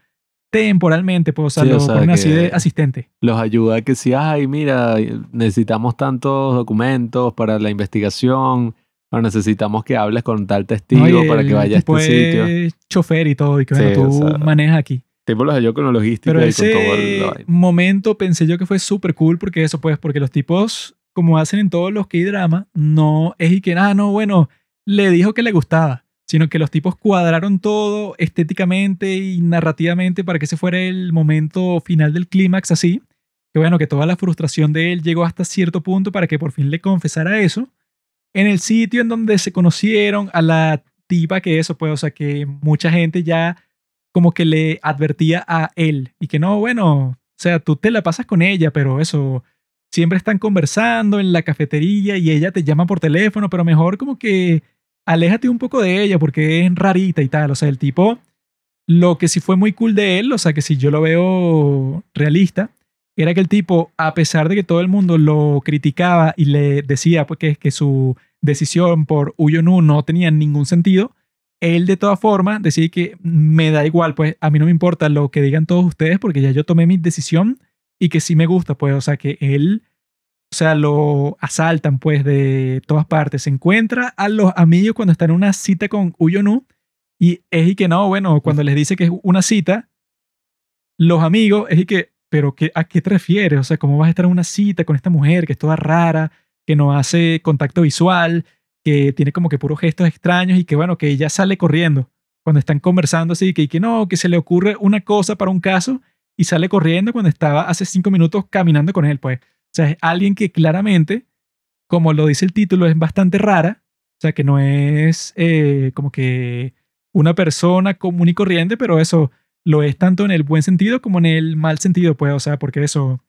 temporalmente, pues, o sea, así de asistente. Los ayuda a que si, ay, mira, necesitamos tantos documentos para la investigación, o necesitamos que hables con tal testigo para que vaya a este sitio. chofer y todo, y que bueno, tú manejas aquí. Tipo los ayudó con la logística Pero y ese con todo el momento pensé yo que fue súper cool porque eso, pues, porque los tipos, como hacen en todos los K-drama, no es y que, ah, no, bueno, le dijo que le gustaba sino que los tipos cuadraron todo estéticamente y narrativamente para que ese fuera el momento final del clímax así. Que bueno, que toda la frustración de él llegó hasta cierto punto para que por fin le confesara eso. En el sitio en donde se conocieron a la tipa que eso, pues, o sea, que mucha gente ya como que le advertía a él y que no, bueno, o sea, tú te la pasas con ella, pero eso, siempre están conversando en la cafetería y ella te llama por teléfono, pero mejor como que aléjate un poco de ella porque es rarita y tal. O sea, el tipo, lo que sí fue muy cool de él, o sea, que si yo lo veo realista, era que el tipo, a pesar de que todo el mundo lo criticaba y le decía pues, que, que su decisión por Uyonu no tenía ningún sentido, él de todas formas decía que me da igual, pues a mí no me importa lo que digan todos ustedes porque ya yo tomé mi decisión y que sí me gusta, pues, o sea, que él o sea, lo asaltan pues de todas partes. Se encuentra a los amigos cuando está en una cita con Uyonu y es y que no, bueno, cuando les dice que es una cita, los amigos es y que, pero qué, ¿a qué te refieres? O sea, ¿cómo vas a estar en una cita con esta mujer que es toda rara, que no hace contacto visual, que tiene como que puros gestos extraños y que bueno, que ella sale corriendo cuando están conversando así, que, que no, que se le ocurre una cosa para un caso y sale corriendo cuando estaba hace cinco minutos caminando con él, pues. O sea, es alguien que claramente, como lo dice el título, es bastante rara. O sea, que no es eh, como que una persona común y corriente, pero eso lo es tanto en el buen sentido como en el mal sentido, pues, o sea, porque eso,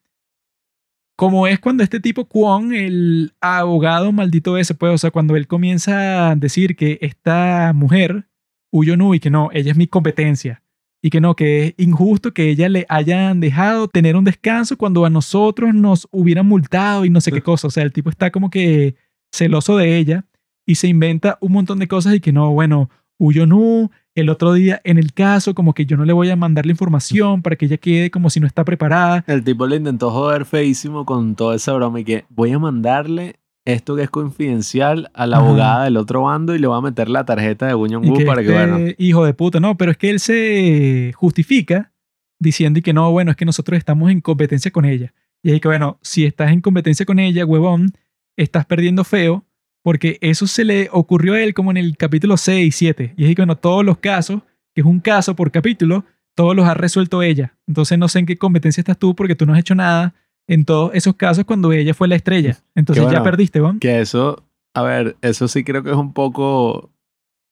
como es cuando este tipo Kwon, el abogado maldito ese, pues, o sea, cuando él comienza a decir que esta mujer, Uyonu, y que no, ella es mi competencia, y que no, que es injusto que ella le hayan dejado tener un descanso cuando a nosotros nos hubieran multado y no sé qué cosa. O sea, el tipo está como que celoso de ella y se inventa un montón de cosas y que no, bueno, huyo no, el otro día en el caso como que yo no le voy a mandar la información para que ella quede como si no está preparada. El tipo le intentó joder feísimo con toda esa broma y que voy a mandarle esto que es confidencial a la abogada del otro bando y le va a meter la tarjeta de Woo para que, este bueno. Hijo de puta, no, pero es que él se justifica diciendo y que no, bueno, es que nosotros estamos en competencia con ella. Y es que, bueno, si estás en competencia con ella, huevón, estás perdiendo feo, porque eso se le ocurrió a él como en el capítulo 6 y 7. Y es que, bueno, todos los casos, que es un caso por capítulo, todos los ha resuelto ella. Entonces no sé en qué competencia estás tú porque tú no has hecho nada en todos esos casos cuando ella fue la estrella. Entonces ya perdiste, ¿no? Que eso, a ver, eso sí creo que es un poco,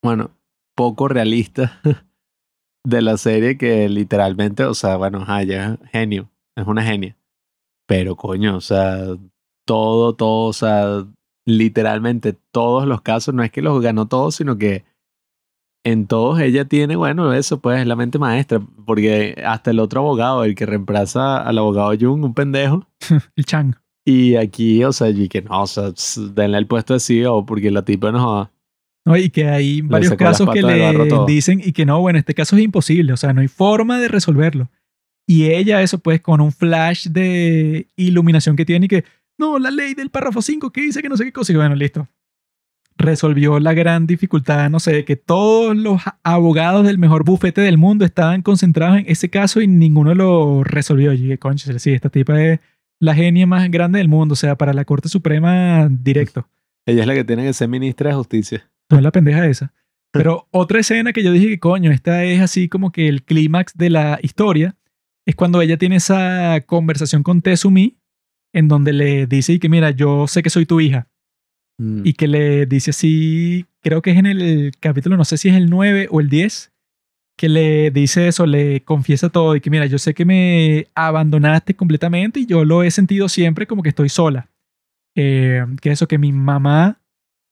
bueno, poco realista de la serie que literalmente, o sea, bueno, ella es genio, es una genia. Pero coño, o sea, todo, todo, o sea, literalmente todos los casos, no es que los ganó todos, sino que en todos ella tiene, bueno, eso pues es la mente maestra, porque hasta el otro abogado, el que reemplaza al abogado Jung, un pendejo. el Chang. Y aquí, o sea, y que no, o sea, denle el puesto de CEO porque la tipa no No, y que hay varios casos que le dicen y que no, bueno, este caso es imposible, o sea, no hay forma de resolverlo. Y ella, eso pues, con un flash de iluminación que tiene y que, no, la ley del párrafo 5 que dice que no sé qué cosa. Y bueno, listo. Resolvió la gran dificultad, no sé, que todos los abogados del mejor bufete del mundo estaban concentrados en ese caso y ninguno lo resolvió. Y dije, concha, sí, esta tipa es la genia más grande del mundo, o sea, para la Corte Suprema directo. Ella es la que tiene que ser ministra de Justicia. No es la pendeja esa. Pero otra escena que yo dije que coño, esta es así como que el clímax de la historia, es cuando ella tiene esa conversación con Tezumi, en donde le dice y que mira, yo sé que soy tu hija. Mm. Y que le dice así, creo que es en el capítulo, no sé si es el 9 o el 10, que le dice eso, le confiesa todo y que mira, yo sé que me abandonaste completamente y yo lo he sentido siempre como que estoy sola. Eh, que eso, que mi mamá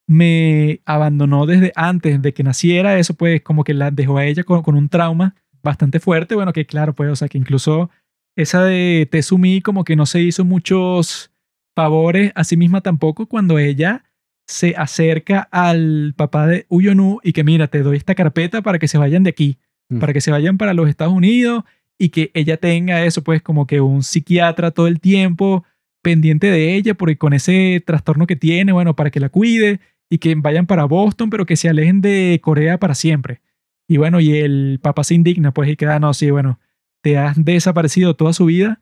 me abandonó desde antes de que naciera, eso pues como que la dejó a ella con, con un trauma bastante fuerte, bueno, que claro, pues, o sea, que incluso esa de Tezumi como que no se hizo muchos favores a sí misma tampoco cuando ella se acerca al papá de Uyonu y que mira, te doy esta carpeta para que se vayan de aquí, Mm. para que se vayan para los Estados Unidos y que ella tenga eso pues como que un psiquiatra todo el tiempo pendiente de ella porque con ese trastorno que tiene, bueno, para que la cuide y que vayan para Boston, pero que se alejen de Corea para siempre. Y bueno, y el papá se indigna pues y queda, no, sí, bueno, te has desaparecido toda su vida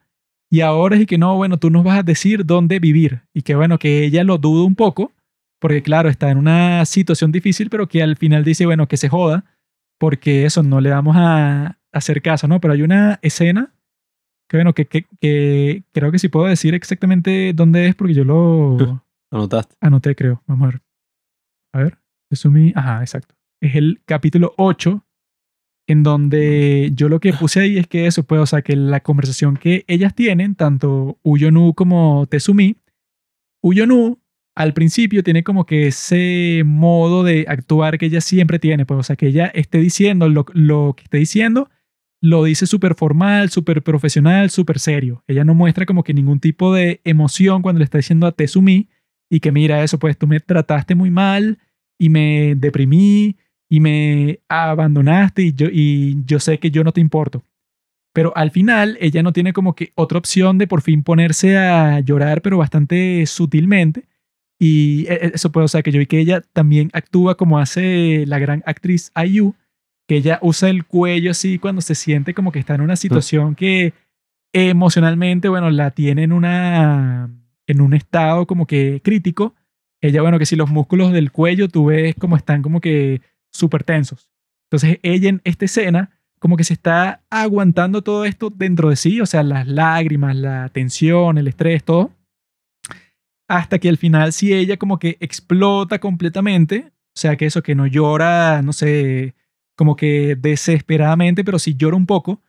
y ahora es y que no, bueno, tú nos vas a decir dónde vivir. Y que bueno, que ella lo duda un poco, porque claro, está en una situación difícil, pero que al final dice, bueno, que se joda, porque eso no le vamos a hacer caso, ¿no? Pero hay una escena que bueno, que, que, que creo que sí puedo decir exactamente dónde es, porque yo lo ¿Anotaste? anoté, creo. Vamos a ver. A ver, resumí. Ajá, exacto. Es el capítulo 8, en donde yo lo que puse ahí es que eso, pues, o sea, que la conversación que ellas tienen, tanto Uyonu como Tezumi, Uyonu al principio tiene como que ese modo de actuar que ella siempre tiene, pues, o sea, que ella esté diciendo lo, que esté diciendo, lo dice súper formal, súper profesional, súper serio. Ella no muestra como que ningún tipo de emoción cuando le está diciendo a Tezumi y que mira eso, pues tú me trataste muy mal y me deprimí y me abandonaste y yo, y yo sé que yo no te importo. Pero al final ella no tiene como que otra opción de por fin ponerse a llorar, pero bastante sutilmente. Y e- e- eso puede, o sea, que yo vi que ella también actúa como hace la gran actriz IU, que ella usa el cuello así cuando se siente como que está en una situación que emocionalmente, bueno, la tiene en una en un estado como que crítico. Ella, bueno, que si los músculos del cuello tú ves como están como que súper tensos. Entonces ella en esta escena como que se está aguantando todo esto dentro de sí, o sea, las lágrimas, la tensión, el estrés, todo. Hasta que al final sí ella como que explota completamente, o sea, que eso que no llora, no sé, como que desesperadamente, pero sí llora un poco.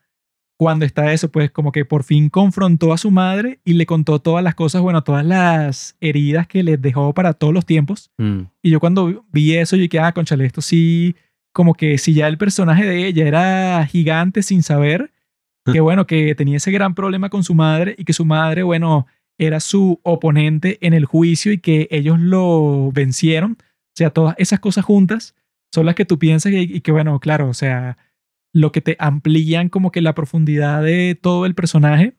Cuando está eso, pues como que por fin confrontó a su madre y le contó todas las cosas, bueno, todas las heridas que les dejó para todos los tiempos. Mm. Y yo cuando vi eso, yo dije, ah, conchale, esto sí, como que si ya el personaje de ella era gigante sin saber, que bueno, que tenía ese gran problema con su madre y que su madre, bueno, era su oponente en el juicio y que ellos lo vencieron. O sea, todas esas cosas juntas son las que tú piensas y, y que bueno, claro, o sea, lo que te amplían como que la profundidad de todo el personaje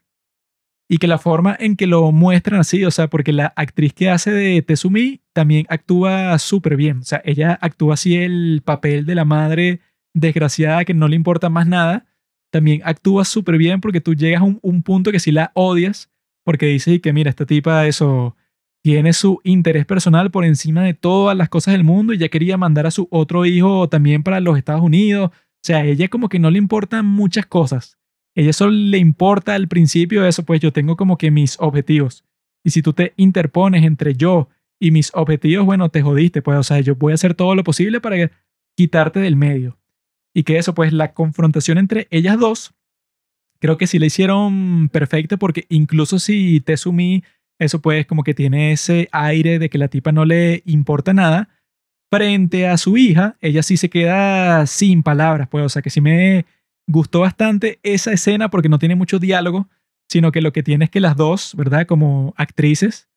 y que la forma en que lo muestran así, o sea, porque la actriz que hace de Tezumi también actúa súper bien, o sea, ella actúa así el papel de la madre desgraciada que no le importa más nada, también actúa súper bien porque tú llegas a un, un punto que si la odias, porque dices y que mira, esta tipa eso tiene su interés personal por encima de todas las cosas del mundo y ya quería mandar a su otro hijo también para los Estados Unidos. O sea, a ella como que no le importan muchas cosas. Ella solo le importa al principio eso, pues yo tengo como que mis objetivos. Y si tú te interpones entre yo y mis objetivos, bueno, te jodiste, pues, o sea, yo voy a hacer todo lo posible para quitarte del medio. Y que eso, pues, la confrontación entre ellas dos, creo que sí la hicieron perfecta porque incluso si Tezumi, eso pues como que tiene ese aire de que la tipa no le importa nada, frente a su hija, ella sí se queda sin palabras, pues, o sea, que sí me gustó bastante esa escena porque no tiene mucho diálogo, sino que lo que tiene es que las dos, ¿verdad? Como actrices,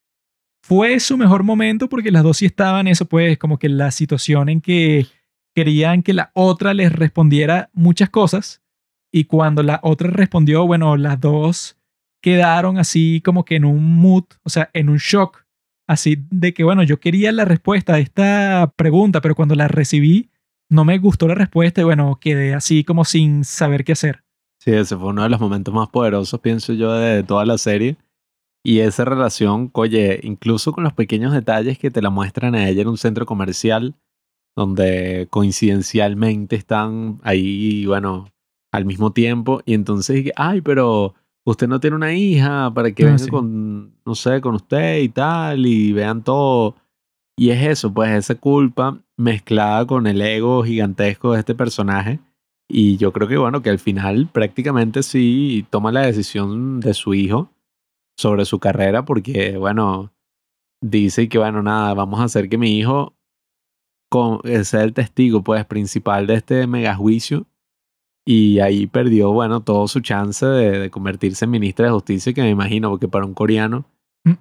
fue su mejor momento porque las dos sí estaban, eso pues, como que la situación en que querían que la otra les respondiera muchas cosas Y cuando la otra respondió, bueno, las dos quedaron así como que en un mood, o sea, en un shock, así de que, bueno, yo quería la respuesta a esta pregunta, pero cuando la recibí, no me gustó la respuesta y bueno, quedé así como sin saber qué hacer. Sí, ese fue uno de los momentos más poderosos, pienso yo, de toda la serie. Y esa relación, oye, incluso con los pequeños detalles que te la muestran a ella en un centro comercial, donde coincidencialmente están ahí, bueno, al mismo tiempo. Y entonces, ay, pero usted no tiene una hija para que Ah, venga sí. con, no sé, con usted y tal, y vean todo. Y es eso, pues esa culpa mezclada con el ego gigantesco de este personaje. Y yo creo que, bueno, que al final prácticamente sí toma la decisión de su hijo sobre su carrera, porque, bueno, dice que, bueno, nada, vamos a hacer que mi hijo con, eh, sea el testigo, pues, principal de este mega juicio. Y ahí perdió, bueno, todo su chance de, de convertirse en ministra de justicia, que me imagino, porque para un coreano Mm.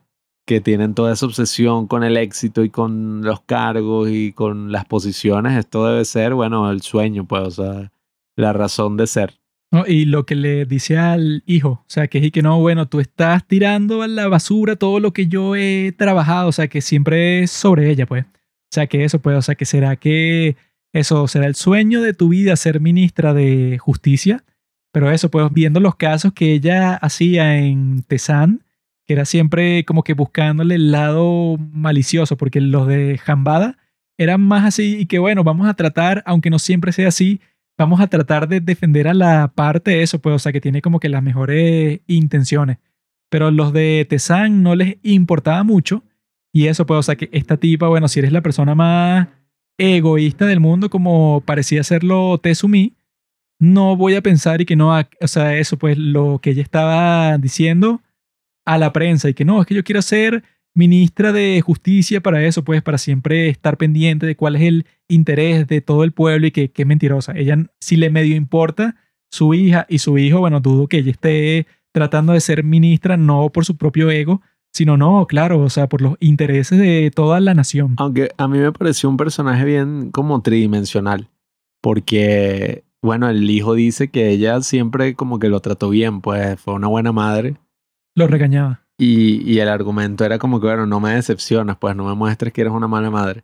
que tienen toda esa obsesión con el éxito y con los cargos y con las posiciones, esto debe ser, bueno, el sueño, pues, o sea, la razón de ser. ¿no? Y lo que le dice al hijo, o sea, que es y que no, bueno, tú estás tirando a la basura todo lo que yo he trabajado, o sea, que siempre es sobre ella, pues. O sea, que eso, pues, o sea, que será que eso será el sueño de tu vida ser ministra de justicia, pero eso, pues, viendo los casos que ella hacía en Tesan, que era siempre como que buscándole el lado malicioso, porque los de Jambada eran más así y que, bueno, vamos a tratar, aunque no siempre sea así, vamos a tratar de defender a la parte de eso, pues, o sea, que tiene como que las mejores intenciones. Pero los de Tesan no les importaba mucho. Y eso, pues, o sea, que esta tipa, bueno, si eres la persona más egoísta del mundo, como parecía serlo Tezumi, no voy a pensar y que no, o sea, eso, pues, lo que ella estaba diciendo a la prensa y que no, es que yo quiero ser ministra de justicia para eso, pues, para siempre estar pendiente de cuál es el interés de todo el pueblo y que, que mentirosa. Ella, si le medio importa su hija y su hijo, bueno, dudo que ella esté tratando de ser ministra no por su propio ego, sino no, claro, o sea, por los intereses de toda la nación. Aunque a mí me pareció un personaje bien como tridimensional, porque, bueno, el hijo dice que ella siempre como que lo trató bien, pues fue una buena madre. Lo regañaba. Y, y el argumento era como que, bueno, no me decepcionas, pues no me muestres que eres una mala madre.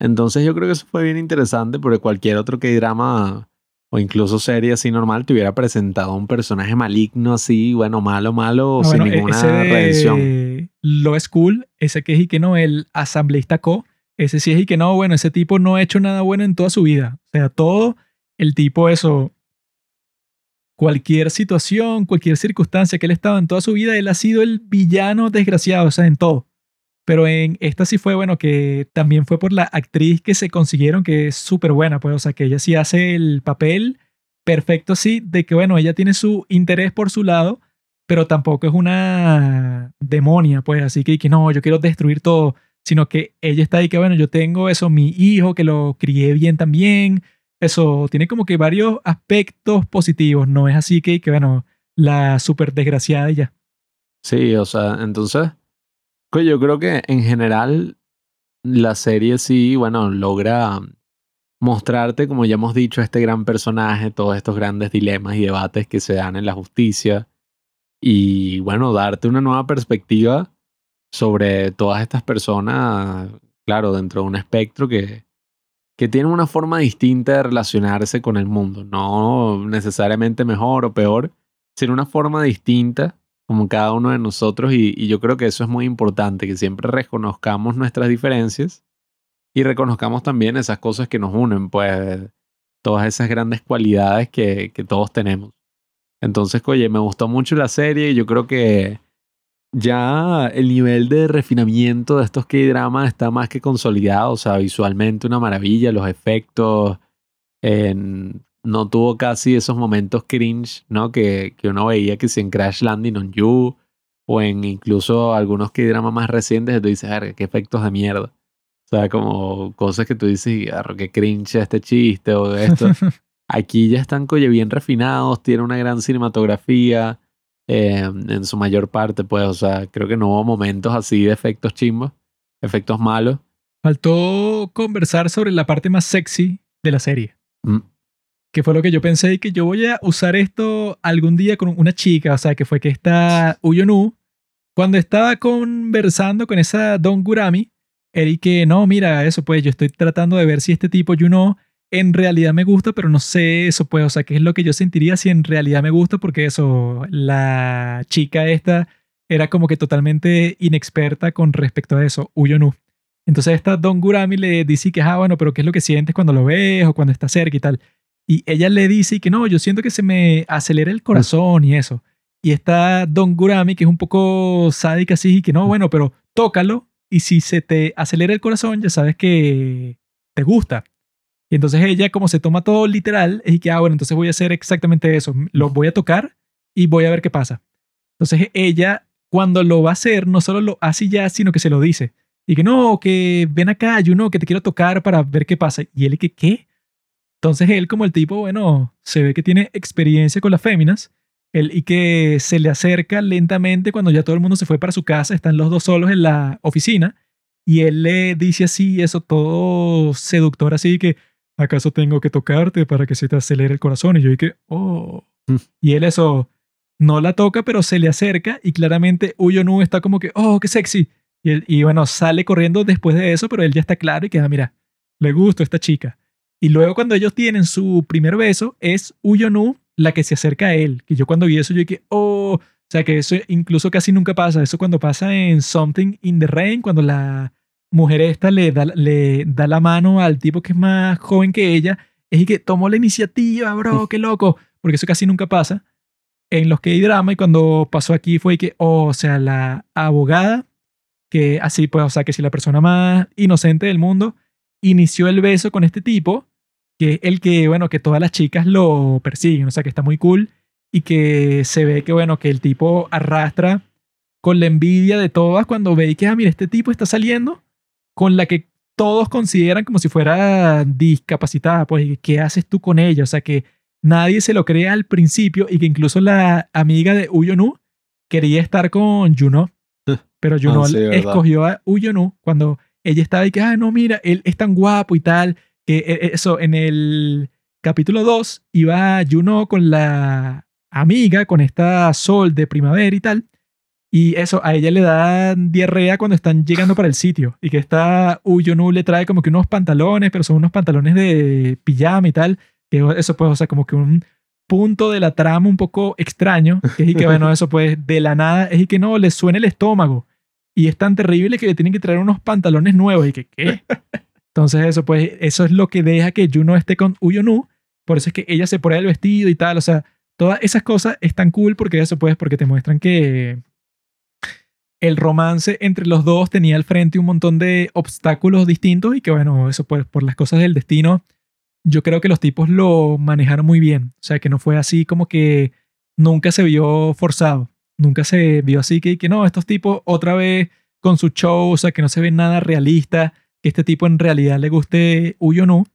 Entonces yo creo que eso fue bien interesante porque cualquier otro K-drama o incluso serie así normal te hubiera presentado un personaje maligno así, bueno, malo, malo, Ah, sin bueno, e- ninguna ese de redención. Lo School, ese que es y que no, el asambleísta Co, ese sí es y que no, bueno, ese tipo no ha hecho nada bueno en toda su vida. O sea, todo el tipo eso, cualquier situación, cualquier circunstancia que él estaba en toda su vida, él ha sido el villano desgraciado, o sea, en todo. Pero en esta sí fue bueno que también fue por la actriz que se consiguieron, que es súper buena, pues, o sea, que ella sí hace el papel perfecto, sí, de que, bueno, ella tiene su interés por su lado, pero tampoco es una demonia, pues, así que, que no, yo quiero destruir todo, sino que ella está ahí que, bueno, yo tengo eso, mi hijo, que lo crié bien también, eso tiene como que varios aspectos positivos, no es así que, que bueno, la súper desgraciada y ya. Sí, o sea, entonces, pues yo creo que en general la serie sí, bueno, logra mostrarte, como ya hemos dicho, este gran personaje, todos estos grandes dilemas y debates que se dan en la justicia y, bueno, darte una nueva perspectiva sobre todas estas personas, claro, dentro de un espectro que, que tiene una forma distinta de relacionarse con el mundo, no necesariamente mejor o peor, sino una forma distinta como cada uno de nosotros y, yo creo que eso es muy importante, que siempre reconozcamos nuestras diferencias y reconozcamos también esas cosas que nos unen, pues todas esas grandes cualidades que, que todos tenemos. Entonces, oye, me gustó mucho la serie y yo creo que ya el nivel de refinamiento de estos K-dramas está más que consolidado, o sea, visualmente una maravilla, los efectos, en- no tuvo casi esos momentos cringe, ¿no? Que, que uno veía que si en Crash Landing on You o en incluso algunos K-dramas más recientes, tú dices, "Verga, qué efectos de mierda. O sea, como cosas que tú dices, "Arro, qué cringe este chiste o esto. Aquí ya están coye bien refinados, tiene una gran cinematografía eh, en su mayor parte, pues, o sea, creo que no hubo momentos así de efectos chimbos, efectos malos. Faltó conversar sobre la parte más sexy de la serie. Mm. Que fue lo que yo pensé y que yo voy a usar esto algún día con una chica, o sea, que fue que esta Uyonu, cuando estaba conversando con esa Don Gurami, él que no, mira, eso pues yo estoy tratando de ver si este tipo Yuno en realidad me gusta, pero no sé eso pues, o sea, qué es lo que yo sentiría si en realidad me gusta, porque eso, la chica esta era como que totalmente inexperta con respecto a eso, Uyonu. Entonces esta Don Gurami le dice que, ah, bueno, pero ¿qué es lo que sientes cuando lo ves o cuando estás cerca y tal? Y ella le dice que no, yo siento que se me acelera el corazón y eso. Y está Don Gurami, que es un poco sádica así, y que no, bueno, pero tócalo y si se te acelera el corazón, ya sabes que te gusta. Y entonces ella, como se toma todo literal, es que, ah, bueno, entonces voy a hacer exactamente eso. Lo voy a tocar y voy a ver qué pasa. Entonces ella, cuando lo va a hacer, no solo lo hace ya, sino que se lo dice. Y que no, que ven acá, yo no, que te quiero tocar para ver qué pasa. Y él que, ¿qué? Entonces él como el tipo, bueno, se ve que tiene experiencia con las féminas, él y que se le acerca lentamente cuando ya todo el mundo se fue para su casa, están los dos solos en la oficina, y él le dice así, eso todo seductor, así que, ¿acaso tengo que tocarte para que se te acelere el corazón? Y yo dije, oh. Mm. Y él eso no la toca, pero se le acerca y claramente Uyonu está como que, oh, qué sexy. Y, él- y bueno, sale corriendo después de eso, pero él ya está claro y queda, mira, le gusta esta chica. Y luego cuando ellos tienen su primer beso, es Uyonu la que se acerca a él. Que yo cuando vi eso, yo dije, oh, o sea que eso incluso casi nunca pasa. Eso cuando pasa en Something in the Rain, cuando la mujer esta le da, le da la mano al tipo que es más joven que ella, es y que tomó la iniciativa, bro, qué loco. Porque eso casi nunca pasa en los que hay drama y cuando pasó aquí fue que, oh, o sea, la abogada, que así pues, o sea, que si la persona más inocente del mundo inició el beso con este tipo, que es el que, bueno, que todas las chicas lo persiguen, o sea, que está muy cool y que se ve que, bueno, que el tipo arrastra con la envidia de todas cuando ve que, ah, mira, este tipo está saliendo con la que todos consideran como si fuera discapacitada, pues, ¿qué haces tú con ella? O sea, que nadie se lo cree al principio y que incluso la amiga de Uyonu quería estar con Juno, pero Juno Ah, sí, escogió a Uyonu cuando ella estaba y que, ah, no, mira, él es tan guapo y tal, eh, eso, en el capítulo 2 iba Juno con la amiga, con esta Sol de primavera y tal, y eso, a ella le da diarrea cuando están llegando para el sitio. Y que esta Uyonu le trae como que unos pantalones, pero son unos pantalones de pijama y tal. Que eso pues, o sea, como que un punto de la trama un poco extraño. Es que, bueno, eso pues, de la nada, es y que no, le suena el estómago. Y es tan terrible que le tienen que traer unos pantalones nuevos. Y que, ¿qué? Entonces eso pues, eso es lo que deja que Juno esté con Uyonu. Por eso es que ella se pone el vestido y tal. O sea, todas esas cosas están cool porque eso pues, porque te muestran que el romance entre los dos tenía al frente un montón de obstáculos distintos y que bueno, eso pues por las cosas del destino, yo creo que los tipos lo manejaron muy bien. O sea, que no fue así como que nunca se vio forzado, nunca se vio así que, que no, estos tipos otra vez con su show, o sea, que no se ve nada realista, que este tipo en realidad le guste Uyo no.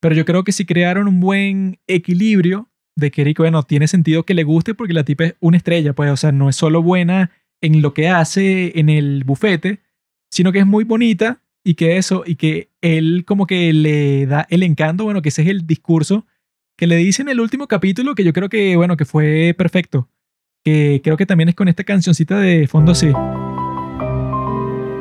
Pero yo creo que sí crearon un buen equilibrio de que, bueno, tiene sentido que le guste porque la tipa es una estrella, pues, o sea, no es solo buena en lo que hace en el bufete, sino que es muy bonita y que eso, y que él como que le da el encanto, bueno, que ese es el discurso que le dice en el último capítulo, que yo creo que, bueno, que fue perfecto, que creo que también es con esta cancioncita de fondo sí,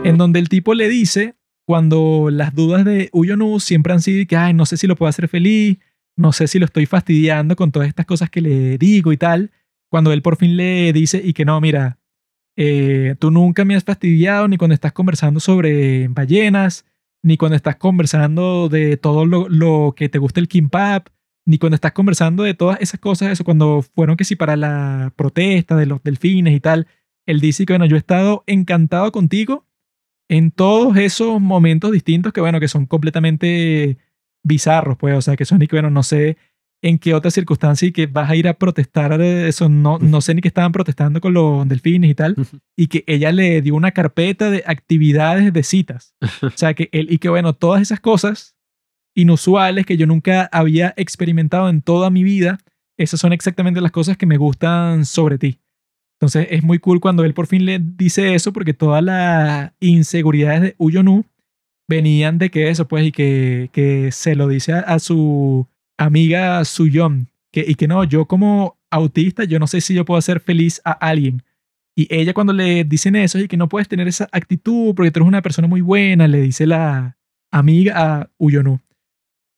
en donde el tipo le dice, cuando las dudas de Uyonu siempre han sido que, ay, no sé si lo puedo hacer feliz, no sé si lo estoy fastidiando con todas estas cosas que le digo y tal, cuando él por fin le dice y que no, mira, eh, tú nunca me has fastidiado ni cuando estás conversando sobre ballenas, ni cuando estás conversando de todo lo, que te gusta el kimbap, ni cuando estás conversando de todas esas cosas, eso cuando fueron que sí para la protesta de los delfines y tal, él dice que bueno, yo he estado encantado contigo en todos esos momentos distintos que bueno, que son completamente bizarros, pues, o sea, que son y que bueno, no sé en qué otra circunstancia y que vas a ir a protestar de eso, no, no sé ni que estaban protestando con los delfines y tal, y que ella le dio una carpeta de actividades de citas. O sea, que él, y que bueno, todas esas cosas inusuales que yo nunca había experimentado en toda mi vida, esas son exactamente las cosas que me gustan sobre ti. Entonces es muy cool cuando él por fin le dice eso porque todas las inseguridades de Uyonu venían de que eso, pues, y que, que se lo dice a, su amiga Suyon, que, y que no, yo como autista, yo no sé si yo puedo hacer feliz a alguien. Y ella cuando le dicen eso y que no puedes tener esa actitud porque tú eres una persona muy buena, le dice la amiga a Uyonu.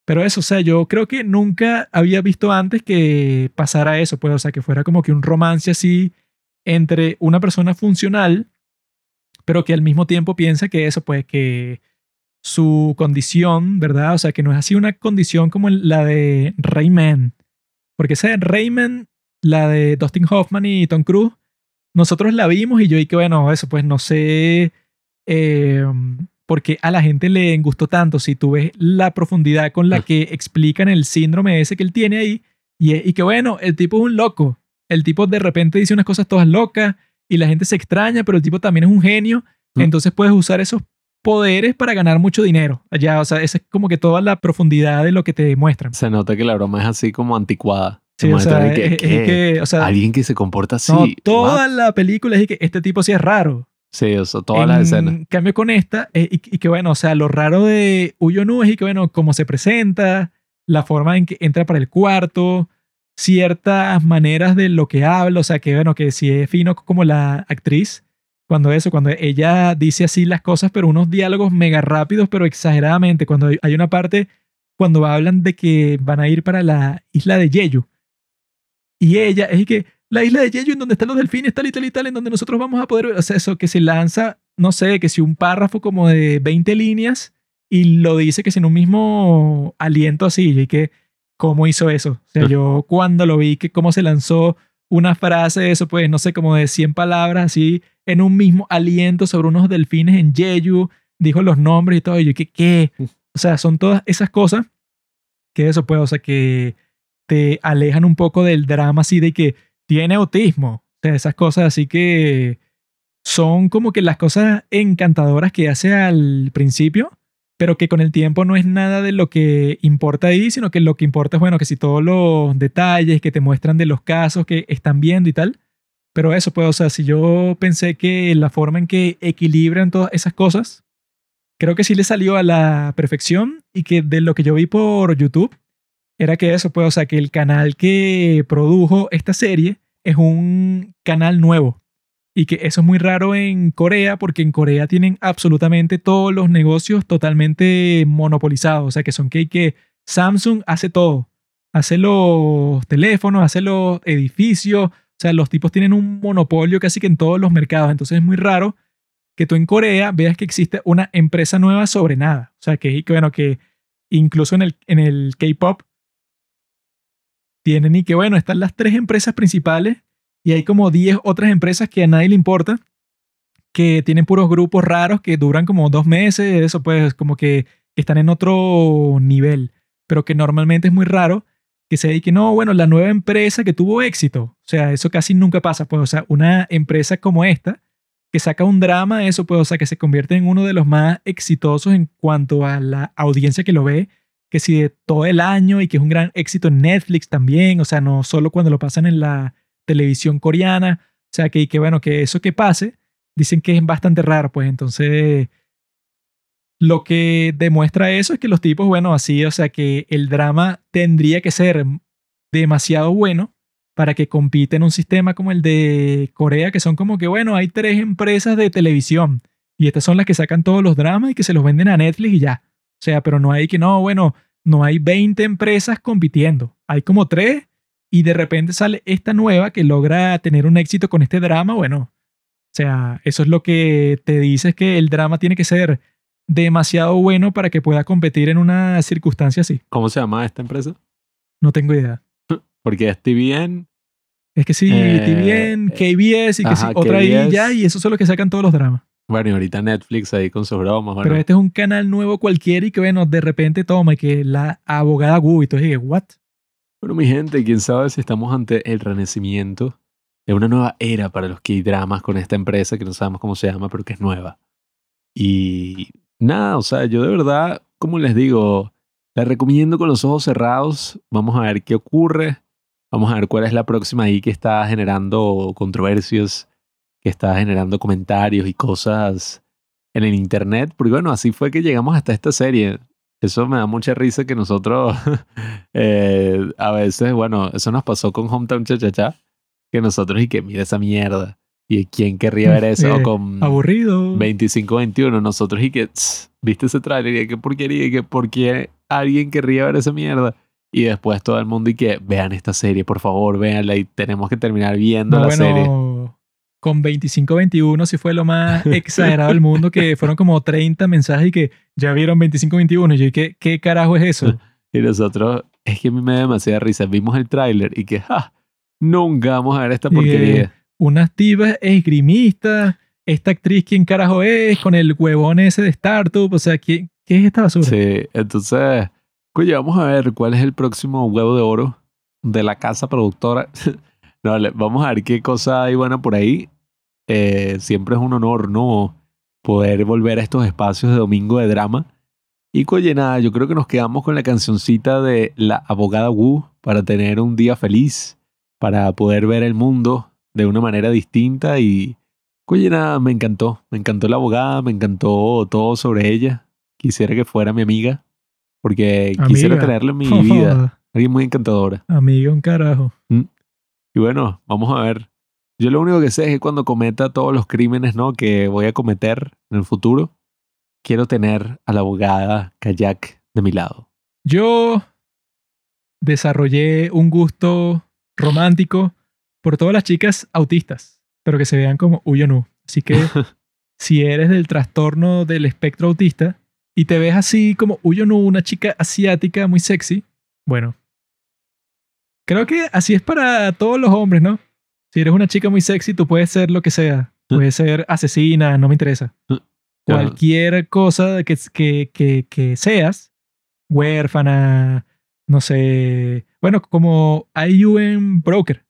Pero eso, o sea, yo creo que nunca había visto antes que pasara eso, pues, o sea, que fuera como que un romance así entre una persona funcional, pero que al mismo tiempo piensa que eso, pues, que su condición, ¿verdad? O sea, que no es así una condición como la de Rayman. Porque esa de Rayman, la de Dustin Hoffman y Tom Cruise, nosotros la vimos y yo que bueno, eso pues no sé eh, por qué a la gente le gustó tanto si tú ves la profundidad con la que explican el síndrome ese que él tiene ahí y, y que bueno, el tipo es un loco. El tipo de repente dice unas cosas todas locas y la gente se extraña, pero el tipo también es un genio. Entonces puedes usar esos poderes para ganar mucho dinero. Ya, o sea, esa es como que toda la profundidad de lo que te demuestran. Se nota que la broma es así como anticuada. Sí, o sea, que- es- es ¿qué? que, o sea, Alguien que se comporta así. no, toda la película es que este tipo sí es raro. Sí, o sea, todas en las escenas. cambio con esta, eh, y, y que bueno, o sea, lo raro de Uyonu es y que bueno, cómo se presenta, la forma en que entra para el cuarto, ciertas maneras de lo que habla, o sea, que bueno, que si es fino como la actriz, cuando eso, cuando ella dice así las cosas, pero unos diálogos mega rápidos, pero exageradamente, cuando hay- una parte, cuando hablan de que van a ir para la isla de Jeju, y ella es que la isla de Jeju en donde están los delfines, tal y tal y tal, en donde nosotros vamos a poder o sea, eso que se lanza, no sé, que si un párrafo como de 20 líneas y lo dice que si en un mismo aliento así, y que, ¿cómo hizo eso? O sea, yo cuando lo vi, que cómo se lanzó una frase, eso pues, no sé, como de 100 palabras así, en un mismo aliento sobre unos delfines en Jeju, dijo los nombres y todo, y yo, ¿qué? ¿Qué? O sea, son todas esas cosas que eso pues, o sea, que te alejan un poco del drama así de que tiene autismo. O sea, esas cosas así que son como que las cosas encantadoras que hace al principio, pero que con el tiempo no es nada de lo que importa ahí, sino que lo que importa es, bueno, que si todos los detalles que te muestran de los casos que están viendo y tal. Pero eso, pues, o sea, si yo pensé que la forma en que equilibran todas esas cosas, creo que sí le salió a la perfección y que de lo que yo vi por YouTube, era que eso, pues, o sea, que el canal que produjo esta serie es un canal nuevo. Y que eso es muy raro en Corea, porque en Corea tienen absolutamente todos los negocios totalmente monopolizados. O sea, que son que, que Samsung hace todo. Hace los teléfonos, hace los edificios. O sea, los tipos tienen un monopolio casi que en todos los mercados. Entonces es muy raro que tú en Corea veas que existe una empresa nueva sobre nada. O sea, que, que bueno, que incluso en el, en el K-pop tienen y que bueno, están las tres empresas principales y hay como 10 otras empresas que a nadie le importa, que tienen puros grupos raros que duran como dos meses, eso pues como que están en otro nivel, pero que normalmente es muy raro que se que no, bueno, la nueva empresa que tuvo éxito, o sea, eso casi nunca pasa, pues, o sea, una empresa como esta, que saca un drama, eso pues, o sea, que se convierte en uno de los más exitosos en cuanto a la audiencia que lo ve, que si de todo el año y que es un gran éxito en Netflix también, o sea, no solo cuando lo pasan en la televisión coreana, o sea, que, que bueno, que eso que pase, dicen que es bastante raro, pues entonces lo que demuestra eso es que los tipos, bueno, así, o sea, que el drama tendría que ser demasiado bueno para que compita en un sistema como el de Corea, que son como que, bueno, hay tres empresas de televisión y estas son las que sacan todos los dramas y que se los venden a Netflix y ya. O sea, pero no hay que, no, bueno, no hay 20 empresas compitiendo. Hay como tres y de repente sale esta nueva que logra tener un éxito con este drama. Bueno, o sea, eso es lo que te dice es que el drama tiene que ser demasiado bueno para que pueda competir en una circunstancia así. ¿Cómo se llama esta empresa? No tengo idea. Porque es TVN. Es que sí, Eh, TVN, KBS y que sí, otra ahí KBS. ya, y esos son los que sacan todos los dramas. Bueno, y ahorita Netflix ahí con sus bromas. Bueno, Pero este es un canal nuevo cualquiera y que, bueno, de repente toma y que la abogada Wu y todo, y que, ¿what? Bueno, mi gente, quién sabe si estamos ante el renacimiento de una nueva era para los K-dramas con esta empresa que no sabemos cómo se llama, pero que es nueva. Y nada, o sea, yo de verdad, como les digo, la recomiendo con los ojos cerrados. Vamos a ver qué ocurre. Vamos a ver cuál es la próxima ahí que está generando controversias, que está generando comentarios y cosas en el internet. Porque bueno, así fue que llegamos hasta esta serie. Eso me da mucha risa que nosotros eh, a veces, bueno, eso nos pasó con Hometown Cha Cha Cha, que nosotros y que mira esa mierda. ¿Y quién querría ver eso? Eh, O con Aburrido. 25-21, nosotros y que, tss, ¿viste ese trailer? Y que porquería, y que por qué alguien querría ver esa mierda. Y después todo el mundo y que vean esta serie, por favor, véanla y tenemos que terminar viendo No, la bueno, serie. Con 25-21 sí fue lo más exagerado del mundo, que fueron como 30 mensajes y que ya vieron 25-21. Y yo, ¿qué, ¿qué carajo es eso? Y nosotros, es que a mí me da demasiada risa. Vimos el tráiler y que. Nunca vamos a ver esta que porquería. Unas tibas esgrimistas, esta actriz, ¿quién carajo es? Con el huevón ese de Startup, o sea, ¿qué, qué es esta basura? Sí, entonces, oye, vamos a ver cuál es el próximo huevo de oro de la casa productora. no, vamos a ver qué cosa hay buena por ahí. Eh, siempre es un honor, ¿no? Poder volver a estos espacios de domingo de drama. Y oye, nada, yo creo que nos quedamos con la cancioncita de la abogada Wu para tener un día feliz, para poder ver el mundo de una manera distinta y, oye, nada, me encantó, me encantó la abogada, me encantó todo sobre ella. Quisiera que fuera mi amiga, porque quisiera Amiga. tenerla en mi vida. Alguien muy encantadora. Amigo, un carajo. Y bueno, vamos a ver. Yo lo único que sé es que cuando cometa todos los crímenes, ¿no? Que voy a cometer en el futuro, quiero tener a la abogada Kayak de mi lado. Yo desarrollé un gusto romántico por todas las chicas autistas, pero que se vean como Uyonu. Así que si eres del trastorno del espectro autista y te ves así como Uyonu, una chica asiática muy sexy, bueno, creo que así es para todos los hombres, ¿no? Si eres una chica muy sexy, tú puedes ser lo que sea. Puedes ser asesina, no me interesa. Cualquier cosa que, que, que, que seas, huérfana, no sé, bueno, como IU en Broker.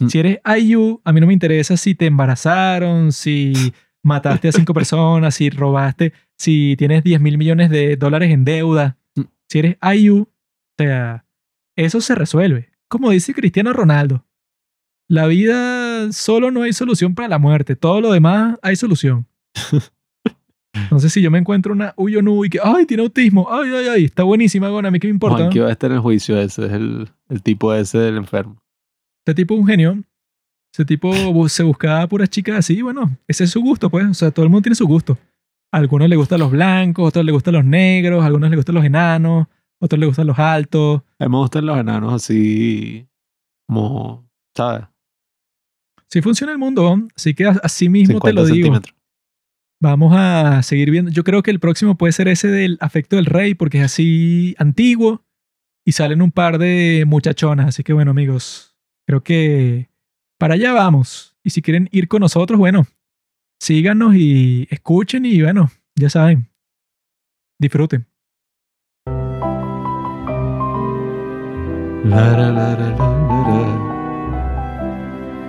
Mm. Si eres IU, a mí no me interesa si te embarazaron, si mataste a cinco personas, si robaste, si tienes 10 mil millones de dólares en deuda. Mm. Si eres IU, o sea, eso se resuelve. Como dice Cristiano Ronaldo, la vida solo no hay solución para la muerte, todo lo demás hay solución. Entonces, si yo me encuentro una Uyonu y que, ay, tiene autismo, ay, ay, ay, está buenísima, Gona, a mí qué me importa. Juan, que va a estar en el juicio ese, es el, el tipo ese del enfermo. Ese tipo es un genio. Ese tipo se buscaba puras chicas así, bueno, ese es su gusto, pues. O sea, todo el mundo tiene su gusto. A algunos les gustan los blancos, a otros les gustan los negros, a algunos les gustan los enanos, a otros les gustan los altos. A mí me gustan los enanos así, como, ¿sabes? Sí funciona el mundo, así que así mismo te 50 lo digo. Vamos a seguir viendo. Yo creo que el próximo puede ser ese del afecto del rey, porque es así antiguo y salen un par de muchachonas. Así que bueno, amigos, creo que para allá vamos. Y si quieren ir con nosotros, bueno, síganos y escuchen y bueno, ya saben, disfruten. La, la, la, la, la, la.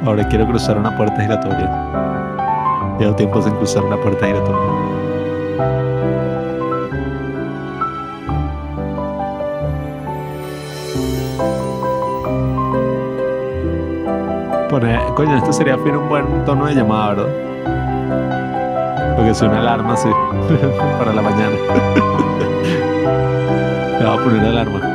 Ahora quiero cruzar una puerta giratoria. Llevo tiempo sin cruzar una puerta giratoria. Pone, coño, esto sería fin un buen tono de llamada, ¿verdad? Porque es una alarma así para la mañana. Le voy a poner alarma.